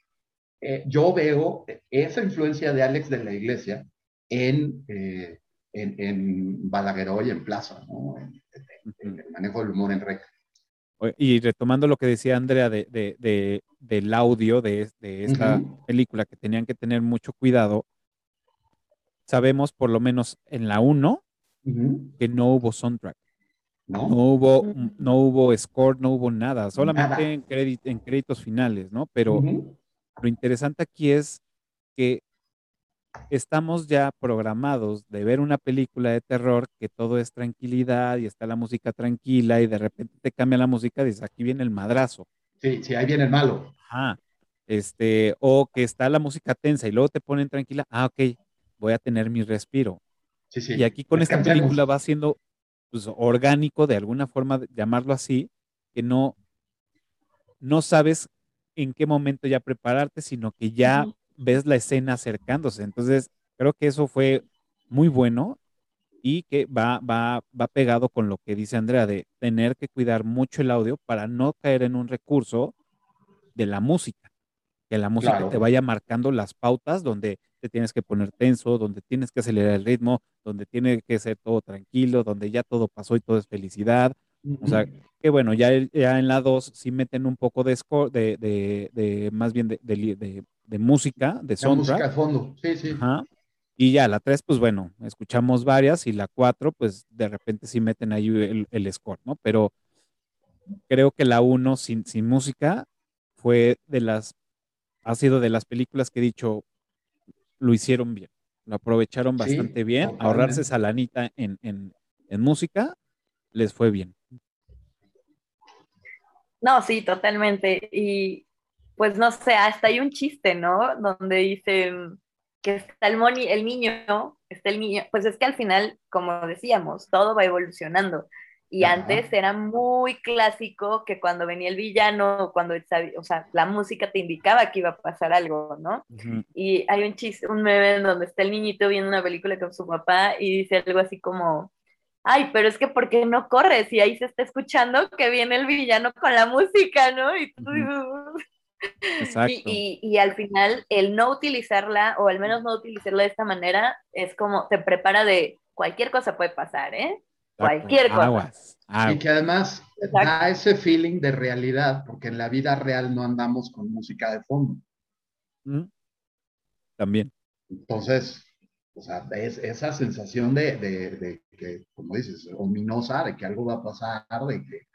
eh, yo veo esa influencia de Alex de la Iglesia en, eh, en, en, Balagueró y en Plaza, ¿no? En, el manejo del humor en rec. Y retomando lo que decía Andrea de, de, del audio de, de esta película, que tenían que tener mucho cuidado, sabemos por lo menos en la 1 que no hubo soundtrack. ¿No? hubo, no hubo score, no hubo nada, solamente En, en, créditos finales, ¿no? Pero lo interesante aquí es que estamos ya programados de ver una película de terror que todo es tranquilidad y está la música tranquila y de repente te cambia la música y dices, aquí viene el madrazo. Sí, sí, ahí viene el malo. Ajá. Este, o que está la música tensa y luego te ponen tranquila, ah, ok, voy a tener mi respiro. Sí, sí. Y aquí con esta película va siendo pues, orgánico, de alguna forma, llamarlo así, que no, no sabes en qué momento ya prepararte, sino que ya ves la escena acercándose. Entonces, creo que eso fue muy bueno y que va, va, va pegado con lo que dice Andrea, de tener que cuidar mucho el audio para no caer en un recurso de la música, que la música te vaya marcando las pautas donde te tienes que poner tenso, donde tienes que acelerar el ritmo, donde tiene que ser todo tranquilo, donde ya todo pasó y todo es felicidad. O sea, que bueno, ya, ya en la 2 sí meten un poco de score, de, de, de más bien de, de música, de soundtrack. música de fondo, sí, sí. Y ya la 3, pues bueno, escuchamos varias y la 4, pues de repente sí meten ahí el, el score, ¿no? Pero creo que la 1 sin, sin música fue de las, ha sido de las películas que he dicho, lo hicieron bien, lo aprovecharon bastante bien, ahorrarse esa lanita en, en, en música, les fue bien. No, sí, totalmente. Y, pues no sé, hasta hay un chiste, ¿no? Donde dicen que está el, moni, el niño, está el niño, pues es que al final, como decíamos, todo va evolucionando. Y antes era muy clásico que cuando venía el villano, cuando, o sea, la música te indicaba que iba a pasar algo, ¿no? Y hay un chiste, un meme donde está el niñito viendo una película con su papá y dice algo así como, ay, pero es que ¿por qué no corres? Y ahí se está escuchando que viene el villano con la música, ¿no? Y tú y, al final, el no utilizarla, o al menos no utilizarla de esta manera, es como te prepara de cualquier cosa puede pasar, ¿eh? Cualquier cosa. Y que además da ese feeling de realidad, porque en la vida real no andamos con música de fondo. Mm. También. Entonces, o sea, es esa sensación de, de, de, que, como dices, ominosa, de que algo va a pasar, de que,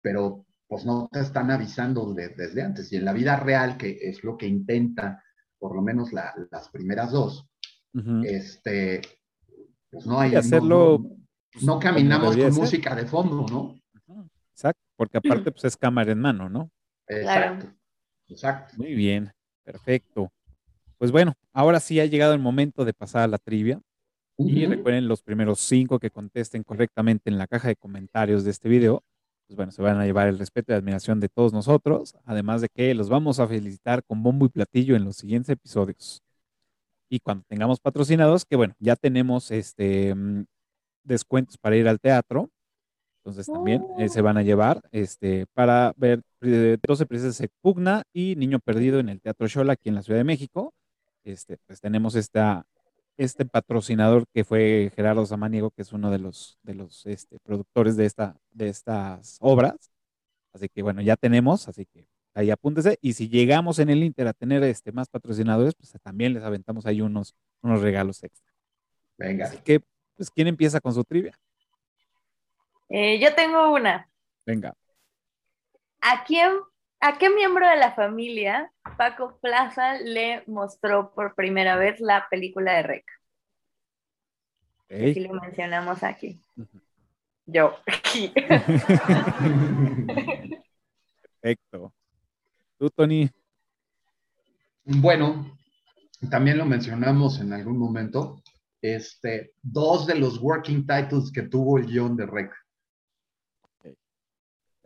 pero pues no te están avisando desde antes. Y en la vida real, que es lo que intenta, por lo menos las primeras dos, este, pues no hay... hacerlo... No, caminamos con música de fondo, ¿no? Exacto, porque aparte pues es cámara en mano, ¿no? Exacto, exacto. Muy bien, perfecto. Pues bueno, ahora sí ha llegado el momento de pasar a la trivia. Y recuerden los primeros cinco que contesten correctamente en la caja de comentarios de este video pues bueno, se van a llevar el respeto y admiración de todos nosotros, además de que los vamos a felicitar con bombo y platillo en los siguientes episodios. Y cuando tengamos patrocinados, que bueno, ya tenemos este mm, descuentos para ir al teatro, entonces también eh, se van a llevar este, para ver 12 Princesas de Pugna y Niño Perdido en el Teatro Shola aquí en la Ciudad de México. Este, pues tenemos esta, este patrocinador que fue Gerardo Samaniego, que es uno de los, de los este, productores de, esta, de estas obras. Así que bueno, ya tenemos, así que ahí apúntese. Y si llegamos en el Inter a tener este, más patrocinadores, pues también les aventamos ahí unos, unos regalos extra. Venga. Así que, pues, ¿quién empieza con su trivia? Eh, yo tengo una. Venga. ¿A quién, a qué miembro de la familia Paco Plaza le mostró por primera vez la película de Rec. Aquí lo mencionamos aquí. Yo. Perfecto. ¿Tú, Tony? Bueno, también lo mencionamos en algún momento. Este, dos de los working titles que tuvo el guion de Rec.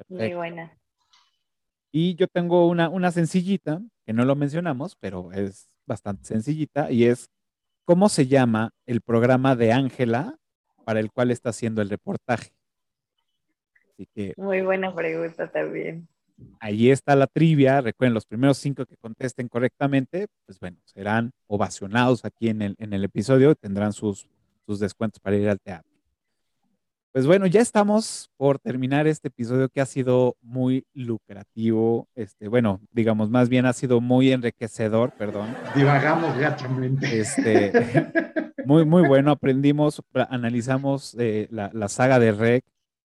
Muy buena. Y yo tengo una, una sencillita, que no lo mencionamos, pero es bastante sencillita, y es ¿cómo se llama el programa de Ángela para el cual está haciendo el reportaje? Así que Muy buena pregunta también. Ahí está la trivia. Recuerden, los primeros cinco que contesten correctamente, pues bueno, serán ovacionados aquí en el, en el episodio y tendrán sus, sus descuentos para ir al teatro. Pues bueno, ya estamos por terminar este episodio que ha sido muy lucrativo. Este, bueno, digamos, más bien ha sido muy enriquecedor, perdón. Divagamos gachamente. Este, muy, muy bueno. Aprendimos, analizamos eh, la, la saga de Rec,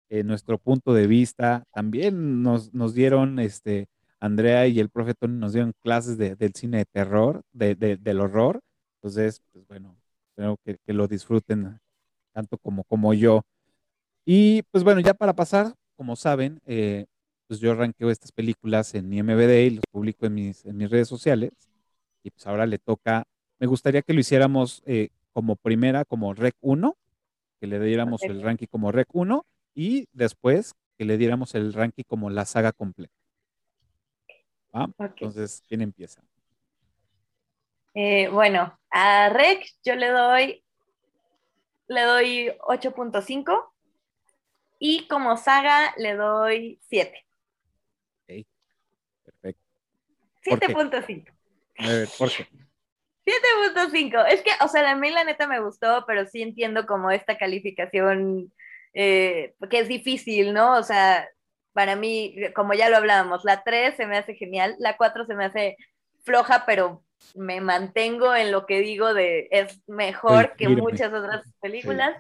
eh, nuestro punto de vista. También nos, nos dieron, este, Andrea y el profe Tony nos dieron clases de- del cine de terror, de, de- del horror. Entonces, pues bueno, espero que, que lo disfruten tanto como, como yo. Y pues bueno, ya para pasar, como saben, eh, pues yo arranqueo estas películas en IMBD y los publico en mis, en mis redes sociales. Y pues ahora le toca, me gustaría que lo hiciéramos eh, como primera, como Rec 1, que le diéramos el ranking como Rec 1 y después que le diéramos el ranking como la saga completa. ¿Va? Ok. Entonces, ¿quién empieza? Eh, bueno, a Rec yo le doy, le doy 8.5 y como saga le doy 7. Perfecto. ¿Por qué? 7.5. A ver, ¿por qué? 7.5. Es que, o sea, a mí la neta me gustó, pero sí entiendo como esta calificación eh, que es difícil, ¿no? O sea, para mí, como ya lo hablábamos, la 3 se me hace genial, la 4 se me hace floja, pero me mantengo en lo que digo de es mejor Estoy que firme. muchas otras películas,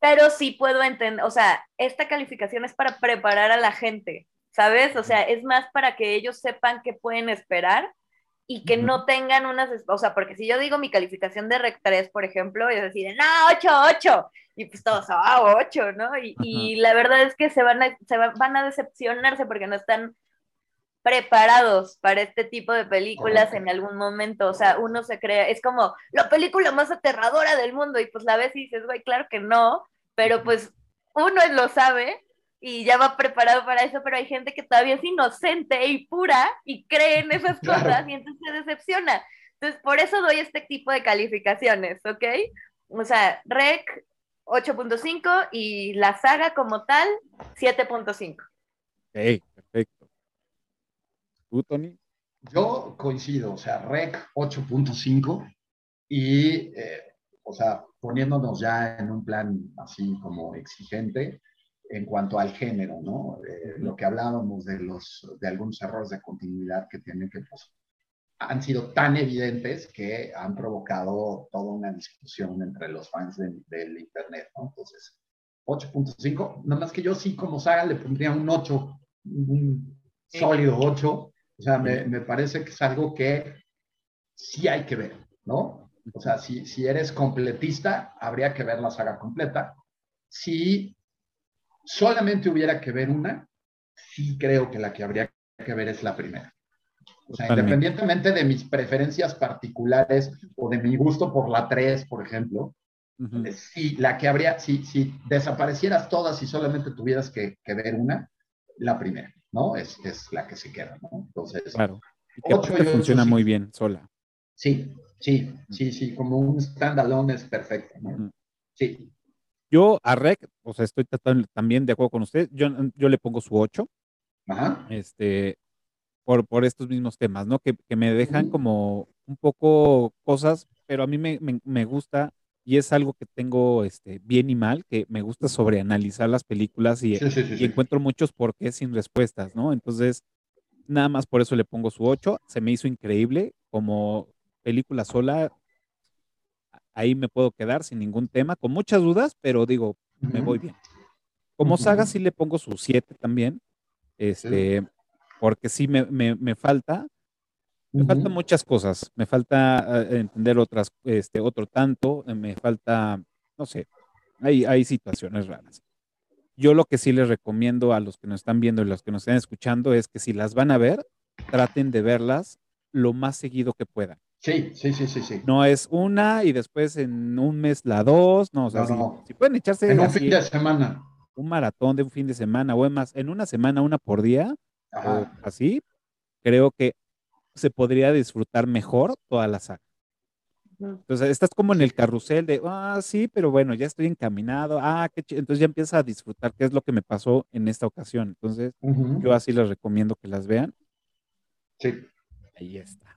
pero sí puedo entender, o sea, esta calificación es para preparar a la gente, ¿sabes? O sea, es más para que ellos sepan qué pueden esperar y que no tengan unas, o sea, porque si yo digo mi calificación de Rec 3, por ejemplo, es decir, no, 8, 8, y pues todos, ah, 8, ¿no? Y, y la verdad es que se van a, se va- van a decepcionarse porque no están preparados para este tipo de películas en algún momento, o sea, uno se crea, es como la película más aterradora del mundo y pues la ves y dices, güey, claro que no, pero pues uno lo sabe y ya va preparado para eso, pero hay gente que todavía es inocente y pura y cree en esas Claro. cosas y entonces se decepciona. Entonces, por eso doy este tipo de calificaciones, ¿ok? O sea, Rec 8.5 y la saga como tal 7.5. Ok, perfecto. ¿Tú, Tony? Yo coincido, o sea, REC 8.5 y, eh, o sea, poniéndonos ya en un plan así como exigente en cuanto al género, ¿no? Eh, lo que hablábamos de, los, de algunos errores de continuidad que tienen que, pues, han sido tan evidentes que han provocado toda una discusión entre los fans de- del Internet, ¿no? Entonces, 8.5, nada más que yo sí como saga le pondría un 8, un sólido 8, o sea, me, me parece que es algo que sí hay que ver, ¿no? O sea, si, si eres completista, habría que ver la saga completa. Si solamente hubiera que ver una, sí creo que la que habría que ver es la primera. O sea, independientemente de mis preferencias particulares o de mi gusto por la 3, por ejemplo, Ujú. eh, sí, la que habría, si, si desaparecieras todas y solamente tuvieras que, que ver una, la primera, ¿no? Es, es la que se queda, ¿no? Entonces, Claro. Y que y funciona muy bien sola. sí, sí, sí, sí, como un standalone es perfecto, ¿no? Sí, Yo a Rec, o sea, estoy también de acuerdo con usted. Yo, yo le pongo su 8, ajá, este, por, por estos mismos temas, ¿no? Que, que me dejan como un poco cosas, pero a mí me, me- me gusta y es algo que tengo este, bien y mal, que me gusta sobreanalizar las películas y, sí, sí, sí, y encuentro muchos porqués sin respuestas, ¿no? Entonces, nada más por eso le pongo su 8. Se me hizo increíble como película sola. Ahí me puedo quedar sin ningún tema, con muchas dudas, pero digo, me voy bien. Como saga sí le pongo su 7 también, este, porque sí me, me- me falta, me faltan Ujú. muchas cosas, me falta eh, entender otras, este, otro tanto, eh, me falta, no sé, hay, hay situaciones raras. Yo lo que sí les recomiendo a los que nos están viendo y los que nos están escuchando es que si las van a ver, traten de verlas lo más seguido que puedan. Sí, sí, sí, sí, sí. No es una y después en un mes la dos, no, o sea, No, si, no. si pueden echarse En un fin de semana. un maratón de un fin de semana o es más, en una semana una por día o así, creo que se podría disfrutar mejor toda la saga. Entonces, estás como en el carrusel de, ah, sí, pero bueno, ya estoy encaminado, ah, qué chido. Entonces ya empiezas a disfrutar qué es lo que me pasó en esta ocasión. Entonces, yo así les recomiendo que las vean. Sí. Ahí está.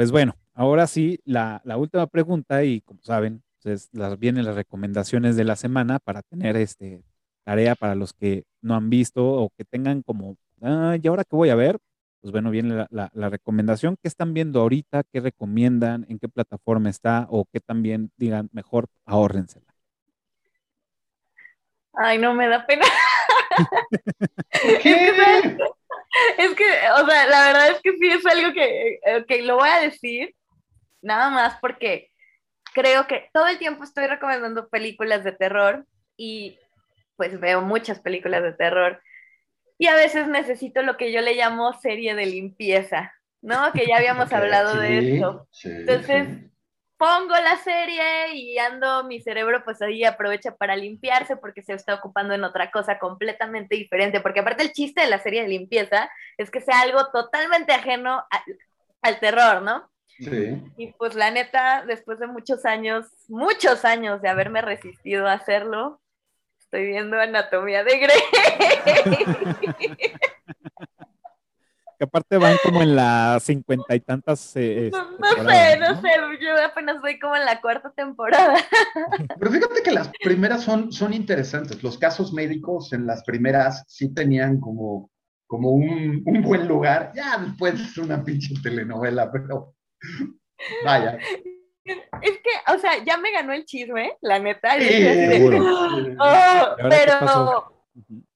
Pues bueno, ahora sí, la, la última pregunta, y como saben, pues las, vienen las recomendaciones de la semana para tener este tarea para los que no han visto o que tengan como, ah, ¿y ahora qué voy a ver? Pues bueno, viene la, la- la recomendación. ¿Qué están viendo ahorita? ¿Qué recomiendan? ¿En qué plataforma está? O que también digan, mejor ahórrensela. Ay, no me da pena. ¿Qué? Es que, o sea, la verdad es que sí es algo que, que lo voy a decir, nada más porque creo que todo el tiempo estoy recomendando películas de terror y pues veo muchas películas de terror y a veces necesito lo que yo le llamo serie de limpieza, ¿no? Que ya habíamos hablado de sí, esto. sí, Entonces, sí. Pongo la serie y ando, mi cerebro pues ahí aprovecha para limpiarse porque se está ocupando en otra cosa completamente diferente, porque aparte el chiste de la serie de limpieza es que sea algo totalmente ajeno a- al terror, ¿no? Sí. Y pues la neta, después de muchos años, muchos años de haberme resistido a hacerlo, estoy viendo Anatomía de Grey. Que aparte van como en las cincuenta y tantas. eh, este, No, no sé, no sé, yo apenas voy como en la cuarta temporada. Pero fíjate que las primeras son, son interesantes. Los casos médicos en las primeras sí tenían como, como un, un buen lugar. Ya después es una pinche telenovela, pero vaya. Es que, o sea, ya me ganó el chisme, la neta. Sí, seguro. "Oh", pero,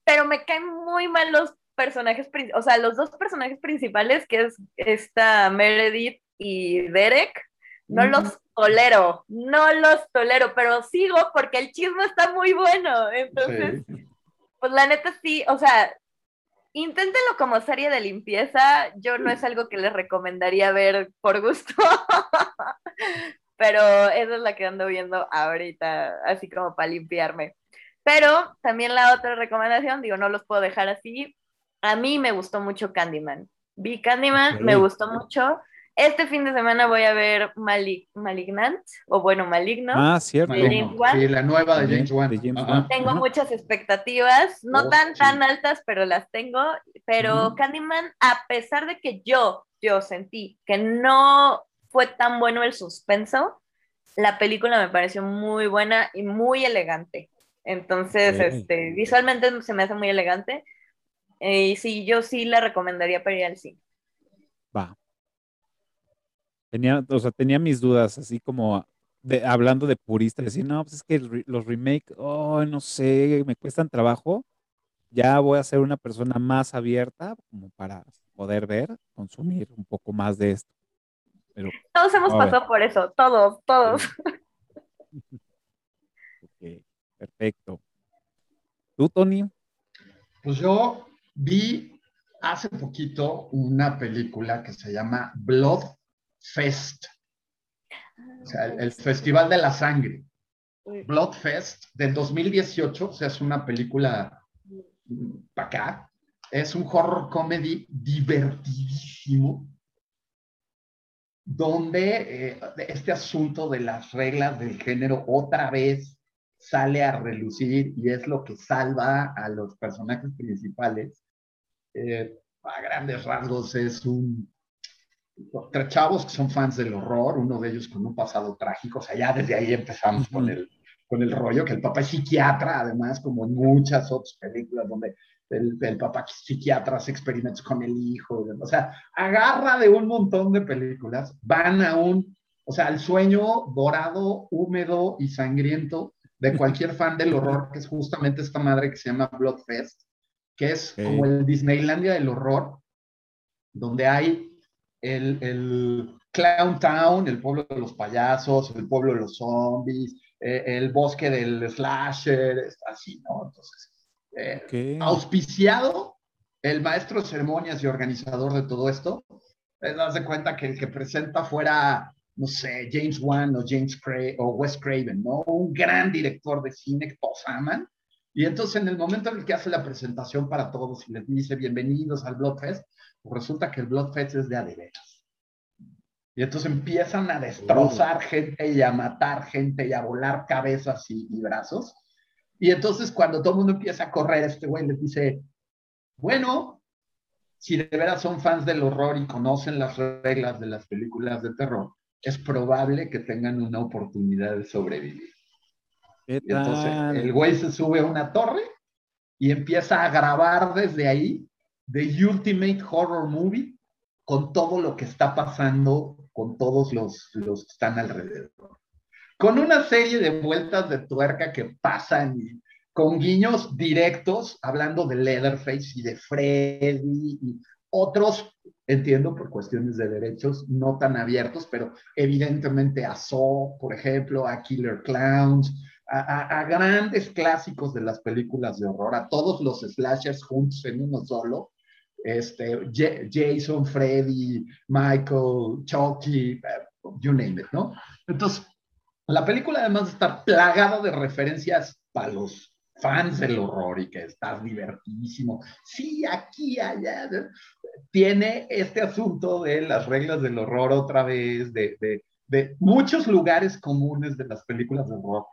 pero me caen muy mal los personajes, o sea, los dos personajes principales, que es esta Meredith y Derek, no Ujú. los tolero, no los tolero, pero sigo porque el chisme está muy bueno. Entonces, Sí. pues la neta sí, o sea, inténtenlo como serie de limpieza. Yo no es algo que les recomendaría ver por gusto. Pero esa es la que ando viendo ahorita, así como para limpiarme. Pero también la otra recomendación, digo, no los puedo dejar así. A mí me gustó mucho Candyman. Vi Candyman, Ok. me gustó mucho. Este fin de semana voy a ver Mali- Malignant, o bueno, Maligno. Ah, cierto. De James Wan. Sí, la nueva de James Wan. de James Ajá. Wan. Tengo Ajá. muchas expectativas, no Oh, tan, sí. tan altas, pero las tengo. Pero Ujú. Candyman, a pesar de que yo, yo sentí que no fue tan bueno el suspenso, la película me pareció muy buena y muy elegante. Entonces, este, visualmente se me hace muy elegante. Eh, y sí, yo sí la recomendaría para ir al cine. Va. Tenía, o sea, tenía mis dudas, así como de, hablando de purista, decir, no, pues es que el los remakes, oh, no sé, me cuestan trabajo. Ya voy a ser una persona más abierta como para poder ver, consumir un poco más de esto. Pero, Todos hemos pasado por eso, todos, todos. ok, perfecto. ¿Tú, Tony? Pues yo vi hace poquito una película que se llama Blood Fest, o sea, el, el Festival de la Sangre. Blood Fest del 2018, o sea, es una película para acá. Es un horror comedy divertidísimo, donde eh, este asunto de las reglas del género otra vez sale a relucir y es lo que salva a los personajes principales. Eh, a grandes rasgos es un... Tres chavos que son fans del horror, uno de ellos con un pasado trágico, o sea, ya desde ahí empezamos con, el, con el rollo, que el papá es psiquiatra, además, como en muchas otras películas donde el, el papá psiquiatra hace experimentos con el hijo, o sea, agarra de un montón de películas, van a un, o sea, al sueño dorado, húmedo y sangriento de cualquier fan del horror, que es justamente esta madre que se llama Bloodfest, que es como el Disneylandia del horror, donde hay el, el Clown Town, el pueblo de los payasos, el pueblo de los zombies, eh, el bosque del slasher, así, ¿no? Entonces, eh, auspiciado, el maestro de ceremonias y organizador de todo esto, te das de cuenta que el que presenta fuera, no sé, James Wan o James Cra o Wes Craven, ¿no? Un gran director de cine que todos aman, Y entonces en el momento en el que hace la presentación para todos y les dice bienvenidos al Bloodfest, pues resulta que el Bloodfest es de adeveras. Y entonces empiezan a destrozar gente y a matar gente y a volar cabezas y, y brazos. Y entonces cuando todo el mundo empieza a correr, este güey les dice, bueno, si de veras son fans del horror y conocen las reglas de las películas de terror, es probable que tengan una oportunidad de sobrevivir. ¿Qué Y entonces el güey se sube a una torre y empieza a grabar desde ahí The Ultimate Horror Movie con todo lo que está pasando con todos los, los que están alrededor. Con una serie de vueltas de tuerca que pasan y con guiños directos, hablando de Leatherface y de Freddy y otros, entiendo por cuestiones de derechos, no tan abiertos, pero evidentemente a Saw, por ejemplo, a Killer Clowns, a, grandes clásicos de las películas de horror, a todos los slashers juntos en uno solo. Este, Ja- Jason, Freddy, Michael, Chucky, eh, you name it, ¿no? Entonces, la película además de estar plagada de referencias para los fans del horror y que está divertidísimo. Sí, aquí, allá. Tiene este asunto de las reglas del horror otra vez, de- de muchos lugares comunes de las películas de horror,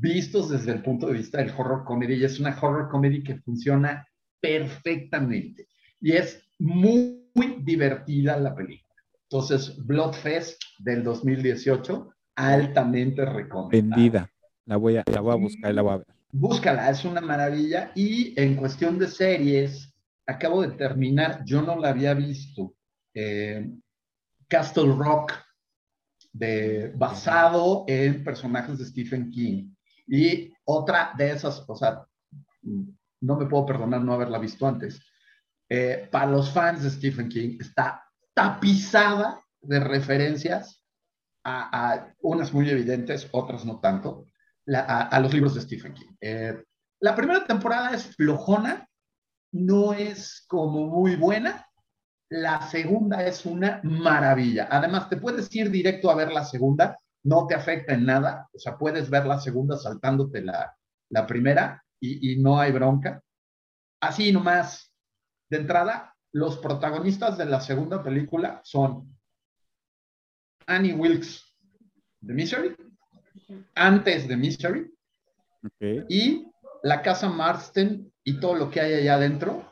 vistos desde el punto de vista del horror comedy. Y es una horror comedy que funciona perfectamente. Y es muy, muy divertida la película. Entonces, Bloodfest del 2018, altamente recomendada. Vendida. La voy a, la voy a buscar y la voy a ver. Búscala, es una maravilla. Y en cuestión de series, acabo de terminar, yo no la había visto, eh, Castle Rock, de, basado en personajes de Stephen King. Y otra de esas, o sea, no me puedo perdonar no haberla visto antes. Eh, para los fans de Stephen King, está tapizada de referencias a, unas muy evidentes, otras no tanto a, los libros de Stephen King. Eh, la primera temporada es flojona, no es como muy buena. La segunda es una maravilla. Además, te puedes ir directo a ver la segunda, no te afecta en nada. O sea, puedes ver la segunda saltándote la, la primera y, y no hay bronca. Así nomás, de entrada, los protagonistas de la segunda película son Annie Wilkes de Misery, antes de okay. y la casa Marston y todo lo que hay allá adentro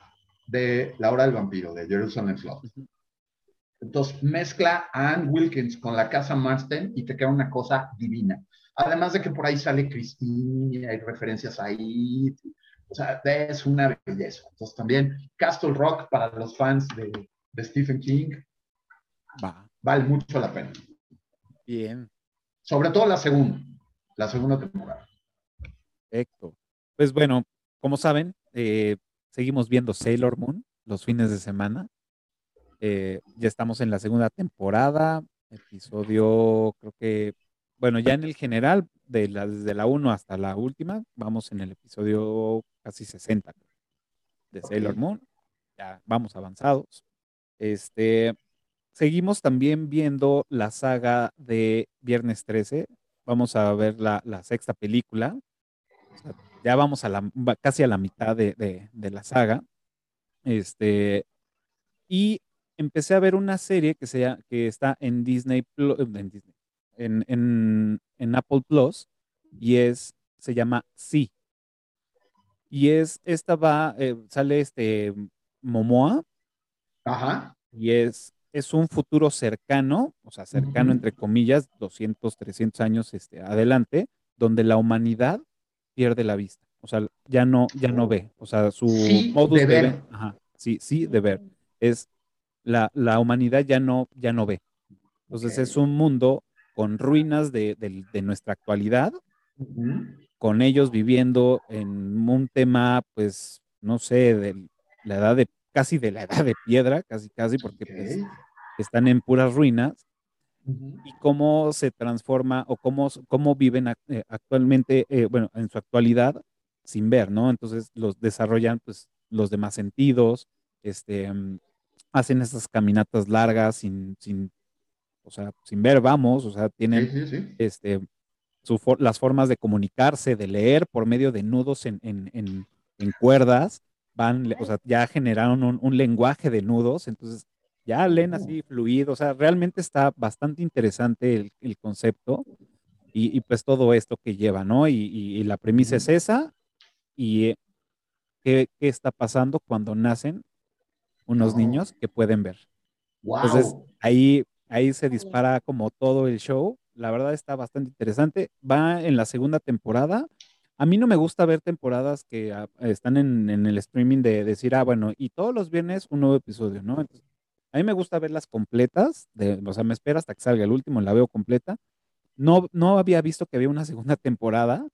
de La Hora del Vampiro, de Jerusalem Slot. Entonces mezcla a Ann Wilkins con la casa Marston y te queda una cosa divina. Además de que por ahí sale Christine y hay referencias ahí. O sea, es una belleza. Entonces también Castle Rock para los fans de, de Stephen King Va. vale mucho la pena. Bien. Sobre todo la segunda, la segunda temporada. Perfecto. Pues bueno, como saben, eh, seguimos viendo Sailor Moon los fines de semana. Eh, ya estamos en la segunda temporada, episodio, creo que, bueno, ya en el general, de la, desde la 1 hasta la última, vamos en el episodio casi 60 de Sailor. Moon. Ya vamos avanzados. Este, seguimos también viendo la saga de Viernes 13. Vamos a ver la, la sexta película. O sea, ya vamos a la, casi a la mitad de, de, de, la saga. Este, y empecé a ver una serie que, sea, que está en Disney, en, Disney en, en, en, Apple Plus y es, se llama Sí. Y es, esta va, eh, sale este Momoa. Ajá. Y es es un futuro cercano, o sea, cercano uh -huh. entre comillas, 200, 300 años este, adelante, donde la humanidad pierde la vista. O sea, ya no, ya no ve. O sea, su sí, modus de ver. Ver, ajá, sí, sí, de ver. Es la, la humanidad ya no, ya no ve. Entonces okay. es un mundo con ruinas de, de, de nuestra actualidad, uh -huh. con ellos viviendo en un tema, pues, no sé, de la edad de casi de la edad de piedra, casi, casi, porque okay. pues, están en puras ruinas, uh -huh. y cómo se transforma o cómo, cómo viven eh, actualmente, eh, bueno, en su actualidad, sin ver, ¿no? Entonces los desarrollan, pues, los demás sentidos, este, um, hacen esas caminatas largas sin, sin, o sea, sin ver, vamos, o sea, tienen, sí, sí, sí. este, las formas de comunicarse, de leer por medio de nudos en, en, en, cuerdas, van, o sea, ya generaron un, lenguaje de nudos, entonces ya leen así fluido, o sea, realmente está bastante interesante el, el concepto y, y, pues todo esto que lleva, ¿no? Y, y la premisa es esa y qué, qué, está pasando cuando nacen unos niños que pueden ver. Entonces ahí, ahí se dispara como todo el show la verdad está bastante interesante. Va en la segunda temporada. A mí no me gusta ver temporadas que ah, están en, el streaming de decir, ah, bueno, y todos los viernes un nuevo episodio, ¿no? a mí me gusta verlas completas, de, o sea, me espero hasta que salga el último, la veo completa. No, no había visto que había una segunda temporada,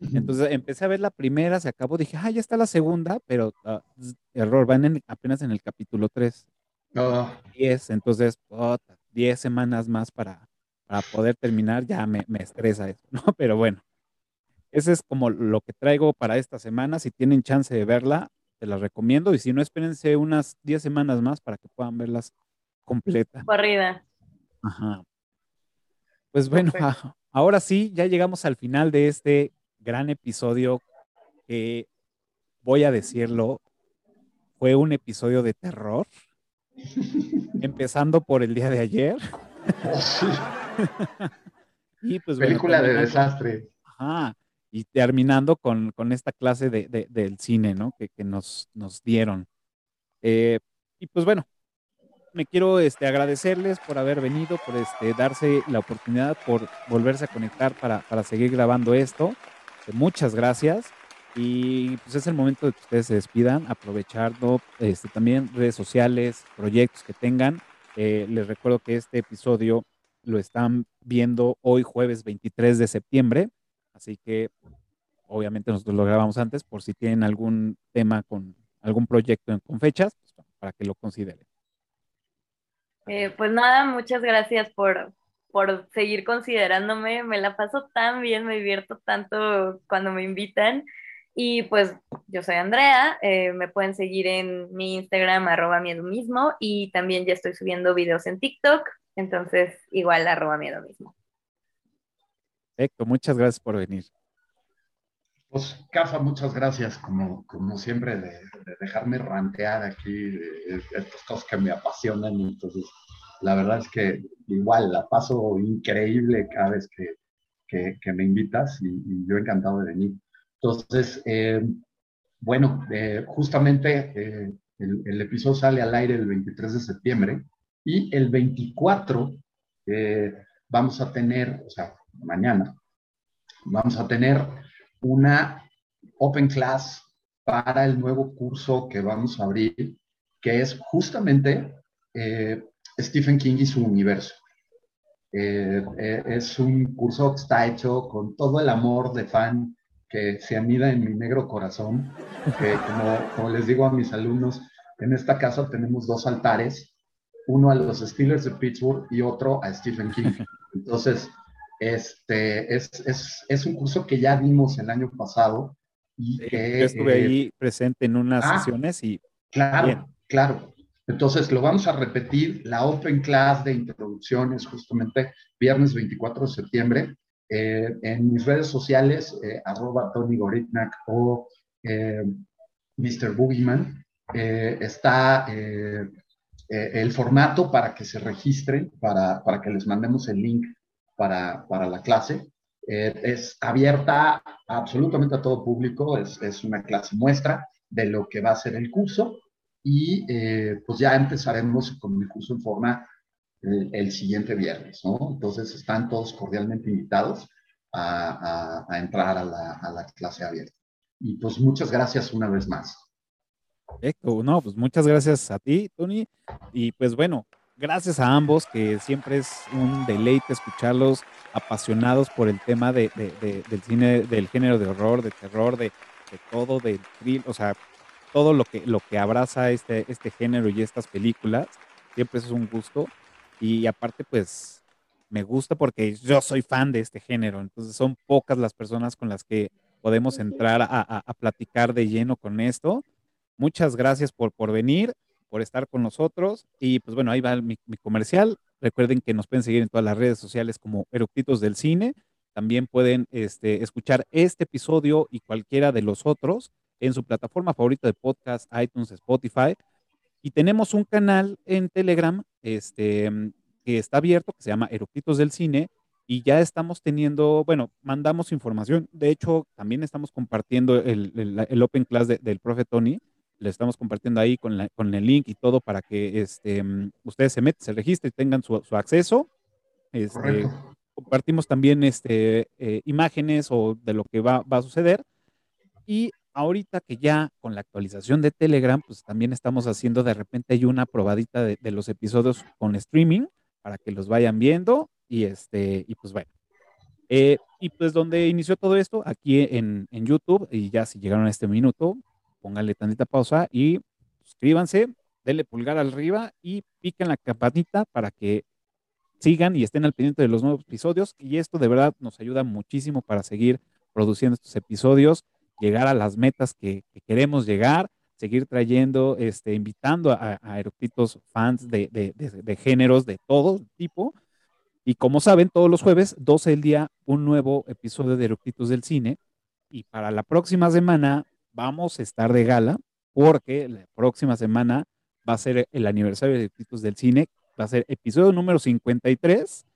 entonces empecé a ver la primera, se acabó, dije, ah, ya está la segunda, pero ah, error, van apenas en el capítulo 3. 10, entonces, 10 semanas más para, para poder terminar, ya me, estresa eso, ¿no? Pero bueno, ese es como lo que traigo para esta semana. Si tienen chance de verla, te la recomiendo. Y si no, espérense unas 10 semanas más para que puedan verlas completas. Corrida. Ajá. Pues bueno, ahora sí, ya llegamos al final de este gran episodio que, voy a decirlo, fue un episodio de terror. Empezando por el día de ayer. y pues, Película de desastre. Ajá. Y terminando con, con esta clase de, del cine, ¿no? Que, que nos, nos dieron. Eh, y pues bueno, me quiero este, agradecerles por haber venido, por este, darse la oportunidad, por volverse a conectar para, para seguir grabando esto. Muchas gracias. Y pues es el momento de que ustedes se despidan, aprovechando este, también redes sociales, proyectos que tengan. Eh, les recuerdo que este episodio lo están viendo hoy jueves 23 de septiembre, así que obviamente nosotros lo grabamos antes por si tienen algún tema con algún proyecto con fechas, pues, para que lo consideren. Eh, pues nada, muchas gracias por, por seguir considerándome. Me la paso tan bien, me divierto tanto cuando me invitan. Y pues yo soy Andrea, eh, me pueden seguir en mi Instagram arroba miedo mismo y también ya estoy subiendo videos en TikTok, entonces igual arroba miedo mismo. Perfecto, muchas gracias por venir. Pues Cafa, muchas gracias como, como siempre de, dejarme rantear aquí de, estas cosas que me apasionan. Entonces, la verdad es que igual la paso increíble cada vez que, me invitas y, y yo encantado de venir. Entonces, eh, bueno, eh, justamente eh, el, episodio sale al aire el 23 de septiembre y el 24 vamos a tener, o sea, mañana, vamos a tener una Open Class para el nuevo curso que vamos a abrir, que es justamente Stephen King y su universo. es un curso que está hecho con todo el amor de fan que se anida en mi negro corazón, que como, les digo a mis alumnos, en esta casa tenemos dos altares, uno a los Steelers de Pittsburgh y otro a Stephen King. Entonces, este, es, es, es un curso que ya dimos el año pasado y que... Yo estuve ahí eh, presente en unas ah, sesiones y... Claro, claro. Entonces, lo vamos a repetir. La Open Class de introducción es justamente viernes 24 de septiembre eh, en mis redes sociales, eh, arroba Tony Goritnak o eh, Mr. Boogeyman, está el formato para que se registren, para, para, que les mandemos el link para, para la clase. es abierta absolutamente a todo público, es, es, una clase muestra de lo que va a ser el curso y pues ya empezaremos con mi curso en forma el, siguiente viernes, ¿no? Entonces están todos cordialmente invitados a, entrar a la, clase abierta. Y pues muchas gracias una vez más. Perfecto, no, pues muchas gracias a ti, Tony. Y pues bueno, gracias a ambos, que siempre es un deleite escucharlos apasionados por el tema de, del cine, del género de horror, de terror, de, todo, de o sea, todo lo que, lo que abraza este, este género y estas películas. Siempre es un gusto. Y aparte, pues, me gusta porque yo soy fan de este género, entonces son pocas las personas con las que podemos entrar a, platicar de lleno con esto. Muchas gracias por, por venir, por estar con nosotros y pues bueno, ahí va mi, comercial. Recuerden que nos pueden seguir en todas las redes sociales como Eructitos del Cine. también pueden este, escuchar este episodio y cualquiera de los otros en su plataforma favorita de podcast, iTunes, Spotify. Y tenemos un canal en Telegram este, que está abierto, que se llama Eructitos del Cine, y ya estamos teniendo, bueno, mandamos información. De hecho, también estamos compartiendo el, Open Class del profe Tony. Le estamos compartiendo ahí con, con el link y todo para que este, ustedes se metan, se registren y tengan su, acceso. Este, compartimos también este, eh, imágenes o de lo que va, va a suceder. Y ahorita que ya con la actualización de Telegram, pues también estamos haciendo de repente hay una probadita de, los episodios con streaming para que los vayan viendo y este, y pues bueno. Eh, y pues donde inició todo esto, aquí en, en, YouTube, y ya si llegaron a este minuto, pónganle tantita pausa y suscríbanse, denle pulgar arriba y piquen la campanita para que sigan y estén al pendiente de los nuevos episodios. Y esto de verdad nos ayuda muchísimo para seguir produciendo estos episodios llegar a las metas que, queremos llegar, seguir trayendo, este, invitando a, a fans de, géneros de todo tipo. Y como saben, todos los jueves, 12 del día, un nuevo episodio de Eructitos del Cine. Y para la próxima semana vamos a estar de gala, porque la próxima semana va a ser el aniversario de Eructitos del Cine, va a ser episodio número 53.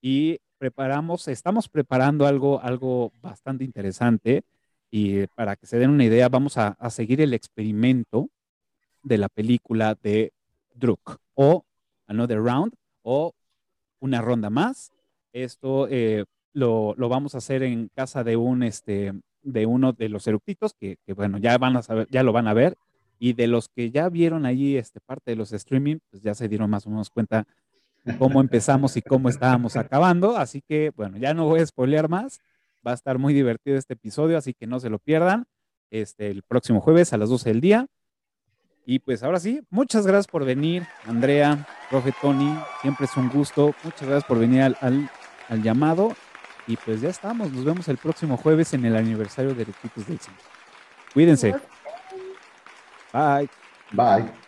Y preparamos, estamos preparando algo, algo bastante interesante y para que se den una idea, vamos a, seguir el experimento de la película de Druk o Another Round o una ronda más. Esto eh, lo, vamos a hacer en casa de un este de uno de los eructitos que, bueno ya van a saber, ya lo van a ver y de los que ya vieron allí este parte de los streaming, pues ya se dieron más o menos cuenta cómo empezamos y cómo estábamos acabando. Así que bueno, ya no voy a spoilear más. Va a estar muy divertido este episodio, así que no se lo pierdan. Este, el próximo jueves a las 12 del día. Y pues ahora sí, muchas gracias por venir, Andrea, profe Tony. Siempre es un gusto. Muchas gracias por venir al, al, llamado. Y pues ya estamos. Nos vemos el próximo jueves en el aniversario de Requitos del Cine. Cuídense. Bye. Bye.